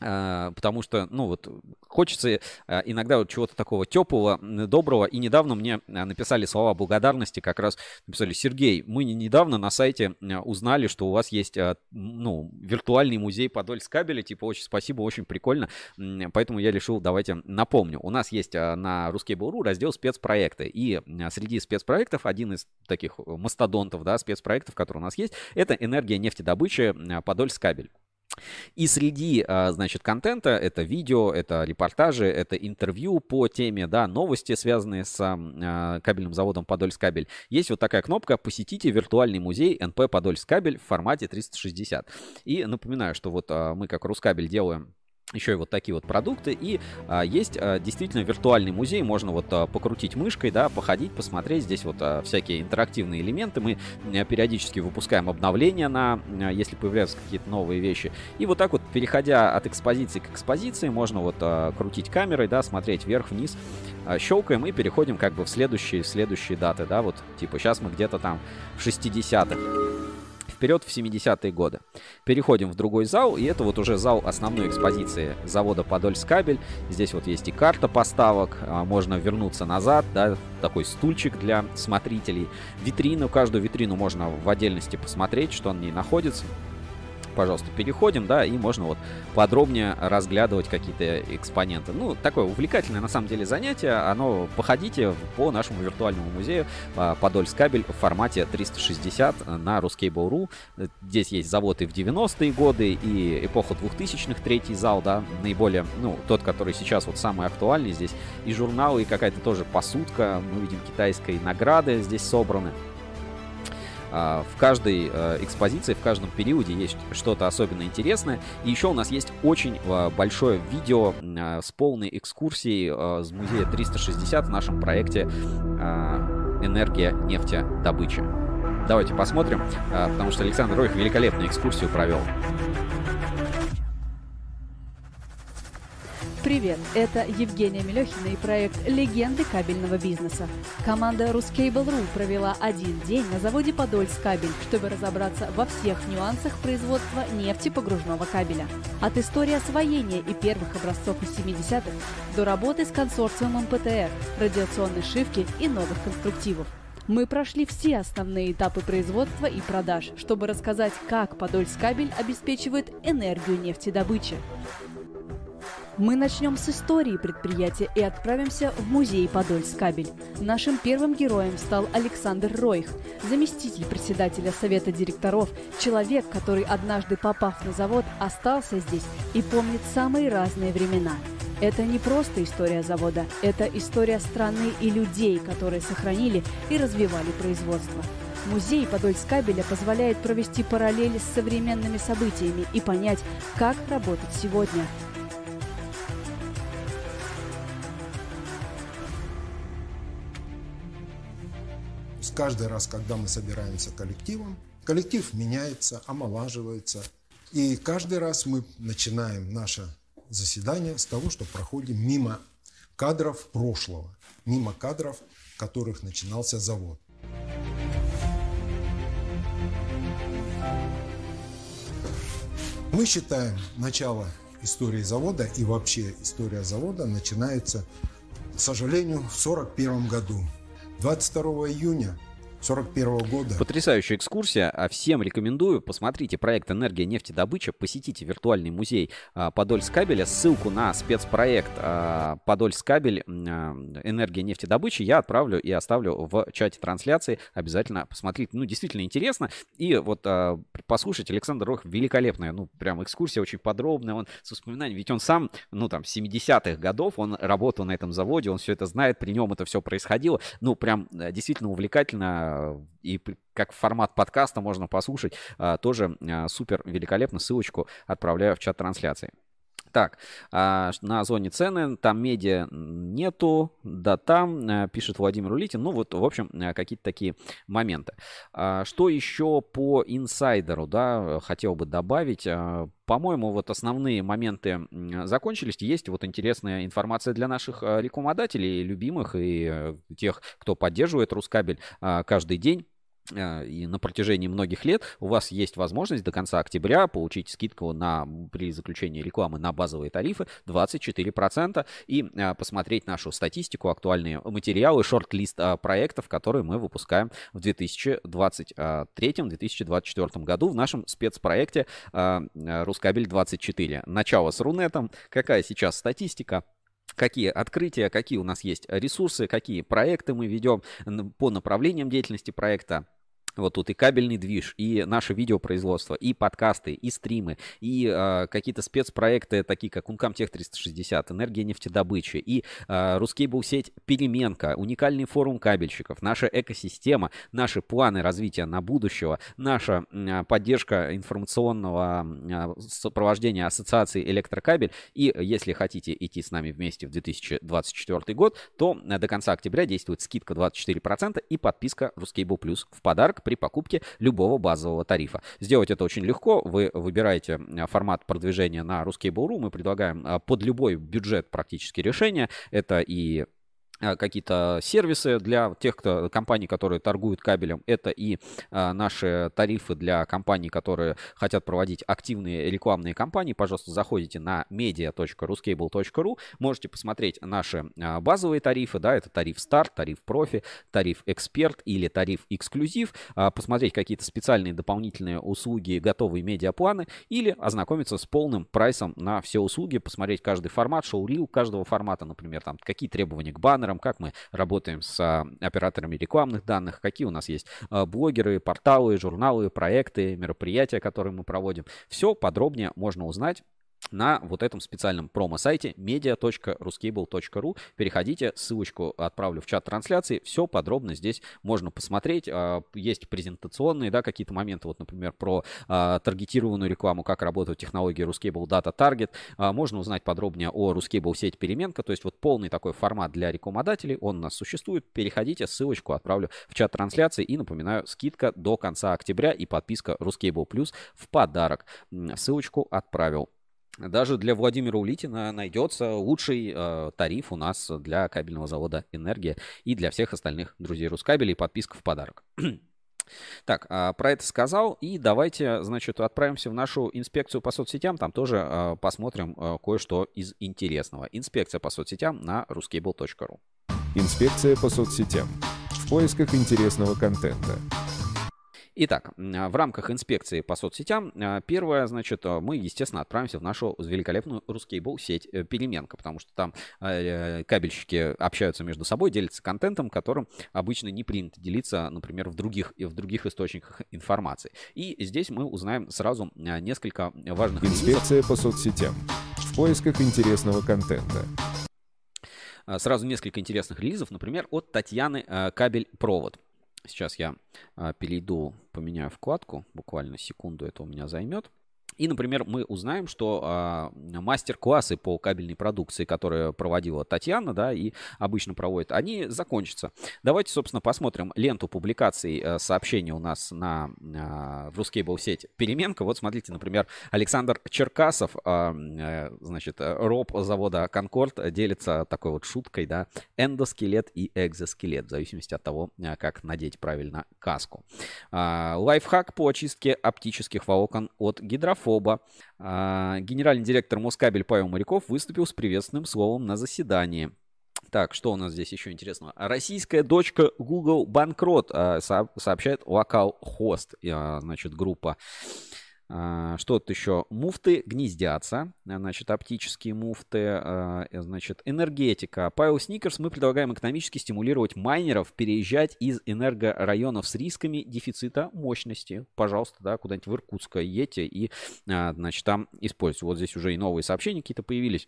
А, потому что, ну вот, хочется а, иногда вот чего-то такого теплого, доброго. И недавно мне а, написали слова благодарности, как раз написали, Сергей, мы недавно на сайте узнали, что у вас есть, ну, виртуальный музей Подольск кабеля, типа, очень спасибо, очень прикольно, поэтому я решил, давайте напомню. У нас есть на Ruskable.ru раздел спецпроекты, и среди спецпроектов один из таких мастодонтов, да, спецпроектов, который у нас есть, это энергия нефтедобычи Подольск кабель. И среди, а, значит, контента, это видео, это репортажи, это интервью по теме, да, новости, связанные с а, кабельным заводом Подольскабель. Есть вот такая кнопка «Посетите виртуальный музей НП Подольскабель в формате 360». И напоминаю, что вот а, мы как Рускабель делаем еще и вот такие вот продукты. И а, есть а, действительно виртуальный музей, можно вот а, покрутить мышкой, да, походить, посмотреть. Здесь вот а, всякие интерактивные элементы. Мы а, периодически выпускаем обновления на, а, если появляются какие-то новые вещи. И вот так вот, переходя от экспозиции к экспозиции, можно вот а, крутить камерой, да, смотреть вверх-вниз. А, щелкаем и переходим как бы в следующие, следующие даты, да, вот типа сейчас мы где-то там в 60-х вперед в 70-е годы. Переходим в другой зал, и это вот уже зал основной экспозиции завода Подольскабель. Здесь вот есть и карта поставок, а, можно вернуться назад, да, такой стульчик для смотрителей. Витрину, каждую витрину можно в отдельности посмотреть, что в ней находится пожалуйста, переходим, да, и можно вот подробнее разглядывать какие-то экспоненты. Ну, такое увлекательное на самом деле занятие. Оно походите по нашему виртуальному музею а, Подольск кабель в формате 360 на Ruskable.ru. Здесь есть завод и в 90-е годы, и эпоха 2000-х, третий зал, да, наиболее, ну, тот, который сейчас вот самый актуальный. Здесь и журналы, и какая-то тоже посудка. Мы видим китайской награды здесь собраны. А, в каждой э, экспозиции, в каждом периоде есть что-то особенно интересное. И еще у нас есть очень э, большое видео э, с полной экскурсией с музея 360 в нашем проекте «Энергия нефтедобычи». Давайте посмотрим, потому что Александр Ройх великолепную экскурсию провел. Привет, это Евгения Мелехина и проект «Легенды кабельного бизнеса». Команда Ruscable.ru провела один день на заводе «Подольскабель», чтобы разобраться во всех нюансах производства нефтепогружного кабеля. От истории освоения и первых образцов из 70-х до работы с консорциумом ПТР, радиационной шивки и новых конструктивов. Мы прошли все основные этапы производства и продаж, чтобы рассказать, как Подольскабель обеспечивает энергию нефтедобычи. Мы начнем с истории предприятия и отправимся в музей Подольскабель. Нашим первым героем стал Александр Ройх, заместитель председателя совета директоров, человек, который однажды попав на завод, остался здесь и помнит самые разные времена. Это не просто история завода, это история страны и людей, которые сохранили и развивали производство. Музей Подольскабеля позволяет провести параллели с современными событиями и понять, как работать сегодня – каждый раз, когда мы собираемся коллективом, коллектив меняется, омолаживается. И каждый раз мы начинаем наше заседание с того, что проходим мимо кадров прошлого, мимо кадров, которых начинался завод. Мы считаем начало истории завода и вообще история завода начинается, к сожалению, в 1941 году. 22 июня 41 года. Потрясающая экскурсия. А всем рекомендую. Посмотрите проект «Энергия нефтедобыча». Посетите виртуальный музей а, Подольскабеля. Ссылку на спецпроект а, Подольскабель «Энергия нефтедобычи» я отправлю и оставлю в чате трансляции. Обязательно посмотрите. Ну, действительно интересно. И вот послушать Александр Рох великолепная, ну, прям экскурсия очень подробная. Он с воспоминаниями. Ведь он сам, ну, там, 70-х годов, он работал на этом заводе, он все это знает, при нем это все происходило. Ну, прям действительно увлекательно и как формат подкаста можно послушать, а, тоже а, супер великолепно. Ссылочку отправляю в чат трансляции. Так, а, на зоне цены, там медиа нету, да там, пишет Владимир Улитин. Ну вот, в общем, какие-то такие моменты. Что еще по инсайдеру, да, хотел бы добавить. По-моему, вот основные моменты закончились. Есть вот интересная информация для наших рекламодателей, любимых и э, тех, кто поддерживает Рускабель каждый день. Э, и на протяжении многих лет у вас есть возможность до конца октября получить скидку на, при заключении рекламы на базовые тарифы 24% и а, посмотреть нашу статистику, актуальные материалы, шорт-лист а, проектов, которые мы выпускаем в 2023-2024 году в нашем спецпроекте а, Рускабель 24. Начало с Рунетом. Какая сейчас статистика? Какие открытия, какие у нас есть ресурсы, какие проекты мы ведем по направлениям деятельности проекта. Вот тут и кабельный движ, и наше видеопроизводство, и подкасты, и стримы, и э, какие-то спецпроекты, такие как Uncomtech 360, энергия нефтедобычи, и э, Рускейбл сеть Переменка, уникальный форум кабельщиков, наша экосистема, наши планы развития на будущего, наша э, поддержка информационного э, сопровождения ассоциации электрокабель. И если хотите идти с нами вместе в 2024 год, то до конца октября действует скидка 24% и подписка Рускейбл Плюс в подарок при покупке любого базового тарифа. Сделать это очень легко. Вы выбираете формат продвижения на Буру. Мы предлагаем а, под любой бюджет практически решения. Это и какие-то сервисы для тех кто, компаний, которые торгуют кабелем. Это и а, наши тарифы для компаний, которые хотят проводить активные рекламные кампании. Пожалуйста, заходите на media.ruscable.ru, можете посмотреть наши а, базовые тарифы. Да, это тариф старт, тариф профи, тариф эксперт или тариф эксклюзив. А, посмотреть какие-то специальные дополнительные услуги, готовые медиапланы или ознакомиться с полным прайсом на все услуги, посмотреть каждый формат, шоу-рил каждого формата, например, там какие требования к баннерам, партнерам, как мы работаем с а, операторами рекламных данных, какие у нас есть а, блогеры, порталы, журналы, проекты, мероприятия, которые мы проводим. Все подробнее можно узнать на вот этом специальном промо-сайте media.ruscable.ru. Переходите, ссылочку отправлю в чат трансляции. Все подробно здесь можно посмотреть. А, есть презентационные, да, какие-то моменты, вот, например, про а, таргетированную рекламу, как работают технологии Ruscable Data Target. А, можно узнать подробнее о Ruscable сеть переменка, то есть вот полный такой формат для рекламодателей, он у нас существует. Переходите, ссылочку отправлю в чат трансляции и напоминаю, скидка до конца октября и подписка Ruscable Plus в подарок. Ссылочку отправил. Даже для Владимира Улитина найдется лучший э, тариф у нас для кабельного завода «Энергия» и для всех остальных друзей Рускабеля и подписка в подарок. Так, а, про это сказал. И давайте, значит, отправимся в нашу инспекцию по соцсетям. Там тоже а, посмотрим а, кое-что из интересного. Инспекция по соцсетям на ruscable.ru. Инспекция по соцсетям. В поисках интересного контента. Итак, а, в рамках инспекции по соцсетям, а, первое, значит, а, мы, естественно, отправимся в нашу великолепную Ruskable сеть э, Переменка, потому что там э, кабельщики общаются между собой, делятся контентом, которым обычно не принято делиться, например, в других, в других источниках информации. И здесь мы узнаем сразу несколько важных... Инспекция по соцсетям. В поисках интересного контента сразу несколько интересных релизов, например, от Татьяны Кабель-Провод. Сейчас я а, перейду, поменяю вкладку, буквально секунду это у меня займет. И, например, мы узнаем, что а, мастер-классы по кабельной продукции, которые проводила Татьяна, да, и обычно проводит, они закончатся. Давайте, собственно, посмотрим ленту публикаций а, сообщений у нас на а, в Ruscable сеть Переменка. Вот смотрите, например, Александр Черкасов, а, а, значит, роб завода Конкорд делится такой вот шуткой, да, эндоскелет и экзоскелет, в зависимости от того, а, как надеть правильно каску. А, лайфхак по очистке оптических волокон от гидрофона Фоба. А, генеральный директор Москабель Павел Моряков выступил с приветственным словом на заседании. Так, что у нас здесь еще интересного? Российская дочка Google банкрот, а, сообщает Локал Хост, а, значит, группа. А, что тут еще? Муфты гнездятся, значит, оптические муфты, а, значит, энергетика. Павел Сникерс, мы предлагаем экономически стимулировать майнеров переезжать из энергорайонов с рисками дефицита мощности. Пожалуйста, да, куда-нибудь в Иркутское едьте и, а, значит, там используйте. Вот здесь уже и новые сообщения какие-то появились.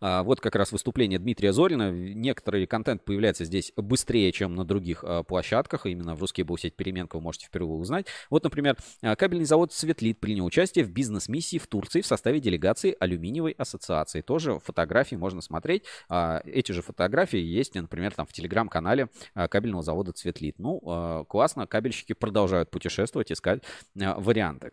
А, вот как раз выступление Дмитрия Зорина. Некоторый контент появляется здесь быстрее, чем на других а, площадках. Именно в русский был сеть переменка вы можете впервые узнать. Вот, например, а, кабельный завод Светлит принял участие в бизнес-миссии в Турции в составе делегации Алюминиевой ассоциации. Тоже фотографии можно смотреть. Эти же фотографии есть, например, там в телеграм-канале кабельного завода Светлит. Ну, классно, кабельщики продолжают путешествовать, искать варианты.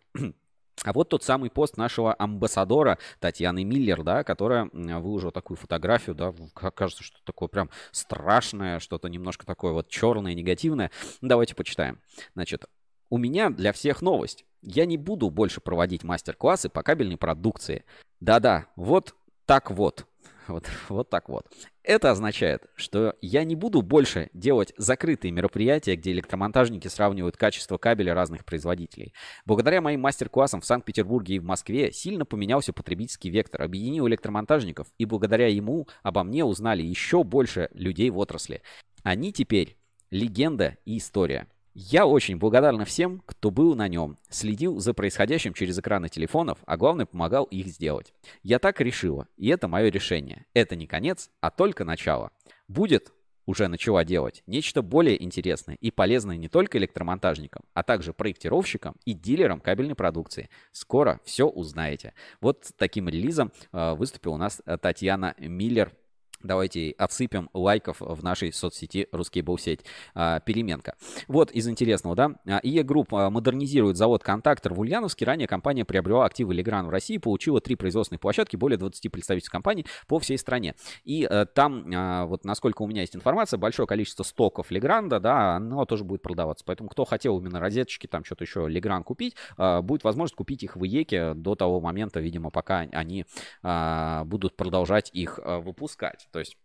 А вот тот самый пост нашего амбассадора Татьяны Миллер, да, которая выложила такую фотографию, да, кажется, что такое прям страшное, что-то немножко такое вот черное, негативное. Давайте почитаем. Значит, у меня для всех новость. Я не буду больше проводить мастер-классы по кабельной продукции. Да-да, вот так вот. Вот, вот так вот. Это означает, что я не буду больше делать закрытые мероприятия, где электромонтажники сравнивают качество кабеля разных производителей. Благодаря моим мастер-классам в Санкт-Петербурге и в Москве сильно поменялся потребительский вектор, объединил электромонтажников, и благодаря ему обо мне узнали еще больше людей в отрасли. Они теперь легенда и история. Я очень благодарна всем, кто был на нем, следил за происходящим через экраны телефонов, а главное помогал их сделать. Я так решила, и это мое решение. Это не конец, а только начало. Будет уже начала делать нечто более интересное и полезное не только электромонтажникам, а также проектировщикам и дилерам кабельной продукции. Скоро все узнаете. Вот таким релизом э, выступила у нас э, Татьяна Миллер Давайте отсыпем лайков в нашей соцсети «RusCable сеть а, Переменка. Вот из интересного, да. IEK Group а, модернизирует завод «Контактор» в Ульяновске. Ранее компания приобрела активы Легран в России, получила три производственных площадки, более 20 представительств компаний по всей стране. И а, там, а, вот насколько у меня есть информация, большое количество стоков Легранда, да, оно тоже будет продаваться. Поэтому кто хотел именно розеточки, там что-то еще Легран купить, а, будет возможность купить их в IEK е до того момента, видимо, пока они а, будут продолжать их а, выпускать. То есть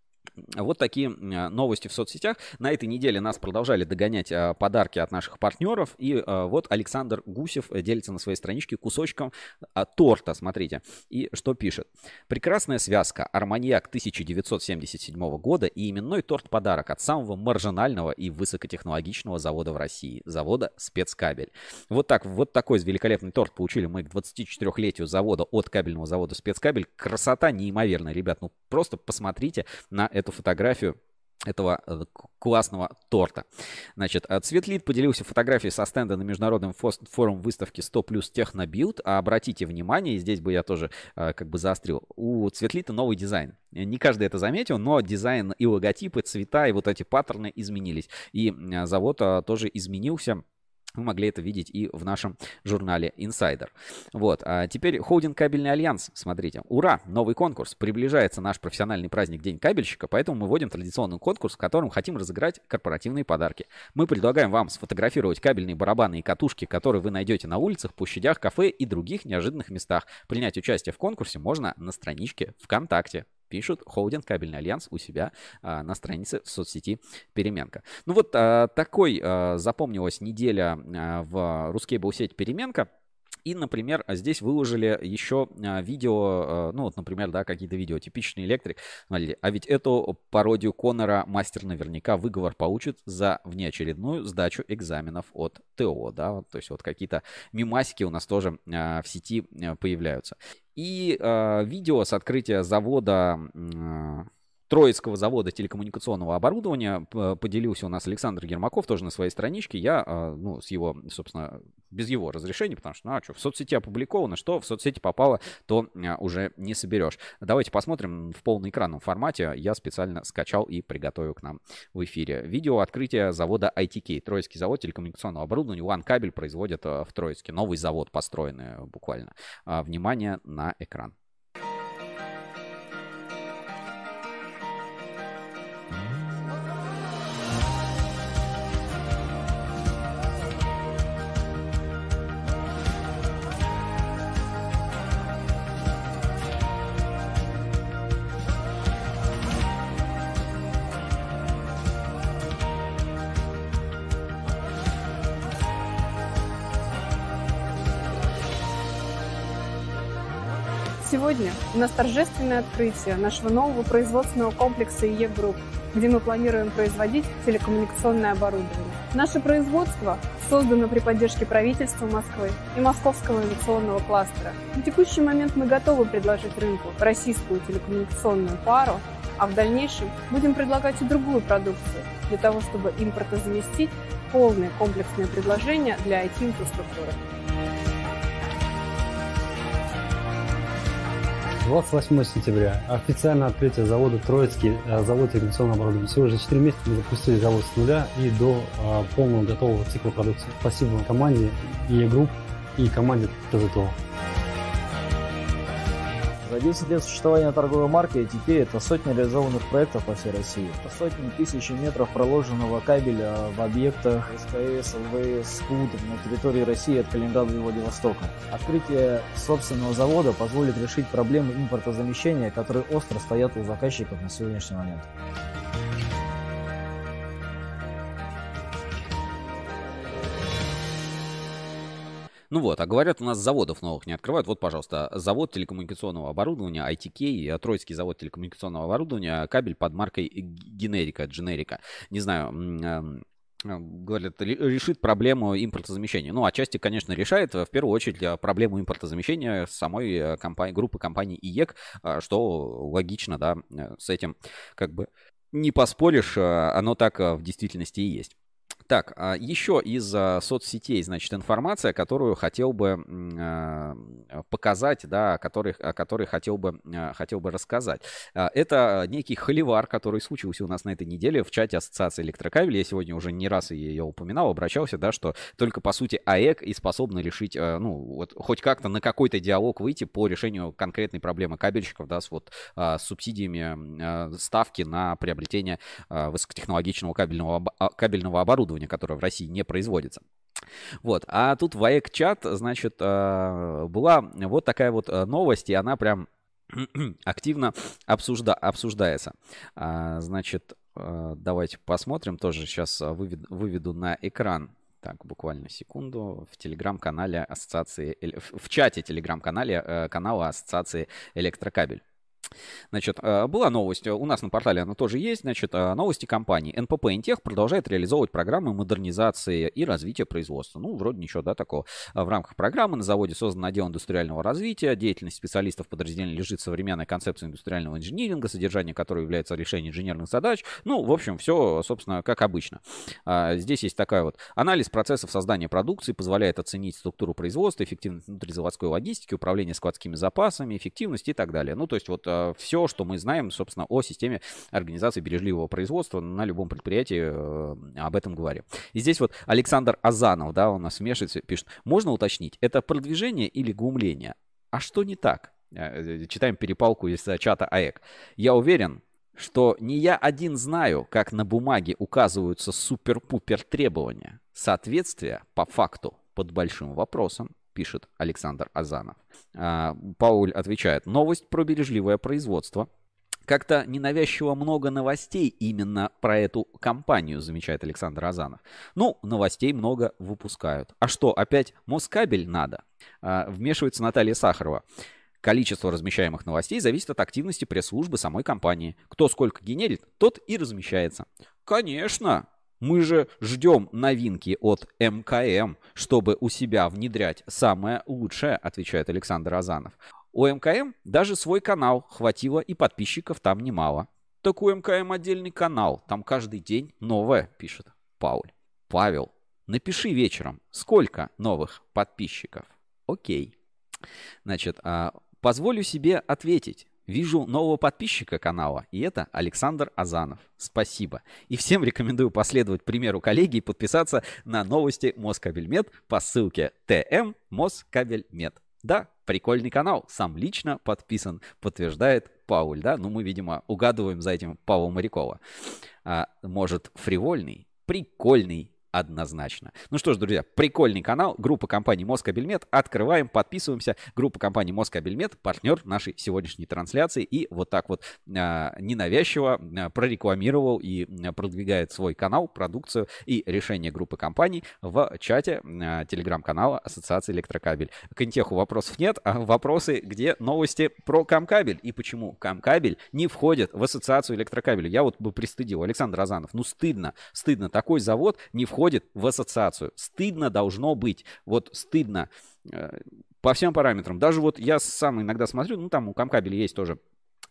вот такие новости в соцсетях. На этой неделе нас продолжали догонять а, подарки от наших партнеров. И а, вот Александр Гусев делится на своей страничке кусочком а, торта. Смотрите. И что пишет. Прекрасная связка. Арманьяк 1977 года и именной торт-подарок от самого маржинального и высокотехнологичного завода в России. Завода «Спецкабель». Вот так, вот такой великолепный торт получили мы к 24-летию завода от кабельного завода «Спецкабель». Красота неимоверная, ребят. Ну просто посмотрите на эту фотографию этого э, классного торта. Значит, э, Цветлит поделился фотографией со стенда на международном форум выставки 100 плюс TechnoBuild. А обратите внимание, здесь бы я тоже э, как бы заострил, у Цветлита новый дизайн. Не каждый это заметил, но дизайн и логотипы, цвета, и вот эти паттерны изменились. И завод тоже изменился Вы могли это видеть и в нашем журнале Insider. Вот, а теперь холдинг Кабельный Альянс. Смотрите, ура, новый конкурс. Приближается наш профессиональный праздник День кабельщика, поэтому мы вводим традиционный конкурс, в котором хотим разыграть корпоративные подарки. Мы предлагаем вам сфотографировать кабельные барабаны и катушки, которые вы найдете на улицах, площадях, кафе и других неожиданных местах. Принять участие в конкурсе можно на страничке ВКонтакте пишут холдинг Кабельный Альянс у себя а, на странице в соцсети Переменка. Ну вот а, такой а, запомнилась неделя а, в RusCable сеть Переменка. И, например, здесь выложили еще а, видео, а, ну вот, например, да, какие-то видео, типичный электрик. Смотрите, а ведь эту пародию Конора мастер наверняка выговор получит за внеочередную сдачу экзаменов от ТО, да, то есть вот какие-то мимасики у нас тоже а, в сети появляются. И э, видео с открытия завода э, Троицкого завода телекоммуникационного оборудования поделился у нас Александр Гермаков тоже на своей страничке. Я, а, ну, с его, собственно, без его разрешения, потому что, ну, а что, в соцсети опубликовано, что в соцсети попало, то а, уже не соберешь. Давайте посмотрим в полноэкранном формате. Я специально скачал и приготовил к нам в эфире. Видео открытия завода ITK, Троицкий завод телекоммуникационного оборудования. One Кабель производит в Троицке. Новый завод построенный буквально. Внимание на экран. У нас торжественное открытие нашего нового производственного комплекса IEK Group, где мы планируем производить телекоммуникационное оборудование. Наше производство создано при поддержке правительства Москвы и Московского авиационного кластера. На текущий момент мы готовы предложить рынку российскую телекоммуникационную пару, а в дальнейшем будем предлагать и другую продукцию для того, чтобы импортозаместить полное комплексное предложение для IT-инфраструктуры. 28 сентября. Официальное открытие завода Троицкий, э, завод телекоммуникационного оборудования. Всего за 4 месяца мы запустили завод с нуля и до э, полного готового цикла продукции. Спасибо команде IEK Group и команде ТЗТО. За 10 лет существования торговой марки ITK это сотни реализованных проектов по всей России. Это сотни тысяч метров проложенного кабеля в объектах СКС, ЛВС, СКУД на территории России от Калининграда и Владивостока. Открытие собственного завода позволит решить проблемы импортозамещения, которые остро стоят у заказчиков на сегодняшний момент. Ну вот, а говорят, у нас заводов новых не открывают. Вот, пожалуйста, завод телекоммуникационного оборудования ITK, Троицкий завод телекоммуникационного оборудования, кабель под маркой Генерика, Дженерика. Не знаю, эм, говорят, решит проблему импортозамещения. Ну, отчасти, конечно, решает, в первую очередь, проблему импортозамещения самой э, компании, группы компаний ИЕК, э, что логично, да, э, с этим как бы не поспоришь, оно так в действительности и есть. Так, а, еще из а, соцсетей, значит, информация, которую хотел бы а, показать, да, о которой, о которой хотел бы, хотел бы рассказать. Это некий холивар, который случился у нас на этой неделе в чате Ассоциации электрокабелей. Я сегодня уже не раз ее упоминал, обращался, да, что только, по сути, АЭК и способны решить, ну, вот хоть как-то на какой-то диалог выйти по решению конкретной проблемы кабельщиков, да, с вот с субсидиями ставки на приобретение высокотехнологичного кабельного, кабельного оборудования оборудования, которое в России не производится. Вот, а тут в АЭК-чат, значит, э, была вот такая вот э, новость, и она прям активно обсужда обсуждается. А, значит, э, давайте посмотрим, тоже сейчас выведу, выведу на экран. Так, буквально секунду. В телеграм-канале ассоциации, в чате телеграм-канале канала ассоциации Электрокабель. Значит, э, была новость, у нас на портале она тоже есть, значит, э, новости компании. НПП Интех продолжает реализовывать программы модернизации и развития производства. Ну, вроде ничего, да, такого. В рамках программы на заводе создан отдел индустриального развития, деятельность специалистов подразделения лежит современная концепция индустриального инжиниринга, содержание которой является решением инженерных задач. Ну, в общем, все, собственно, как обычно. Здесь есть такая вот анализ процессов создания продукции, позволяет оценить структуру производства, эффективность внутризаводской логистики, управление складскими запасами, эффективность и так далее. Ну, то есть вот э, все, что мы знаем, собственно, о системе организации бережливого производства на любом предприятии э, об этом говорим. И здесь вот Александр Азанов, да, у нас вмешивается, пишет, можно уточнить, это продвижение или гумление? А что не так? Э, читаем перепалку из чата АЭК. Я уверен, что не я один знаю, как на бумаге указываются супер-пупер требования. Соответствие по факту под большим вопросом, пишет Александр Азанов. А, Пауль отвечает, новость про бережливое производство. Как-то ненавязчиво много новостей именно про эту компанию, замечает Александр Азанов. Ну, новостей много выпускают. А что, опять Москабель надо? А, вмешивается Наталья Сахарова. Количество размещаемых новостей зависит от активности пресс-службы самой компании. Кто сколько генерит, тот и размещается. Конечно, мы же ждем новинки от МКМ, чтобы у себя внедрять самое лучшее, отвечает Александр Азанов. У МКМ даже свой канал хватило и подписчиков там немало. Так у МКМ отдельный канал, там каждый день новое, пишет Пауль. Павел, напиши вечером, сколько новых подписчиков? Окей. Значит, а Позволю себе ответить. Вижу нового подписчика канала, и это Александр Азанов. Спасибо. И всем рекомендую последовать примеру коллеги и подписаться на новости Москабельмет по ссылке ТМ Москабельмет. Да, прикольный канал, сам лично подписан, подтверждает Пауль, да? Ну, мы, видимо, угадываем за этим Павла Морякова. А, может, фривольный, прикольный однозначно. Ну что ж, друзья, прикольный канал, группа компании Москабельмет. Открываем, подписываемся. Группа компании Москабельмет, партнер нашей сегодняшней трансляции. И вот так вот а, ненавязчиво а, прорекламировал и а, продвигает свой канал, продукцию и решение группы компаний в чате а, телеграм-канала Ассоциации Электрокабель. К Интеху вопросов нет, а вопросы, где новости про Камкабель и почему Камкабель не входит в Ассоциацию Электрокабель. Я вот бы пристыдил Александр Розанов. Ну стыдно, стыдно. Такой завод не входит входит в ассоциацию. Стыдно должно быть. Вот стыдно э, по всем параметрам. Даже вот я сам иногда смотрю, ну там у Камкабеля есть тоже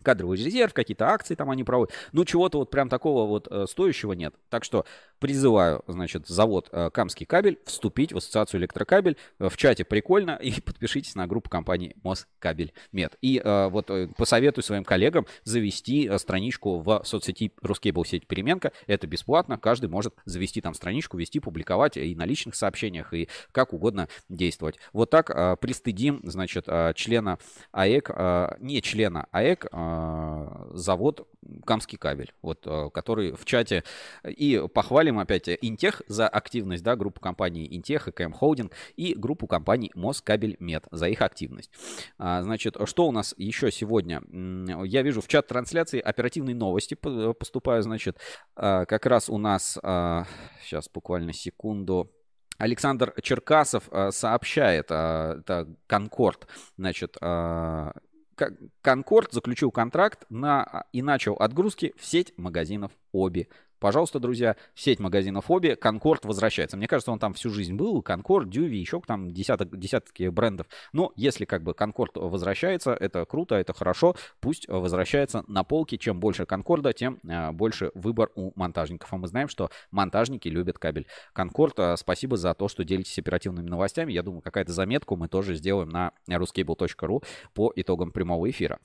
кадровый резерв, какие-то акции там они проводят. Ну, чего-то вот прям такого вот э, стоящего нет. Так что призываю, значит, завод э, Камский кабель вступить в ассоциацию электрокабель. Э, в чате прикольно. И подпишитесь на группу компании Москабель Мед. И вот посоветую своим коллегам завести страничку в соцсети Рускейбл сеть переменка. Это бесплатно. Каждый может завести там страничку, вести, публиковать и на личных сообщениях, и как угодно действовать. Вот так пристыдим, значит, члена АЭК, не члена АЭК, завод Камский кабель, вот, а, который в чате. И похвалим опять Интех за активность, да, группу компаний Интех и КМ Холдинг и группу компаний Москабель Мед за их активность. А, значит, что у нас еще сегодня? Я вижу в чат трансляции оперативные новости поступают, значит, как раз у нас, сейчас буквально секунду, Александр Черкасов сообщает, это Конкорд, значит, Конкорд заключил контракт на а, и начал отгрузки в сеть магазинов Оби. Пожалуйста, друзья, сеть магазинов Оби, Конкорд возвращается. Мне кажется, он там всю жизнь был, Конкорд, Дюви, еще там десяток, десятки брендов. Но если как бы Конкорд возвращается, это круто, это хорошо, пусть возвращается на полке. Чем больше Конкорда, тем э, больше выбор у монтажников. А мы знаем, что монтажники любят кабель. Конкорд, э, спасибо за то, что делитесь оперативными новостями. Я думаю, какая-то заметку мы тоже сделаем на ruscable.ru по итогам прямого эфира.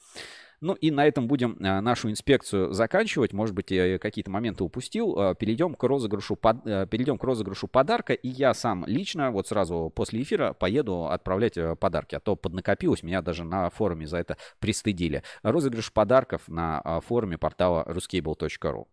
Ну и на этом будем а, нашу инспекцию заканчивать. Может быть, я какие-то моменты упустил. А, перейдем к розыгрышу, под... Э, перейдем к розыгрышу подарка. И я сам лично вот сразу после эфира поеду отправлять э, подарки. А то поднакопилось, меня даже на форуме за это пристыдили. Розыгрыш подарков на а, форуме портала ruscable.ru.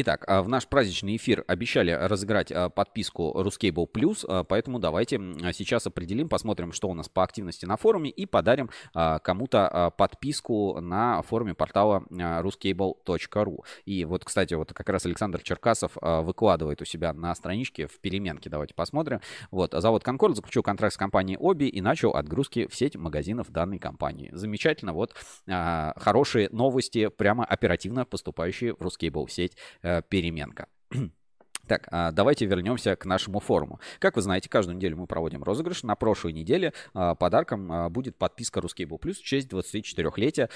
Итак, а, в наш праздничный эфир обещали разыграть а, подписку Ruscable Plus, а, поэтому давайте сейчас определим, посмотрим, что у нас по активности на форуме и подарим кому-то подписку на форуме портала ruscable.ru. И вот, кстати, вот как раз Александр Черкасов выкладывает у себя на страничке в переменке, давайте посмотрим. Вот, завод Конкорд заключил контракт с компанией Оби и начал отгрузки в сеть магазинов данной компании. Замечательно, вот хорошие новости, прямо оперативно поступающие в Ruscable сеть Э, переменка. Так, а давайте вернемся к нашему форуму. Как вы знаете, каждую неделю мы проводим розыгрыш. На прошлой неделе а, подарком а, будет подписка Ruscable Plus в честь 24-летия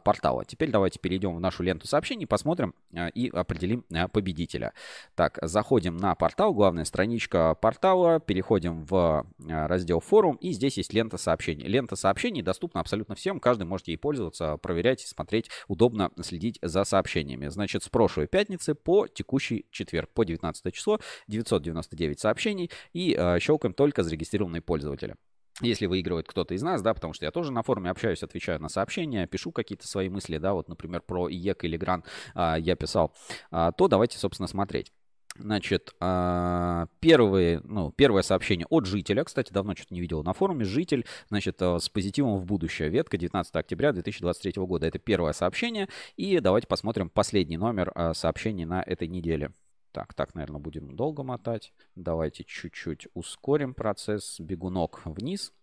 портала. Теперь давайте перейдем в нашу ленту сообщений, посмотрим и определим победителя. Так, заходим на портал, главная страничка портала, переходим в раздел форум, и здесь есть лента сообщений. Лента сообщений доступна абсолютно всем, каждый может ей пользоваться, проверять, смотреть, удобно следить за сообщениями. Значит, с прошлой пятницы по текущий четверг, по 19 15 число, 999 сообщений и э, щелкаем только зарегистрированные пользователи. Если выигрывает кто-то из нас, да, потому что я тоже на форуме общаюсь, отвечаю на сообщения, пишу какие-то свои мысли, да, вот, например, про ИЕК или ГРАН а, я писал, а, то давайте, собственно, смотреть. Значит, первые, ну, первое сообщение от жителя, кстати, давно что-то не видел на форуме, житель, значит, с позитивом в будущее, ветка 19 октября 2023 года, это первое сообщение, и давайте посмотрим последний номер сообщений на этой неделе. Так, так, наверное, будем долго мотать. Давайте чуть-чуть ускорим процесс. Бегунок вниз.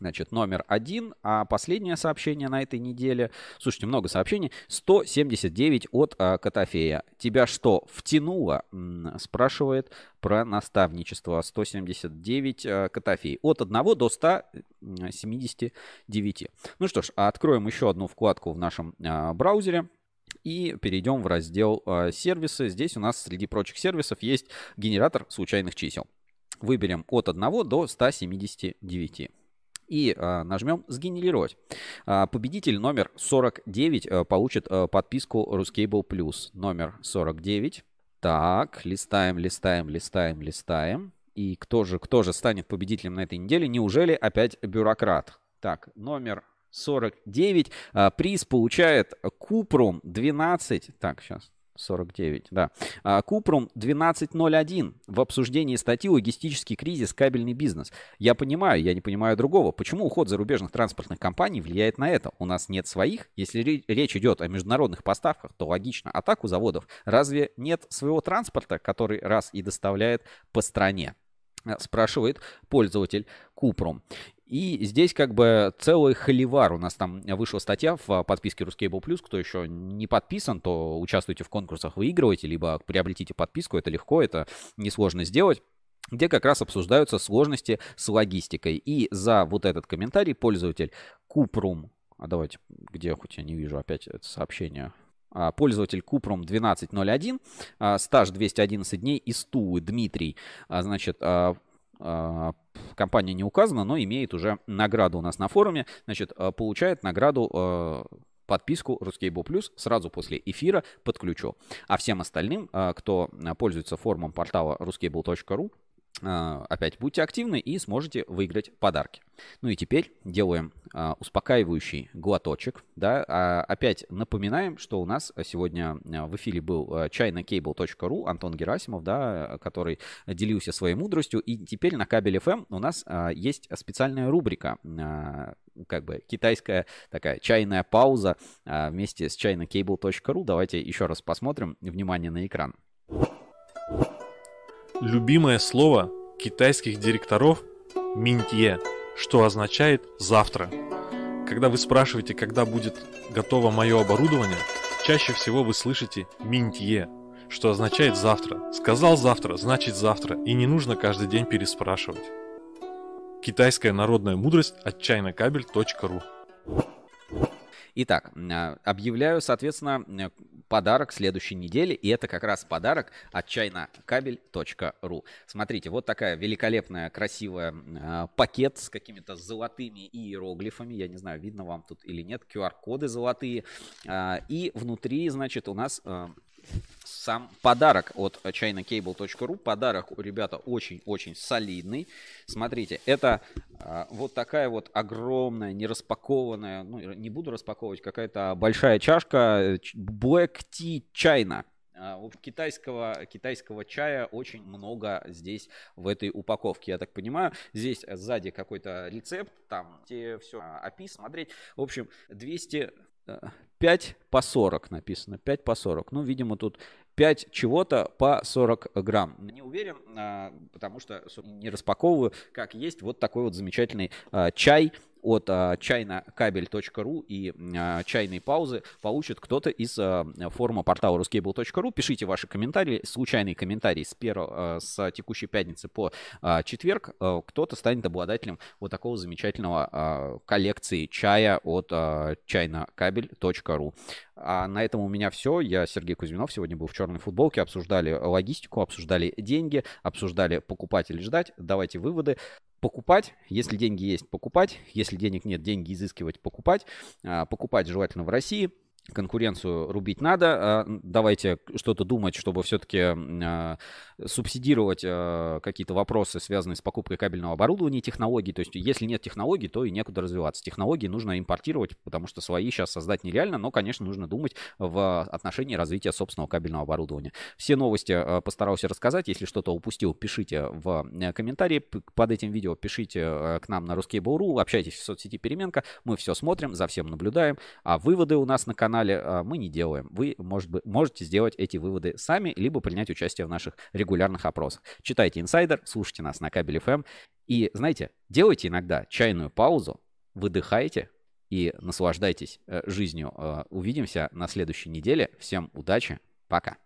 Значит, номер один, а последнее сообщение на этой неделе, слушайте, много сообщений, 179 от а, Котофея. Тебя что, втянуло? Спрашивает про наставничество. 179 а, Котофей. От 1 до 179. Ну что ж, откроем еще одну вкладку в нашем а, браузере. И перейдем в раздел э, сервисы. Здесь у нас среди прочих сервисов есть генератор случайных чисел. Выберем от 1 до 179 и э, нажмем «Сгенерировать». Э, победитель номер 49 э, получит э, подписку Ruscable Plus. Номер 49. Так, листаем, листаем, листаем, листаем. И кто же, кто же станет победителем на этой неделе? Неужели опять бюрократ? Так, номер 49. А, приз получает Купрум 12. Так, сейчас. 49, да. А, Купрум 1201 в обсуждении статьи «Логистический кризис. Кабельный бизнес». Я понимаю, я не понимаю другого. Почему уход зарубежных транспортных компаний влияет на это? У нас нет своих? Если речь идет о международных поставках, то логично. А так у заводов разве нет своего транспорта, который раз и доставляет по стране? Спрашивает пользователь Купрум. И здесь как бы целый холивар. У нас там вышла статья в подписке Ruscable Plus. Кто еще не подписан, то участвуйте в конкурсах, выигрывайте, либо приобретите подписку. Это легко, это несложно сделать где как раз обсуждаются сложности с логистикой. И за вот этот комментарий пользователь Купрум, а давайте, где хоть я не вижу опять это сообщение, а, пользователь Купрум 1201, а, стаж 211 дней из Тулы, Дмитрий, а, значит, компания не указана, но имеет уже награду у нас на форуме. Значит, а, получает награду а, подписку Ruscable Plus сразу после эфира подключу. А всем остальным, кто пользуется форумом портала ruscable.ru, а, опять будьте активны и сможете выиграть подарки. Ну и теперь делаем а, успокаивающий глоточек. Да? А, опять напоминаем, что у нас сегодня а, в эфире был chinacable.ru Антон Герасимов, да, который делился своей мудростью. И теперь на кабель FM у нас есть специальная рубрика, как бы китайская такая чайная пауза вместе с chinacable.ru. Давайте еще раз посмотрим. Внимание на экран. Любимое слово китайских директоров – минтье, что означает «завтра». Когда вы спрашиваете, когда будет готово мое оборудование, чаще всего вы слышите «минтье», что означает «завтра». Сказал «завтра», значит «завтра», и не нужно каждый день переспрашивать. Китайская народная мудрость от чайнокабель.ру Итак, а, объявляю, соответственно, подарок следующей недели, и это как раз подарок от чайнокабель.ру. Смотрите, вот такая великолепная, красивая э, пакет с какими-то золотыми иероглифами, я не знаю, видно вам тут или нет, QR-коды золотые, э, и внутри, значит, у нас э, сам подарок от chinacable.ru. Подарок, ребята, очень-очень солидный. Смотрите, это а, вот такая вот огромная, не распакованная, ну, не буду распаковывать, какая-то большая чашка Black Tea China. А, китайского, китайского чая очень много здесь в этой упаковке, я так понимаю. Здесь сзади какой-то рецепт, там все опис, смотреть. В общем, 200 5 по 40 написано, 5 по 40. Ну, видимо, тут 5 чего-то по 40 грамм. Не уверен, а, потому что не распаковываю, как есть вот такой вот замечательный а, чай от а, чайнокабель.ру и а, чайные паузы получит кто-то из а, форума портала ruscable.ru. Пишите ваши комментарии, случайные комментарии с, первого, а, с текущей пятницы по четверг. Кто-то станет обладателем вот такого замечательного коллекции чая от чайнокабель.ру. А на этом у меня все. Я Сергей Кузьминов. Сегодня был в черной футболке. Обсуждали логистику, обсуждали деньги, обсуждали покупать или ждать. Давайте выводы. Покупать, если деньги есть, покупать. Если денег нет, деньги изыскивать, покупать. А, покупать желательно в России конкуренцию рубить надо. А, давайте что-то думать, чтобы все-таки а, субсидировать а, какие-то вопросы, связанные с покупкой кабельного оборудования и технологий. То есть, если нет технологий, то и некуда развиваться. Технологии нужно импортировать, потому что свои сейчас создать нереально, но, конечно, нужно думать в отношении развития собственного кабельного оборудования. Все новости постарался рассказать. Если что-то упустил, пишите в э, комментарии под этим видео, пишите э, к нам на Ruskable.ru, общайтесь в соцсети Переменка. Мы все смотрим, за всем наблюдаем. А выводы у нас на канале канале а, мы не делаем. Вы, может быть, можете сделать эти выводы сами, либо принять участие в наших регулярных опросах. Читайте инсайдер, слушайте нас на кабель FM. И, знаете, делайте иногда чайную паузу, выдыхайте и наслаждайтесь э, жизнью. Э, увидимся на следующей неделе. Всем удачи. Пока.